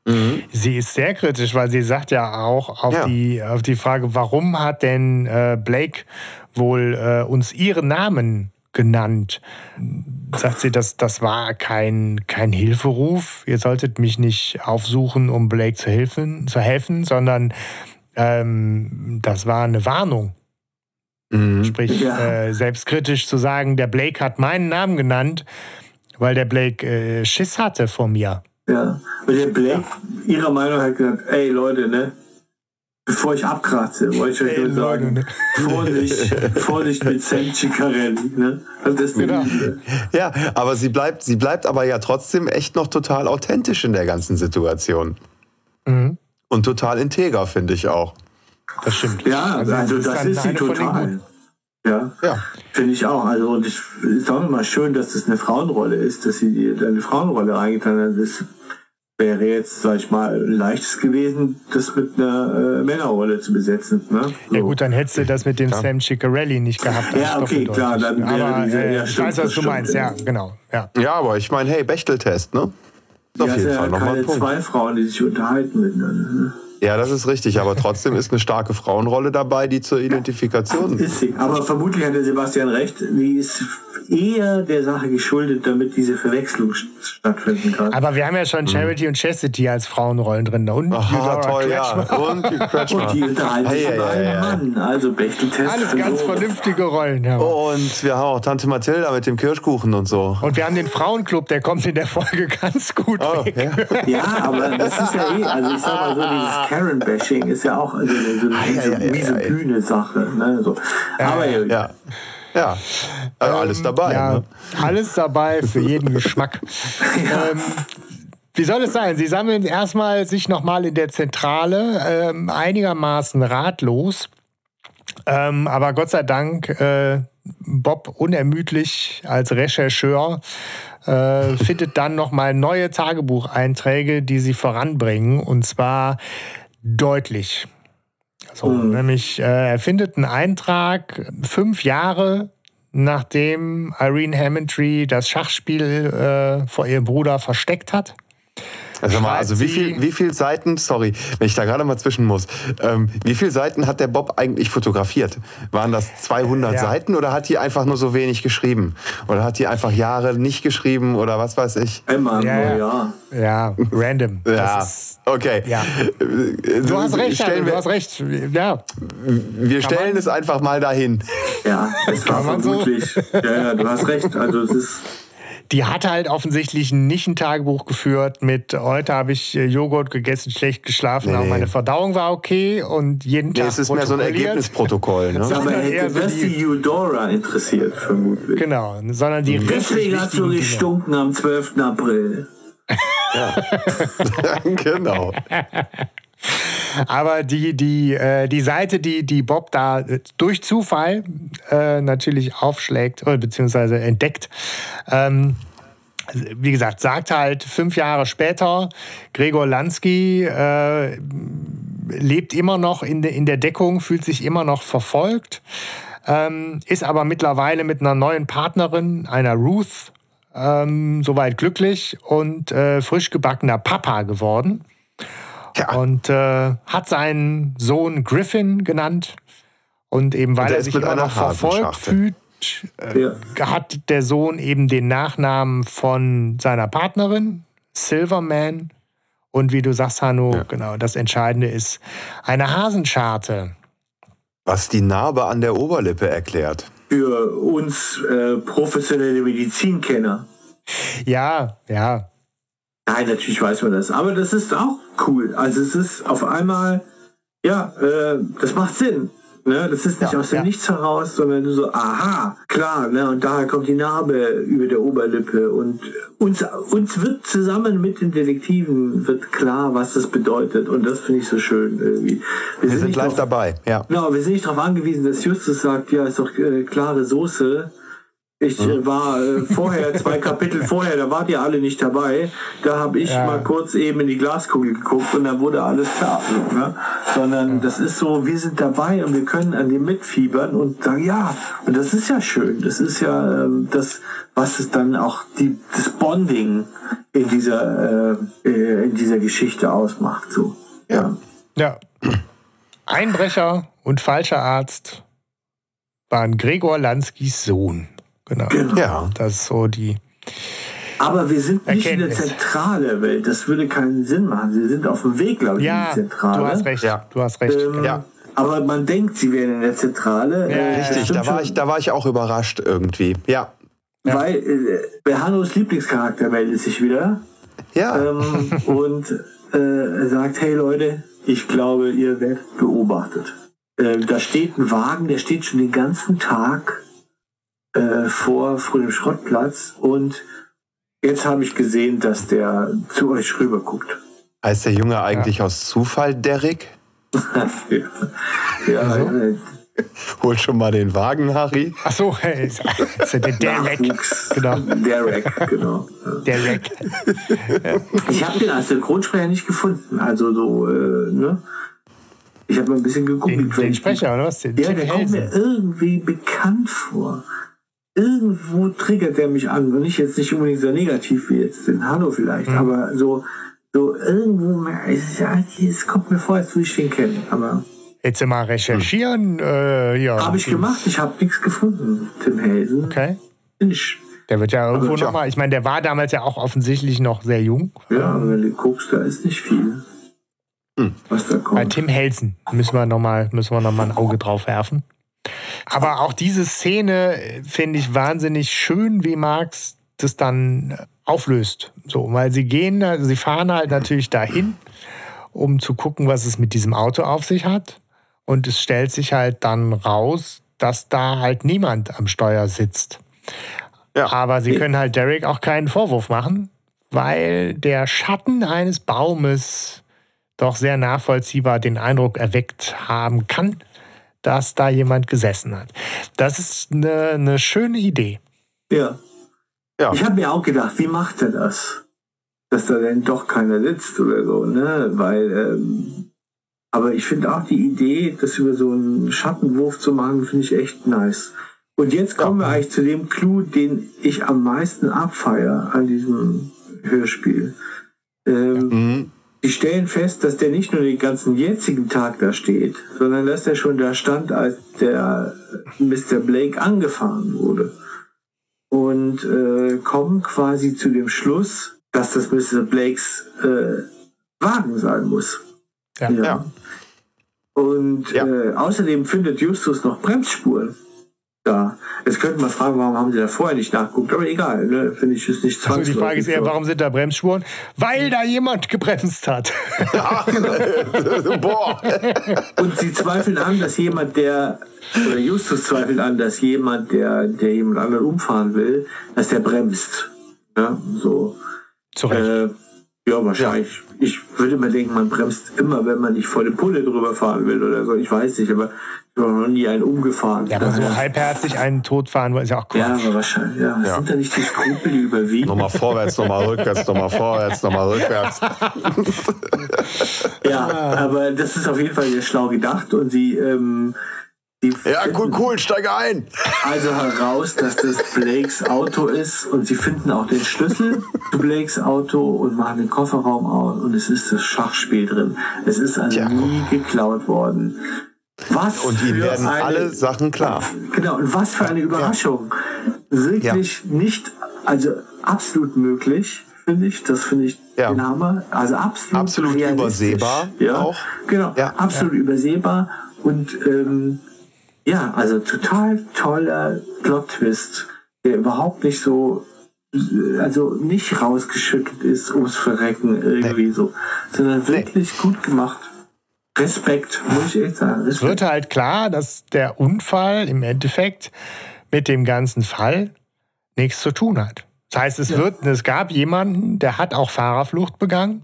Mhm. Sie ist sehr kritisch, weil sie sagt ja auch auf, ja. Die, auf die Frage, warum hat denn äh, Blake wohl äh, uns ihren Namen genannt. Sagt sie, dass das war kein, kein Hilferuf. Ihr solltet mich nicht aufsuchen, um Blake zu helfen, zu helfen sondern ähm, das war eine Warnung. Mhm. Sprich, ja. äh, selbstkritisch zu sagen, der Blake hat meinen Namen genannt, weil der Blake äh, Schiss hatte vor mir. Ja. Und der Blake, ja. ihrer Meinung hat gesagt, ey Leute, ne? Bevor ich abkratze, wollte ich euch nur sagen? Vorsicht, Vorsicht mit Sam Ciccarelli, ne? Das ist genau. Ja, aber sie bleibt, sie bleibt aber ja trotzdem echt noch total authentisch in der ganzen Situation. Mhm. Und total integer, finde ich auch. Das stimmt. Ja, also, also das, das ist sie total. Ja, ja. finde ich auch. Also und ich ist auch nochmal schön, dass das eine Frauenrolle ist, dass sie eine Frauenrolle reingetan hat. Das wäre jetzt, sag ich mal, leichtes gewesen, das mit einer äh, Männerrolle zu besetzen. Ne? So. Ja gut, dann hättest du das mit dem ja. Sam Ciccarelli nicht gehabt. Ja, okay, klar. Dann aber äh, ja, ich weiß, was du meinst. Ja, genau. Ja, ja aber ich meine, hey, Bechteltest, ne? Auf ja, jeden Fall ja keine zwei Frauen, die sich unterhalten miteinander. Ne? Ja, das ist richtig, aber trotzdem ist eine starke Frauenrolle dabei, die zur Identifikation. Ist sie. Aber vermutlich hat der Sebastian recht, die ist eher der Sache geschuldet, damit diese Verwechslung stattfinden kann. Aber wir haben ja schon Charity mhm. und Chastity als Frauenrollen drin. Und Aha, toll, Kretschmer. ja. Und die Kretschmer. Und die unterhalten sich hey, hey, hey, Mann. Also Bechteltest. Alles ganz so. vernünftige Rollen. Ja. Und wir haben auch Tante Mathilda mit dem Kirschkuchen und so. Und wir haben den Frauenclub, der kommt in der Folge ganz gut oh, weg. Ja. ja, aber das ist ja eh, also ich sag mal so, dieses Karen-Bashing ist ja auch also so eine ah, Misogyne-Sache. Ne? So. Aber ja. Ja, also alles ähm, dabei. Ja, ne? Alles dabei für jeden Geschmack. ja. ähm, wie soll es sein? Sie sammeln erstmal sich nochmal in der Zentrale ähm, einigermaßen ratlos. Ähm, aber Gott sei Dank, äh, Bob unermüdlich als Rechercheur äh, findet dann nochmal neue Tagebucheinträge, die sie voranbringen. Und zwar deutlich. So, mhm. Nämlich, äh, er findet einen Eintrag fünf Jahre nachdem Irene Hammondry das Schachspiel äh, vor ihrem Bruder versteckt hat. Also mal, also wie viel, wie viel Seiten, sorry, wenn ich da gerade mal zwischen muss, ähm, wie viele Seiten hat der Bob eigentlich fotografiert? Waren das 200 ja. Seiten oder hat die einfach nur so wenig geschrieben? Oder hat die einfach Jahre nicht geschrieben oder was weiß ich? Immer, ja. Ja, ja random. ja, ist, okay. Ja. Du hast recht, stellen wir, du hast recht. Ja. Wir Kann stellen es einfach mal dahin. Ja, es war vermutlich. So? Ja, ja, du hast recht. Also es ist die hat halt offensichtlich nicht ein Tagebuch geführt mit heute habe ich äh, Joghurt gegessen, schlecht geschlafen, nee. aber meine Verdauung war okay und jeden Tag. Nee, es ist mehr so ein Ergebnisprotokoll. Ne? aber eher so die Eudora interessiert, vermutlich. Genau, sondern die Deswegen hast du gestunken am 12. April. ja. genau. Aber die, die, äh, die Seite, die, die Bob da durch Zufall äh, natürlich aufschlägt, äh, beziehungsweise entdeckt, ähm, wie gesagt, sagt halt fünf Jahre später, Gregor Lansky äh, lebt immer noch in, de, in der Deckung, fühlt sich immer noch verfolgt, ähm, ist aber mittlerweile mit einer neuen Partnerin, einer Ruth, ähm, soweit glücklich und äh, frisch gebackener Papa geworden. Ja. Und äh, hat seinen Sohn Griffin genannt. Und eben weil und er sich immer noch verfolgt fühlt, äh, ja. hat der Sohn eben den Nachnamen von seiner Partnerin, Silverman. Und wie du sagst, Hanno, ja. genau, das Entscheidende ist eine Hasenscharte. Was die Narbe an der Oberlippe erklärt. Für uns äh, professionelle Medizinkenner. Ja, ja. Nein, natürlich weiß man das. Aber das ist auch cool. Also es ist auf einmal, ja, äh, das macht Sinn. Ne? Das ist nicht ja, aus dem ja. Nichts heraus, sondern so, aha, klar, ne? und daher kommt die Narbe über der Oberlippe. Und uns, uns wird zusammen mit den Detektiven wird klar, was das bedeutet. Und das finde ich so schön irgendwie. Wir, wir sind, sind live drauf, dabei, ja. Genau, wir sind nicht darauf angewiesen, dass Justus sagt, ja, ist doch äh, klare Soße. Ich hm? war äh, vorher, zwei Kapitel vorher, da wart ihr alle nicht dabei. Da habe ich ja. mal kurz eben in die Glaskugel geguckt und dann wurde alles klar. Ne? Sondern ja. das ist so, wir sind dabei und wir können an dem mitfiebern und sagen, ja, und das ist ja schön. Das ist ja äh, das, was es dann auch die, das Bonding in dieser, äh, äh, in dieser Geschichte ausmacht. So. Ja. ja. Einbrecher und falscher Arzt waren Gregor Lanskis Sohn. Genau. genau. Ja. Das ist so die. Aber wir sind nicht Erkenntnis. in der Zentrale Welt. Das würde keinen Sinn machen. Sie sind auf dem Weg, glaube ich, ja, in die Zentrale. Du hast recht. Ja. Du hast recht. Ähm, ja. Aber man denkt, sie wären in der Zentrale. Ja, äh, richtig, da war, ich, da war ich auch überrascht irgendwie. Ja. Weil äh, Hannos Lieblingscharakter meldet sich wieder. Ja. Ähm, und äh, sagt, hey Leute, ich glaube, ihr werdet beobachtet. Äh, da steht ein Wagen, der steht schon den ganzen Tag äh, vor, vor dem Schrottplatz und jetzt habe ich gesehen, dass der zu euch rüber guckt. Heißt der Junge eigentlich ja. aus Zufall Derek? ja, ja also? äh, Hol schon mal den Wagen, Harry. Ach so, hey, ist, ist der Derek. Genau. Derek, genau. Derek. ich habe den als Synchronsprecher nicht gefunden. Also so, äh, ne? Ich habe mal ein bisschen geguckt. Den, den Sprecher, oder was? Den ja, der kommt mir irgendwie bekannt vor. Irgendwo triggert der mich an. Und nicht jetzt nicht unbedingt so negativ wie jetzt den Hanno vielleicht, mhm. aber so, so irgendwo, es kommt mir vor, als würde ich den kennen. Aber Jetzt mal recherchieren. Hm. Äh, ja. Habe ich gemacht, ich habe nichts gefunden, Tim Helsen. Okay. Ich. Der wird ja irgendwo nochmal, ich meine, der war damals ja auch offensichtlich noch sehr jung. Ja, aber wenn du guckst, da ist nicht viel. Hm. Was da kommt. Bei Tim Helsen müssen wir nochmal noch, ein Auge drauf werfen. Aber auch diese Szene finde ich wahnsinnig schön, wie Marx das dann auflöst. So, weil sie gehen, sie fahren halt natürlich dahin, um zu gucken, was es mit diesem Auto auf sich hat. Und es stellt sich halt dann raus, dass da halt niemand am Steuer sitzt. Ja. Aber sie können halt Derek auch keinen Vorwurf machen, weil der Schatten eines Baumes doch sehr nachvollziehbar den Eindruck erweckt haben kann, dass da jemand gesessen hat. Das ist eine, eine schöne Idee. Ja. ja. Ich habe mir auch gedacht, wie macht er das? Dass da denn doch keiner sitzt oder so, ne? Weil ähm, aber ich finde auch die Idee, das über so einen Schattenwurf zu machen, finde ich echt nice. Und jetzt kommen ja. wir eigentlich zu dem Clou, den ich am meisten abfeier an diesem Hörspiel. Ähm, mhm. Die stellen fest, dass der nicht nur den ganzen jetzigen Tag da steht, sondern dass der schon da stand, als der Mr. Blake angefahren wurde. Und äh, kommen quasi zu dem Schluss, dass das Mr. Blakes äh, Wagen sein muss. Ja. ja. Und ja. Äh, außerdem findet Justus noch Bremsspuren da. Jetzt könnte man fragen, warum haben sie da vorher nicht nachgeguckt, aber egal, ne? finde ich es nicht zwangsläufig. Also die Frage ist eher, warum sind da Bremsspuren? Weil da jemand gebremst hat. Boah. Und sie zweifeln an, dass jemand, der, oder Justus zweifelt an, dass jemand, der, der jemand anderen umfahren will, dass der bremst. Ja, so. Zu Recht. Äh, ja, wahrscheinlich. Ja. Ich würde mal denken, man bremst immer, wenn man nicht volle Pulle drüber fahren will oder so. Ich weiß nicht, aber noch nie einen umgefahren. Ja, aber so halbherzig einen totfahren ist ja auch cool. Ja, aber wahrscheinlich. Ja. ja. Sind da nicht die Skrupel, die überwiegen? Nochmal vorwärts, nochmal rückwärts, nochmal vorwärts, nochmal rückwärts. ja, aber das ist auf jeden Fall sehr schlau gedacht und sie ähm, ja, cool, cool, steige ein. Also heraus, dass das Blakes Auto ist und sie finden auch den Schlüssel zu Blakes Auto und machen den Kofferraum aus und es ist das Schachspiel drin. Es ist also ja. nie geklaut worden. Was und ihnen werden eine, alle Sachen klar. Genau, und was für eine Überraschung. Ja. Wirklich ja. nicht, also absolut möglich, finde ich. Das finde ich ja. den Hammer. Also absolut, absolut übersehbar. Ja, auch. Genau, absolut übersehbar und ähm, ja, also total toller Plot-Twist, der überhaupt nicht so, also nicht rausgeschüttet ist ums Verrecken irgendwie nee. so, sondern wirklich nee. gut gemacht. Respekt, muss ich echt sagen. Respekt. Es wird halt klar, dass der Unfall im Endeffekt mit dem ganzen Fall nichts zu tun hat. Das heißt, es, ja. wird, es gab jemanden, der hat auch Fahrerflucht begangen,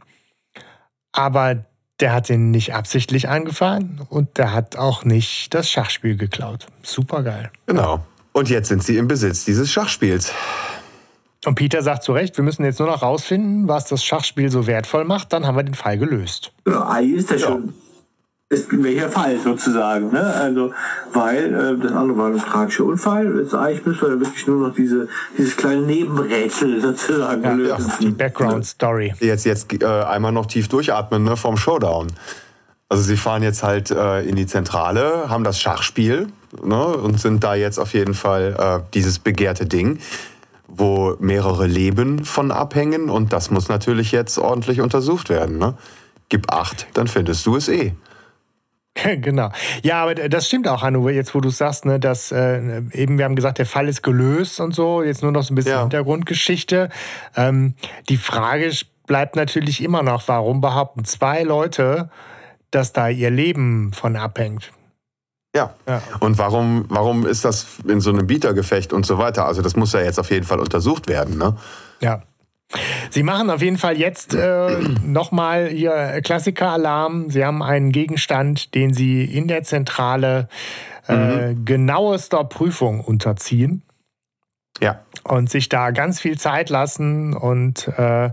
aber der hat ihn nicht absichtlich angefahren und der hat auch nicht das Schachspiel geklaut. Super geil. Genau. Und jetzt sind sie im Besitz dieses Schachspiels. Und Peter sagt zu Recht, wir müssen jetzt nur noch rausfinden, was das Schachspiel so wertvoll macht, dann haben wir den Fall gelöst. Ja, eigentlich ist ja schon ist welcher Fall sozusagen. Ne? Also, weil äh, das andere war ein tragischer Unfall. Jetzt eigentlich müssen wir wirklich nur noch diese, dieses kleine Nebenrätsel sozusagen ja, lösen. Ja, die Background-Story. Jetzt, jetzt äh, einmal noch tief durchatmen ne, vom Showdown. Also sie fahren jetzt halt äh, in die Zentrale, haben das Schachspiel ne, und sind da jetzt auf jeden Fall äh, dieses begehrte Ding, wo mehrere Leben von abhängen und das muss natürlich jetzt ordentlich untersucht werden. Ne? Gib acht, dann findest du es eh. genau. Ja, aber das stimmt auch, Hanno, jetzt wo du sagst, ne, dass äh, eben, wir haben gesagt, der Fall ist gelöst und so, jetzt nur noch so ein bisschen ja. Hintergrundgeschichte. Ähm, die Frage bleibt natürlich immer noch, warum behaupten zwei Leute, dass da ihr Leben von abhängt? Ja. ja. Und warum, warum ist das in so einem Bietergefecht und so weiter? Also das muss ja jetzt auf jeden Fall untersucht werden, ne? Ja. Sie machen auf jeden Fall jetzt äh, nochmal Ihr Klassiker-Alarm. Sie haben einen Gegenstand, den Sie in der Zentrale äh, mhm. genauester Prüfung unterziehen. Ja. Und sich da ganz viel Zeit lassen und äh,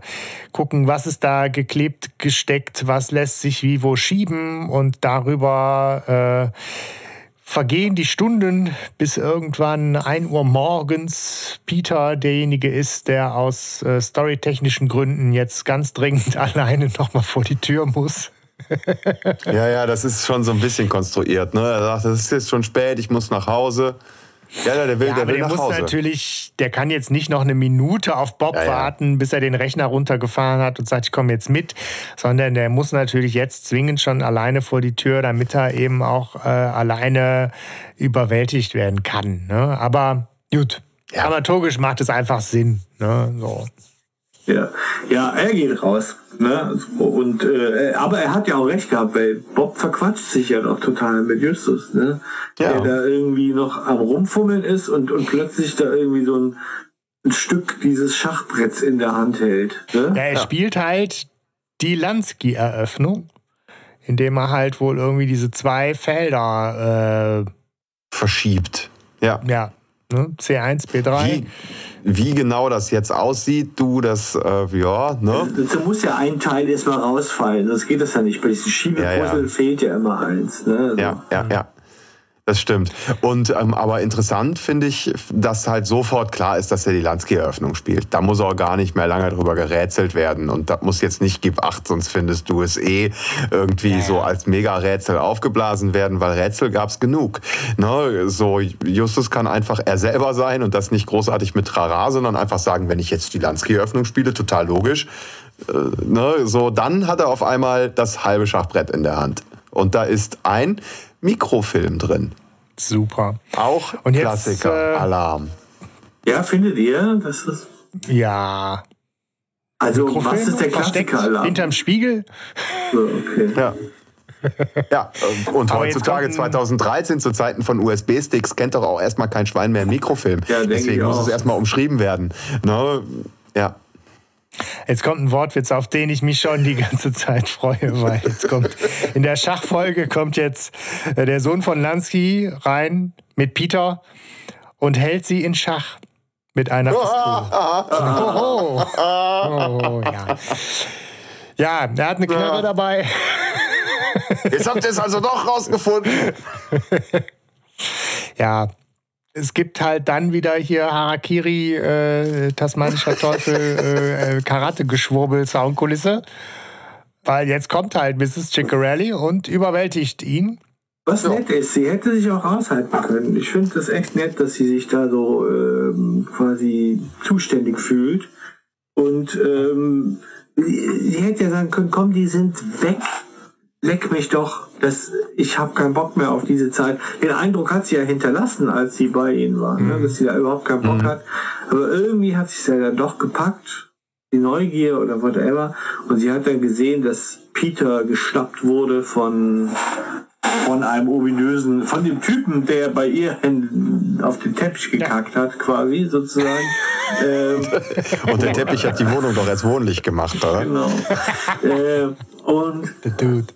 gucken, was ist da geklebt, gesteckt, was lässt sich wie wo schieben und darüber äh, vergehen die Stunden, bis irgendwann 1 Uhr morgens Peter derjenige ist, der aus äh, storytechnischen Gründen jetzt ganz dringend alleine nochmal vor die Tür muss. ja, ja, das ist schon so ein bisschen konstruiert. Ne? Er sagt, es ist jetzt schon spät, ich muss nach Hause. Ja, der will, ja, der will der nach muss Hause. natürlich, der kann jetzt nicht noch eine Minute auf Bob ja, ja. warten, bis er den Rechner runtergefahren hat und sagt, ich komme jetzt mit, sondern der muss natürlich jetzt zwingend schon alleine vor die Tür, damit er eben auch äh, alleine überwältigt werden kann. Ne? Aber gut, dramaturgisch macht es einfach Sinn. Ne? So. Ja, ja, er geht raus. Ne? Und, äh, aber er hat ja auch recht gehabt, weil Bob verquatscht sich ja doch total mit Justus, ne? Ja. Der da irgendwie noch am Rumfummeln ist und, und plötzlich da irgendwie so ein, ein Stück dieses Schachbretts in der Hand hält. Ne? Ja, er ja. spielt halt die Lansky-Eröffnung, indem er halt wohl irgendwie diese zwei Felder äh, verschiebt. Ja. Ja. Ne? C1, B3. Wie, wie genau das jetzt aussieht, du, das, äh, ja, ne? Dazu muss ja ein Teil erstmal rausfallen, sonst geht das ja nicht. Bei diesen Schiebepuzzle ja, ja. fehlt ja immer eins. Ne? Also. Ja, ja, ja. Das stimmt. Und ähm, aber interessant finde ich, dass halt sofort klar ist, dass er die Lansky-Eröffnung spielt. Da muss auch gar nicht mehr lange drüber gerätselt werden. Und das muss jetzt nicht Gib acht, sonst findest du es eh irgendwie ja. so als Mega-Rätsel aufgeblasen werden, weil Rätsel gab es genug. Ne? So, Justus kann einfach er selber sein und das nicht großartig mit Trara, sondern einfach sagen, wenn ich jetzt die Lansky-Eröffnung spiele, total logisch. Äh, ne? So, dann hat er auf einmal das halbe Schachbrett in der Hand. Und da ist ein Mikrofilm drin. Super. Auch Und Klassiker, jetzt, äh, Alarm. Ja, findet ihr? Das ist. Ja. Also, Mikrofilm was ist der Klassiker-Alarm? Hinterm Spiegel? okay. Ja. Ja, und heutzutage 2013 zu Zeiten von USB-Sticks kennt doch auch erstmal kein Schwein mehr einen Mikrofilm. Ja, Deswegen muss es erstmal umschrieben werden. Ne? Ja. Jetzt kommt ein Wortwitz, auf den ich mich schon die ganze Zeit freue, weil jetzt kommt in der Schachfolge kommt jetzt äh, der Sohn von Lansky rein mit Peter und hält sie in Schach mit einer Pistole. Oh, oh, oh, ja. ja, er hat eine Knarre ja. dabei. Jetzt habt ihr es also doch rausgefunden. ja, es gibt halt dann wieder hier Harakiri, äh, tasmanischer Teufel, äh, äh, Karate-Geschwurbel, Soundkulisse. Weil jetzt kommt halt Mrs. Ciccarelli und überwältigt ihn. Was nett ist, sie hätte sich auch aushalten können. Ich finde das echt nett, dass sie sich da so ähm, quasi zuständig fühlt. Und ähm, sie hätte ja sagen können, komm, die sind weg leck mich doch, das, ich habe keinen Bock mehr auf diese Zeit. Den Eindruck hat sie ja hinterlassen, als sie bei ihnen war, ne, mhm. ne, dass sie da überhaupt keinen Bock mhm. hat. Aber irgendwie hat sie es ja dann doch gepackt, die Neugier oder whatever. Und sie hat dann gesehen, dass Peter geschnappt wurde von von einem ominösen, von dem Typen, der bei ihr auf den Teppich gekackt ja. hat, quasi sozusagen. ähm, und der Teppich hat die Wohnung doch erst wohnlich gemacht, oder? Genau. äh, und The Dude.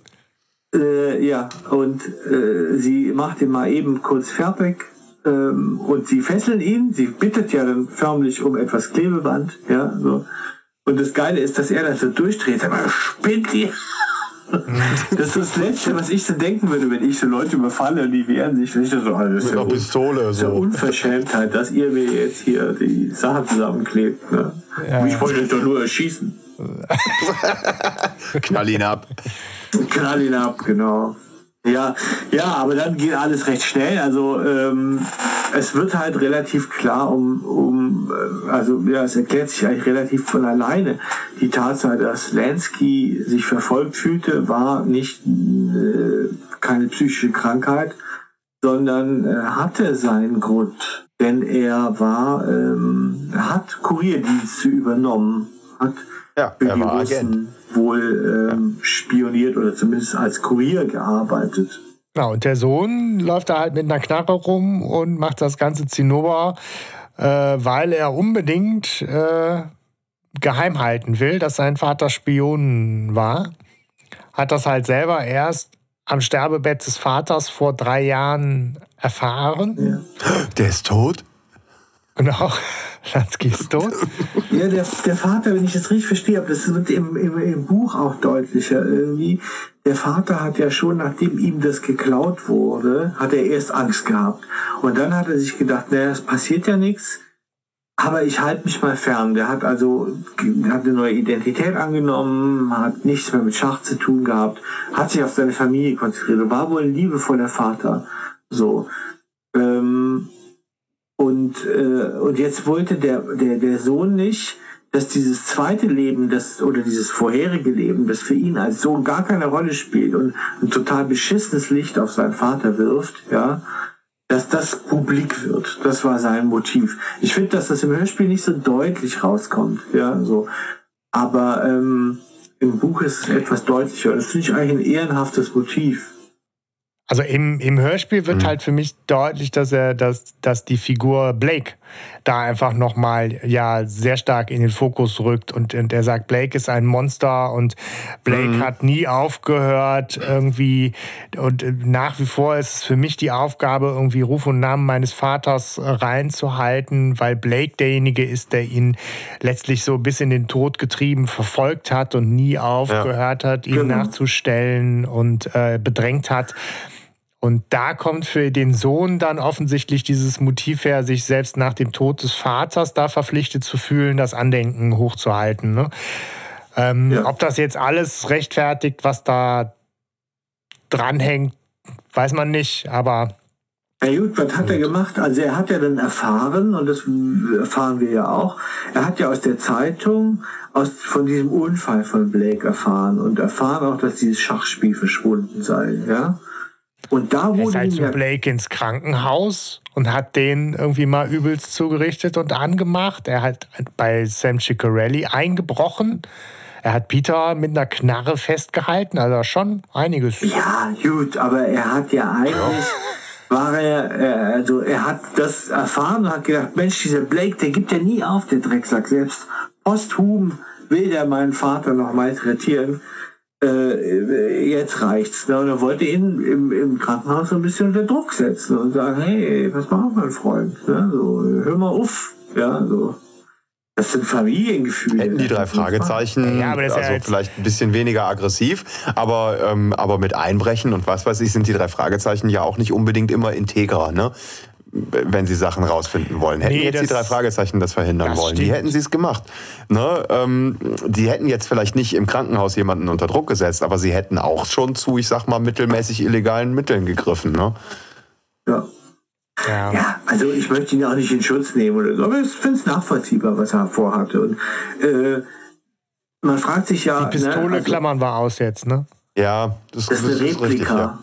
Äh, ja, und äh, sie macht ihn mal eben kurz fertig ähm, und sie fesseln ihn. Sie bittet ja dann förmlich um etwas Klebeband. Ja, so. Und das Geile ist, dass er dann so durchdreht. Aber spinnt die? das ist das Letzte, was ich so denken würde, wenn ich so Leute überfalle und die wehren sich. Ich so, also, das ist ja Pistole. So. Unverschämtheit, dass ihr mir jetzt hier die Sache zusammenklebt. Ne? Ja. Ich wollte doch nur erschießen. Knall ihn ab. Knall ihn ab, genau. Ja, ja, aber dann geht alles recht schnell. Also ähm, es wird halt relativ klar um, um äh, also ja, es erklärt sich eigentlich relativ von alleine. Die Tatsache, dass Lansky sich verfolgt fühlte, war nicht äh, keine psychische Krankheit, sondern äh, hatte seinen Grund. Denn er war, ähm, hat Kurierdienste übernommen, hat ja, für die Russen wohl ähm, spioniert oder zumindest als Kurier gearbeitet. Genau, und der Sohn läuft da halt mit einer Knarre rum und macht das ganze Zinnober, äh, weil er unbedingt äh, geheim halten will, dass sein Vater Spion war. Hat das halt selber erst am Sterbebett des Vaters vor drei Jahren erfahren. Ja. Der ist tot? Genau, Lansky ist tot. Ja, der, der Vater, wenn ich das richtig verstehe, aber das wird im, im, im Buch auch deutlicher irgendwie. Der Vater hat ja schon, nachdem ihm das geklaut wurde, hat er erst Angst gehabt. Und dann hat er sich gedacht, naja, es passiert ja nichts, aber ich halte mich mal fern. Der hat also hat eine neue Identität angenommen, hat nichts mehr mit Schach zu tun gehabt, hat sich auf seine Familie konzentriert, war wohl ein liebevoller Vater. So. Ähm, und, äh, und jetzt wollte der, der, der Sohn nicht, dass dieses zweite Leben, das, oder dieses vorherige Leben, das für ihn als Sohn gar keine Rolle spielt und ein total beschissenes Licht auf seinen Vater wirft, ja, dass das publik wird. Das war sein Motiv. Ich finde, dass das im Hörspiel nicht so deutlich rauskommt, ja, so. Aber ähm, im Buch ist es etwas deutlicher. Das finde ich eigentlich ein ehrenhaftes Motiv. Also im, im Hörspiel wird mhm. halt für mich deutlich, dass er, dass, dass die Figur Blake da einfach nochmal ja sehr stark in den Fokus rückt und, und er sagt, Blake ist ein Monster und Blake mhm. hat nie aufgehört irgendwie und nach wie vor ist es für mich die Aufgabe, irgendwie Ruf und Namen meines Vaters reinzuhalten, weil Blake derjenige ist, der ihn letztlich so bis in den Tod getrieben verfolgt hat und nie aufgehört ja. hat, ihn genau. nachzustellen und äh, bedrängt hat. Und da kommt für den Sohn dann offensichtlich dieses Motiv her, sich selbst nach dem Tod des Vaters da verpflichtet zu fühlen, das Andenken hochzuhalten. Ne? Ähm, ja. Ob das jetzt alles rechtfertigt, was da dranhängt, weiß man nicht, aber. Na gut, was hat er gemacht? Also er hat ja dann erfahren, und das erfahren wir ja auch, er hat ja aus der Zeitung aus, von diesem Unfall von Blake erfahren und erfahren auch, dass dieses Schachspiel verschwunden sei. Ja? Und da wurde er ist halt zu Blake ins Krankenhaus und hat den irgendwie mal übelst zugerichtet und angemacht. Er hat bei Sam Ciccarelli eingebrochen. Er hat Peter mit einer Knarre festgehalten, also schon einiges. Ja, gut, aber er hat ja eigentlich, ja. war er, also er hat das erfahren und hat gedacht, Mensch, dieser Blake, der gibt ja nie auf, der Drecksack. Selbst posthum will der meinen Vater noch malträtieren äh, jetzt reicht's. Ne? Und er wollte ihn im, im Krankenhaus so ein bisschen unter Druck setzen und sagen, hey, was machen mein Freund? Ne? So, hör mal auf. Ja, so. Das sind Familiengefühle. Hätten die drei Fragezeichen, ja, also ja vielleicht ein bisschen weniger aggressiv, aber, ähm, aber mit Einbrechen und was weiß ich, sind die drei Fragezeichen ja auch nicht unbedingt immer integrer. Ne? Wenn sie Sachen rausfinden wollen. Hätten nee, jetzt die drei Fragezeichen das verhindern das wollen, stimmt. die hätten sie es gemacht. Ne? Ähm, die hätten jetzt vielleicht nicht im Krankenhaus jemanden unter Druck gesetzt, aber sie hätten auch schon zu, ich sag mal, mittelmäßig illegalen Mitteln gegriffen. Ne? Ja. Ja. ja. also ich möchte ihn auch nicht in Schutz nehmen oder so, aber ich finde es nachvollziehbar, was er vorhatte. Und äh, man fragt sich ja. Die Pistole ne, also, klammern wir aus jetzt, ne? Ja, das, das ist eine Replika. Richtig, ja.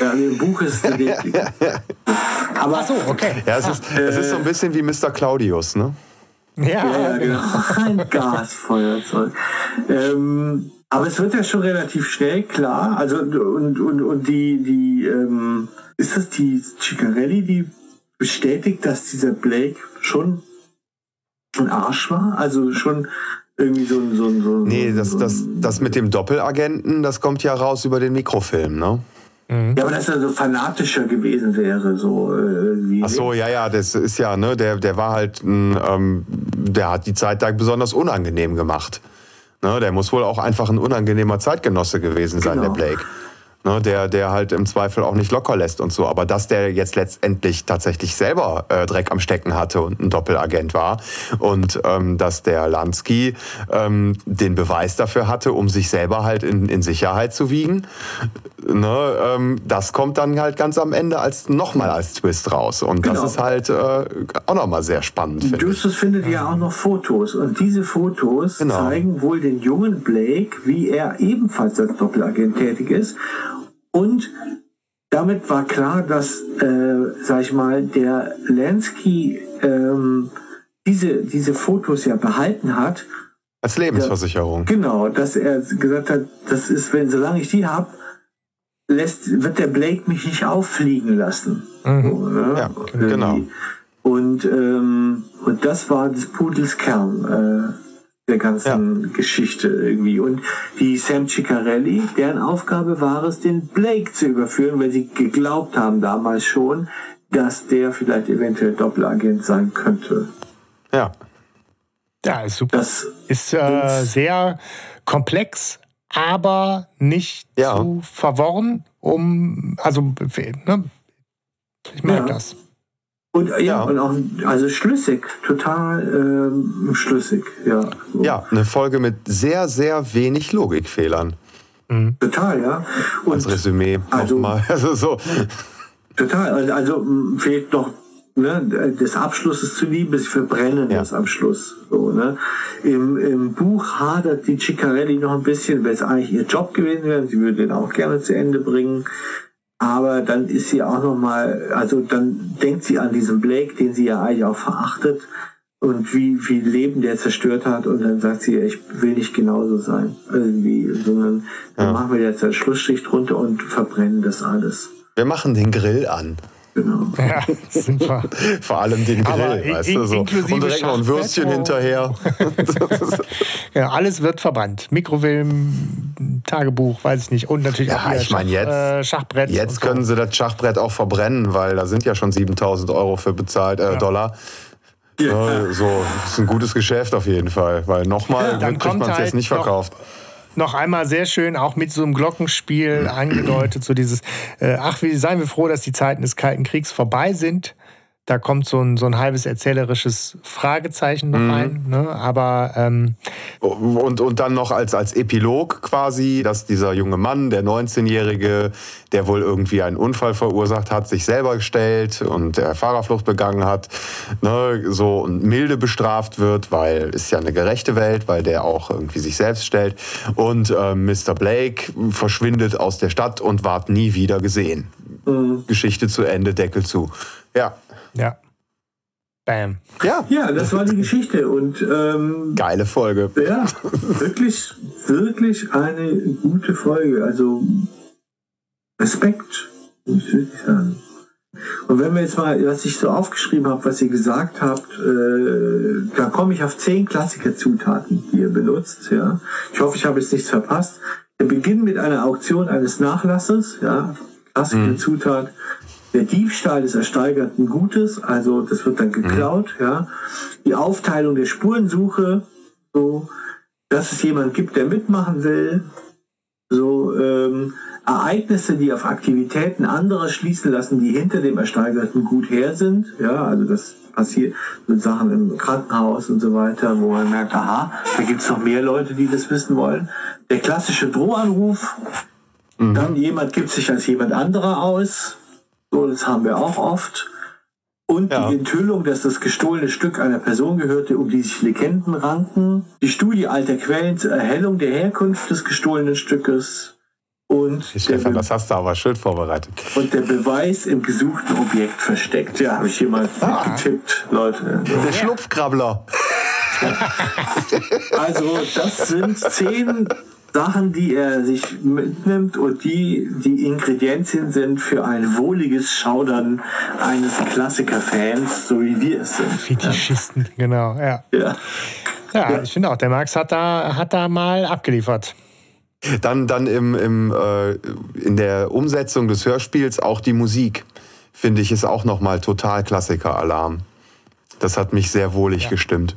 Ja, im Buch ist. Aber, Ach so, okay. Ja, es ist, äh, es ist so ein bisschen wie Mr. Claudius, ne? Ja, ja genau. Ein Gasfeuerzeug. Ähm, aber es wird ja schon relativ schnell klar. Also und, und, und die, die ähm, ist das die Ciccarelli, die bestätigt, dass dieser Blake schon ein Arsch war? Also schon irgendwie so ein. So, so, nee, das, das, das mit dem Doppelagenten, das kommt ja raus über den Mikrofilm, ne? Mhm. Ja, aber dass er so fanatischer gewesen wäre, so äh, Ach so, ja, ja, das ist ja, ne, der, der war halt, ähm, der hat die Zeit da besonders unangenehm gemacht. Ne, der muss wohl auch einfach ein unangenehmer Zeitgenosse gewesen sein, genau. der Blake ne, der, der halt im Zweifel auch nicht locker lässt und so. Aber dass der jetzt letztendlich tatsächlich selber äh, Dreck am Stecken hatte und ein Doppelagent war und ähm, dass der Lansky ähm, den Beweis dafür hatte, um sich selber halt in, in Sicherheit zu wiegen, ne, ähm, das kommt dann halt ganz am Ende als nochmal als Twist raus. Und das genau. ist halt äh, auch nochmal sehr spannend. Justus findet ja auch noch Fotos und diese Fotos genau. zeigen wohl den jungen Blake, wie er ebenfalls als Doppelagent tätig ist und damit war klar, dass, äh, sag ich mal, der Lansky ähm, diese, diese Fotos ja behalten hat Als Lebensversicherung. Ja, genau, dass er gesagt hat, das ist, wenn solange ich die habe, lässt, wird der Blake mich nicht auffliegen lassen. Mhm. So, ne? Ja, genau. Und, ähm, und das war des Pudels Kern äh, der ganzen ja. Geschichte irgendwie. Und die Sam Ciccarelli, deren Aufgabe war es, den Blake zu überführen, weil sie geglaubt haben damals schon, dass der vielleicht eventuell Doppelagent sein könnte. Ja. Ja, ist super. Das ist äh, sehr komplex, aber nicht ja. zu verworren, um, also, ne? ich mag ja. das. Und ja, ja, und auch also schlüssig, total ähm, schlüssig, ja. So. Ja, eine Folge mit sehr, sehr wenig Logikfehlern. Mhm. Total, ja. Und Als Resümee also, nochmal. Also so. Total, also, fehlt noch ne, des Abschlusses zuliebe, sie verbrennen ja. das am Schluss. So, ne? Im, Im Buch hadert die Ciccarelli noch ein bisschen, weil es eigentlich ihr Job gewesen wäre. Sie würde den auch gerne zu Ende bringen. Aber dann ist sie auch noch mal, also dann denkt sie an diesen Blake, den sie ja eigentlich auch verachtet und wie viel Leben der zerstört hat und dann sagt sie, ich will nicht genauso sein, irgendwie, sondern dann ja. machen wir jetzt einen Schlussstrich drunter und verbrennen das alles. Wir machen den Grill an. Genau. Ja, super. Vor allem den Grill, weißt du, so. Und direkt noch ein Würstchen hinterher. ja, alles wird verbannt. Mikrofilm, Tagebuch, weiß ich nicht. Und natürlich ja, auch ich mein, jetzt, äh, Schachbrett. Jetzt so. können sie das Schachbrett auch verbrennen, weil da sind ja schon 7000 Euro für bezahlt, äh, ja. Dollar. Ja. So, das ist ein gutes Geschäft auf jeden Fall, weil nochmal kriegt man es halt jetzt nicht verkauft noch einmal sehr schön auch mit so einem Glockenspiel angedeutet, so dieses, äh, ach, wie seien wir froh, dass die Zeiten des Kalten Kriegs vorbei sind. Da kommt so ein, so ein halbes erzählerisches Fragezeichen noch mhm. rein. Ne? Aber ähm und, und dann noch als, als Epilog quasi, dass dieser junge Mann, der 19-Jährige, der wohl irgendwie einen Unfall verursacht hat, sich selber gestellt und der Fahrerflucht begangen hat, ne, so und milde bestraft wird, weil ist ja eine gerechte Welt, weil der auch irgendwie sich selbst stellt. Und äh, Mr. Blake verschwindet aus der Stadt und ward nie wieder gesehen. Mhm. Geschichte zu Ende, Deckel zu. Ja. Ja. Bam. Ja. Ja, das war die Geschichte. Und ähm, geile Folge. Ja, wirklich, wirklich eine gute Folge. Also Respekt, muss ich wirklich sagen. Und wenn wir jetzt mal, was ich so aufgeschrieben habe, was ihr gesagt habt, äh, da komme ich auf zehn Klassikerzutaten, die ihr benutzt. Ja, ich hoffe, ich habe jetzt nichts verpasst. Wir beginnen mit einer Auktion eines Nachlasses. Ja, Klassikerzutat. Mhm der Diebstahl des ersteigerten Gutes, also das wird dann geklaut, mhm. ja. Die Aufteilung der Spurensuche, so, dass es jemand gibt, der mitmachen will, so ähm, Ereignisse, die auf Aktivitäten anderer schließen lassen, die hinter dem ersteigerten Gut her sind, ja, also das passiert mit Sachen im Krankenhaus und so weiter, wo man merkt, aha, da gibt es noch mehr Leute, die das wissen wollen. Der klassische Drohanruf, mhm. dann jemand gibt sich als jemand anderer aus, so, das haben wir auch oft. Und ja. die Enthüllung, dass das gestohlene Stück einer Person gehörte, um die sich Legenden ranken. Die Studie alter Quellen zur Erhellung der Herkunft des gestohlenen Stückes. Und Stefan, das hast du aber schön vorbereitet. Und der Beweis im gesuchten Objekt versteckt. Ja, habe ich hier mal ah. getippt, Leute. Der Schlupfkrabbler. also, das sind zehn Sachen, die er sich mitnimmt und die die Ingredienzien sind für ein wohliges Schaudern eines Klassiker-Fans, so wie wir es sind. Fetischisten, ja. genau, ja. Ja, ja, ja. ich finde auch, der Max hat da, hat da mal abgeliefert. Dann, dann im, im, äh, in der Umsetzung des Hörspiels auch die Musik, finde ich, ist auch nochmal total Klassiker-Alarm. Das hat mich sehr wohlig ja. gestimmt.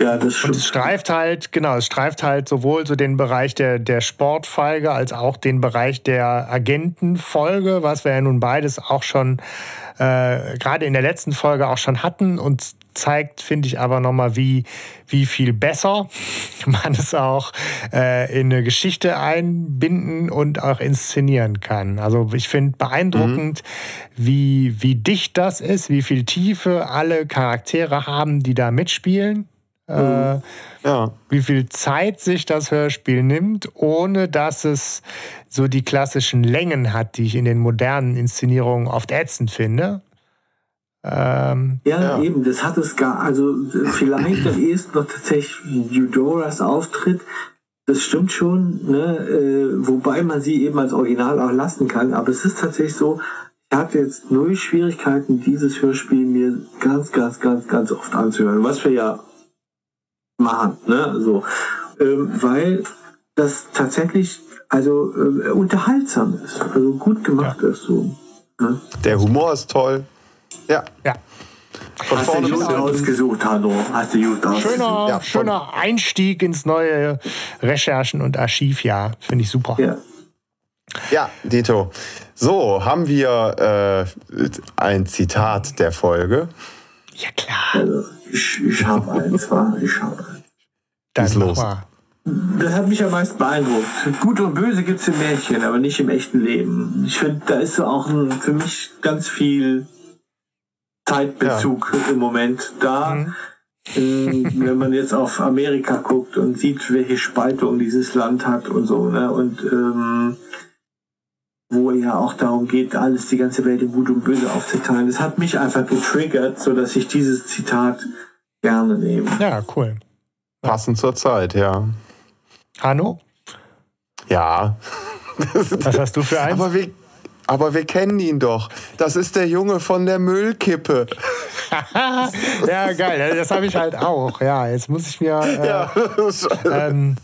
Ja, das stimmt. Und es streift halt, genau, es streift halt sowohl so den Bereich der, der Sportfolge als auch den Bereich der Agentenfolge, was wir ja nun beides auch schon äh, gerade in der letzten Folge auch schon hatten und zeigt, finde ich aber nochmal, wie, wie viel besser man es auch äh, in eine Geschichte einbinden und auch inszenieren kann. Also ich finde beeindruckend, mhm. wie, wie dicht das ist, wie viel Tiefe alle Charaktere haben, die da mitspielen. Äh, ja. wie viel Zeit sich das Hörspiel nimmt, ohne dass es so die klassischen Längen hat, die ich in den modernen Inszenierungen oft ätzend finde. Ähm, ja, ja, eben, das hat es gar, also vielleicht am ehesten noch tatsächlich Eudoras Auftritt, das stimmt schon, ne? Äh, wobei man sie eben als Original auch lassen kann, aber es ist tatsächlich so, ich hatte jetzt null Schwierigkeiten, dieses Hörspiel mir ganz, ganz, ganz, ganz oft anzuhören, was wir ja machen, ne? So, ähm, weil das tatsächlich also äh, unterhaltsam ist, also gut gemacht ja. ist so. Ne? Der Humor ist toll. Ja. Ja. Von Hast vorne du gut ausgesucht, Hanno. Hast du gut ausgesucht. Schöner, ja, schöner Einstieg ins neue Recherchen- und Archivjahr. Finde ich super. Ja. Ja, Dito. So, haben wir äh, ein Zitat der Folge? Ja, klar. Also, ich ich habe eins, war. Ich habe eins. Dann ist los. Das hat mich am meisten beeindruckt. Gut und Böse gibt es im Märchen, aber nicht im echten Leben. Ich finde, da ist so auch ein, für mich ganz viel Zeitbezug ja. im Moment da. Mhm. wenn man jetzt auf Amerika guckt und sieht, welche Spaltung dieses Land hat und so, ne? Und ähm, wo ja auch darum geht, alles, die ganze Welt in Gut und Böse aufzuteilen. Das hat mich einfach getriggert, sodass ich dieses Zitat gerne nehme. Ja, cool. Passend zur Zeit, ja. Hanno? Ja. Was hast du für einen? Aber wir, aber wir kennen ihn doch. Das ist der Junge von der Müllkippe. ja, geil. Das habe ich halt auch. Ja, jetzt muss ich mir. Äh, ja. ähm,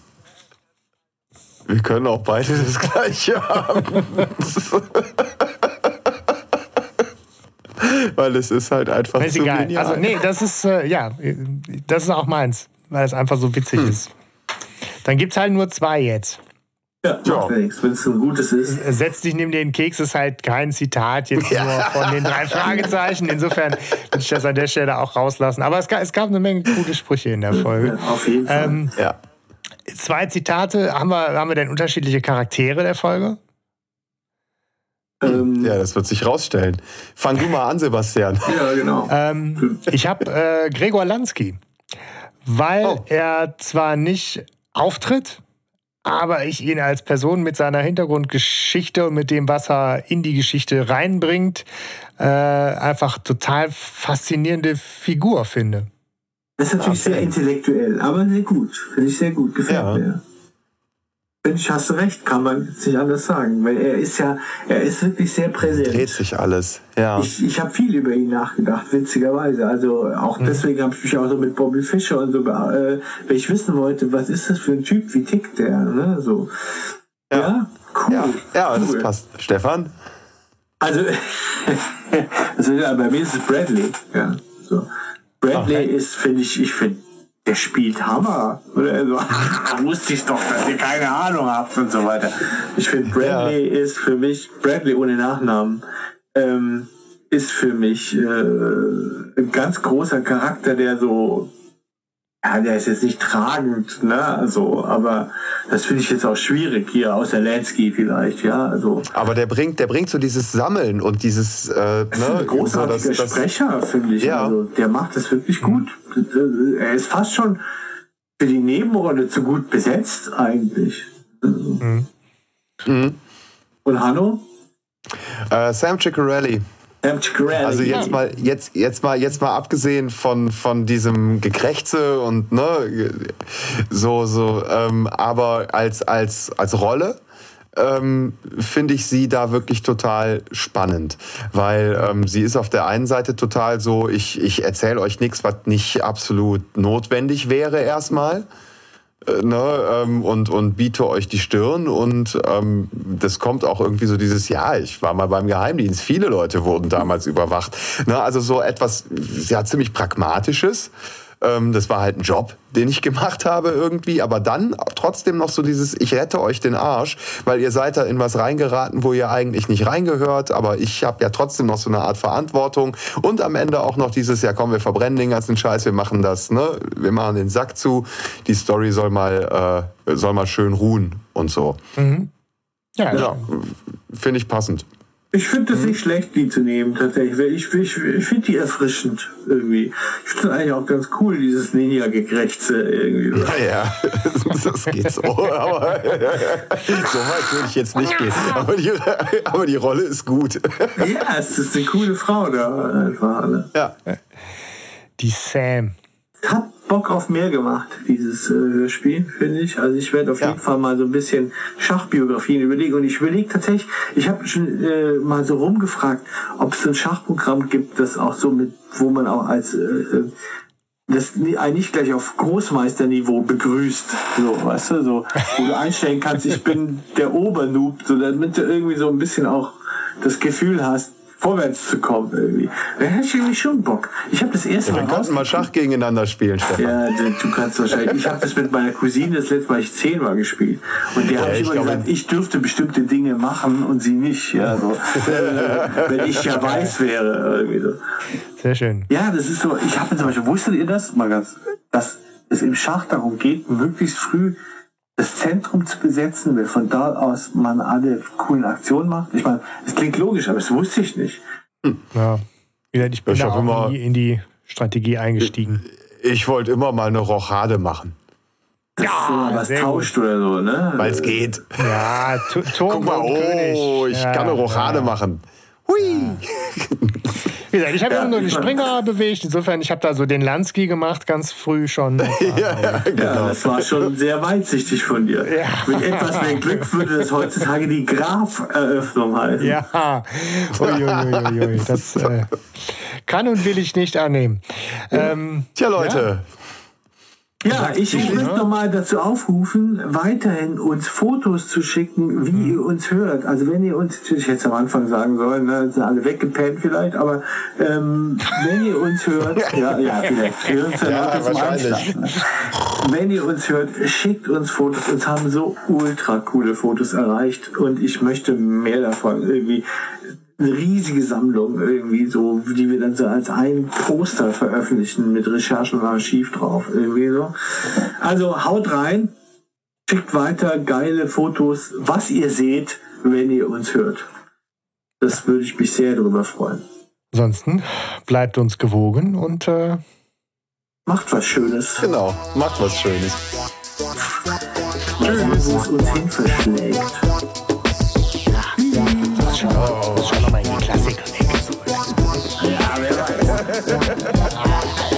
wir können auch beide das gleiche haben. weil es ist halt einfach ist egal. Genial. Also nee, das ist äh, ja, das ist auch meins, weil es einfach so witzig hm. ist. Dann gibt es halt nur zwei jetzt. Ja, ja. wenn es ein gutes ist. Setz dich neben den Keks ist halt kein Zitat jetzt nur von den drei Fragezeichen. Insofern würde ich das an der Stelle auch rauslassen. Aber es gab, es gab eine Menge gute Sprüche in der Folge. Auf jeden Fall. Ähm, ja. Zwei Zitate. Haben wir, haben wir denn unterschiedliche Charaktere der Folge? Ähm, ja, das wird sich rausstellen. Fang du mal an, Sebastian. Ja, genau. Ähm, ich habe äh, Gregor Lansky, weil oh. er zwar nicht auftritt, aber ich ihn als Person mit seiner Hintergrundgeschichte und mit dem, was er in die Geschichte reinbringt, äh, einfach total faszinierende Figur finde. Das ist natürlich okay. sehr intellektuell, aber sehr gut. Finde ich sehr gut. Gefällt ja. mir. Ich, hast du recht, kann man nicht anders sagen, weil er ist ja, er ist wirklich sehr präsent. Dreht sich alles, ja. Ich, ich habe viel über ihn nachgedacht, witzigerweise. Also auch mhm. deswegen habe ich mich auch so mit Bobby Fischer und so, äh, weil ich wissen wollte, was ist das für ein Typ, wie tickt der, ne? So. Ja, ja cool. Ja, ja cool. das passt. Stefan? Also, also bei mir ist es Bradley, ja. So. Bradley okay. ist, finde ich, ich finde der spielt Hammer. Oder so, da wusste ich doch, dass ihr keine Ahnung habt und so weiter. Ich finde, Bradley ja. ist für mich, Bradley ohne Nachnamen, ähm, ist für mich äh, ein ganz großer Charakter, der so ja, der ist jetzt nicht tragend, ne, also, aber das finde ich jetzt auch schwierig hier, außer Lansky vielleicht, ja, also. Aber der bringt, der bringt so dieses Sammeln und dieses, äh, das ist ne, ein großartiger so, das, Sprecher, finde ich, ja. also, der macht das wirklich gut. Er ist fast schon für die Nebenrolle zu gut besetzt, eigentlich. Mhm. Mhm. Und Hanno? Äh, Sam Ciccarelli. Also jetzt mal, jetzt, jetzt mal, jetzt mal abgesehen von, von diesem Gekrächze und ne, so, so, ähm, aber als, als, als Rolle ähm, finde ich sie da wirklich total spannend, weil ähm, sie ist auf der einen Seite total so, ich, ich erzähle euch nichts, was nicht absolut notwendig wäre erstmal. Äh, ne, ähm, und, und biete euch die Stirn. Und ähm, das kommt auch irgendwie so dieses, ja, ich war mal beim Geheimdienst, viele Leute wurden damals überwacht. Ne, also so etwas ja, ziemlich Pragmatisches. Ähm, das war halt ein Job, den ich gemacht habe irgendwie, aber dann trotzdem noch so dieses, ich rette euch den Arsch, weil ihr seid da in was reingeraten, wo ihr eigentlich nicht reingehört, aber ich habe ja trotzdem noch so eine Art Verantwortung und am Ende auch noch dieses, ja komm, wir verbrennen den ganzen Scheiß, wir machen das, ne, wir machen den Sack zu, die Story soll mal, äh, soll mal schön ruhen und so. Mhm. Ja, ja finde ich passend. Ich finde es nicht schlecht, die zu nehmen, tatsächlich. Ich, ich, ich finde die erfrischend irgendwie. Ich finde es eigentlich auch ganz cool, dieses Ninja-Gekrächze irgendwie. Naja, das geht so. Aber so weit würde ich jetzt nicht gehen. Aber die, aber die Rolle ist gut. Ja, es ist eine coole Frau da einfach. Ne? Ja. Die Sam. Hat Bock auf mehr gemacht, dieses äh, Hörspiel, finde ich. Also ich werde auf ja. jeden Fall mal so ein bisschen Schachbiografien überlegen. Und ich überlege tatsächlich, ich habe schon äh, mal so rumgefragt, ob es ein Schachprogramm gibt, das auch so mit, wo man auch als äh, äh das eigentlich gleich auf Großmeisterniveau begrüßt, so, weißt du, so, wo du einstellen kannst, ich bin der Obernoob, so, damit du irgendwie so ein bisschen auch das Gefühl hast, vorwärts zu kommen irgendwie. Da hätte ich irgendwie schon Bock. Ich habe das erste ja, Mal. Wir könnten mal Schach gegeneinander spielen, Stefan. Ja, du kannst wahrscheinlich. Ich habe das mit meiner Cousine das letzte Mal ich zehn war gespielt. Und der ja, hat immer gesagt, ich dürfte bestimmte Dinge machen und sie nicht. Ja, so. Wenn ich ja weiß wäre. Irgendwie so. Sehr schön. Ja, das ist so. Ich habe zum Beispiel, wusstet ihr das? Mal ganz, dass es im Schach darum geht, möglichst früh das Zentrum zu besetzen, weil von da aus man alle coolen Aktionen macht. Ich meine, es klingt logisch, aber das wusste ich nicht. Ja, ich bin ich da auch immer, in die Strategie eingestiegen. Ich, ich wollte immer mal eine Rochade machen. Ja, so, was tauscht gut. oder so, ne? Weil es geht. Ja, Turm Guck mal, oh, ich ja, kann eine Rochade ja. machen. Hui! Wie gesagt, ich habe ja, nur den Springer bewegt. Insofern, ich habe da so den Lansky gemacht, ganz früh schon. ja, genau. ja, das war schon sehr weitsichtig von dir. Ja. Mit etwas mehr Glück würde das heutzutage die Graf-Eröffnung heißen. Ja, Uiuiuiui. das äh, kann und will ich nicht annehmen. Ähm, Tja, Leute. Ja. Ja, ich, ich möchte nochmal dazu aufrufen, weiterhin uns Fotos zu schicken, wie mhm. ihr uns hört. Also wenn ihr uns, ich hätte es am Anfang sagen sollen, ne, sind alle weggepennt vielleicht, aber ähm, wenn ihr uns hört, ja, ja, vielleicht, wir uns ja, ja wahrscheinlich. Ne? Wenn ihr uns hört, schickt uns Fotos. Uns haben so ultra coole Fotos erreicht und ich möchte mehr davon irgendwie eine riesige Sammlung irgendwie so, die wir dann so als ein Poster veröffentlichen mit Recherchen und Archiv drauf irgendwie so. Also haut rein, schickt weiter geile Fotos, was ihr seht, wenn ihr uns hört. Das würde ich mich sehr darüber freuen. Ansonsten bleibt uns gewogen und äh macht was Schönes. Genau, macht was Schönes. Tschüss. Wo es uns hin verschlägt. Oh. Klassiker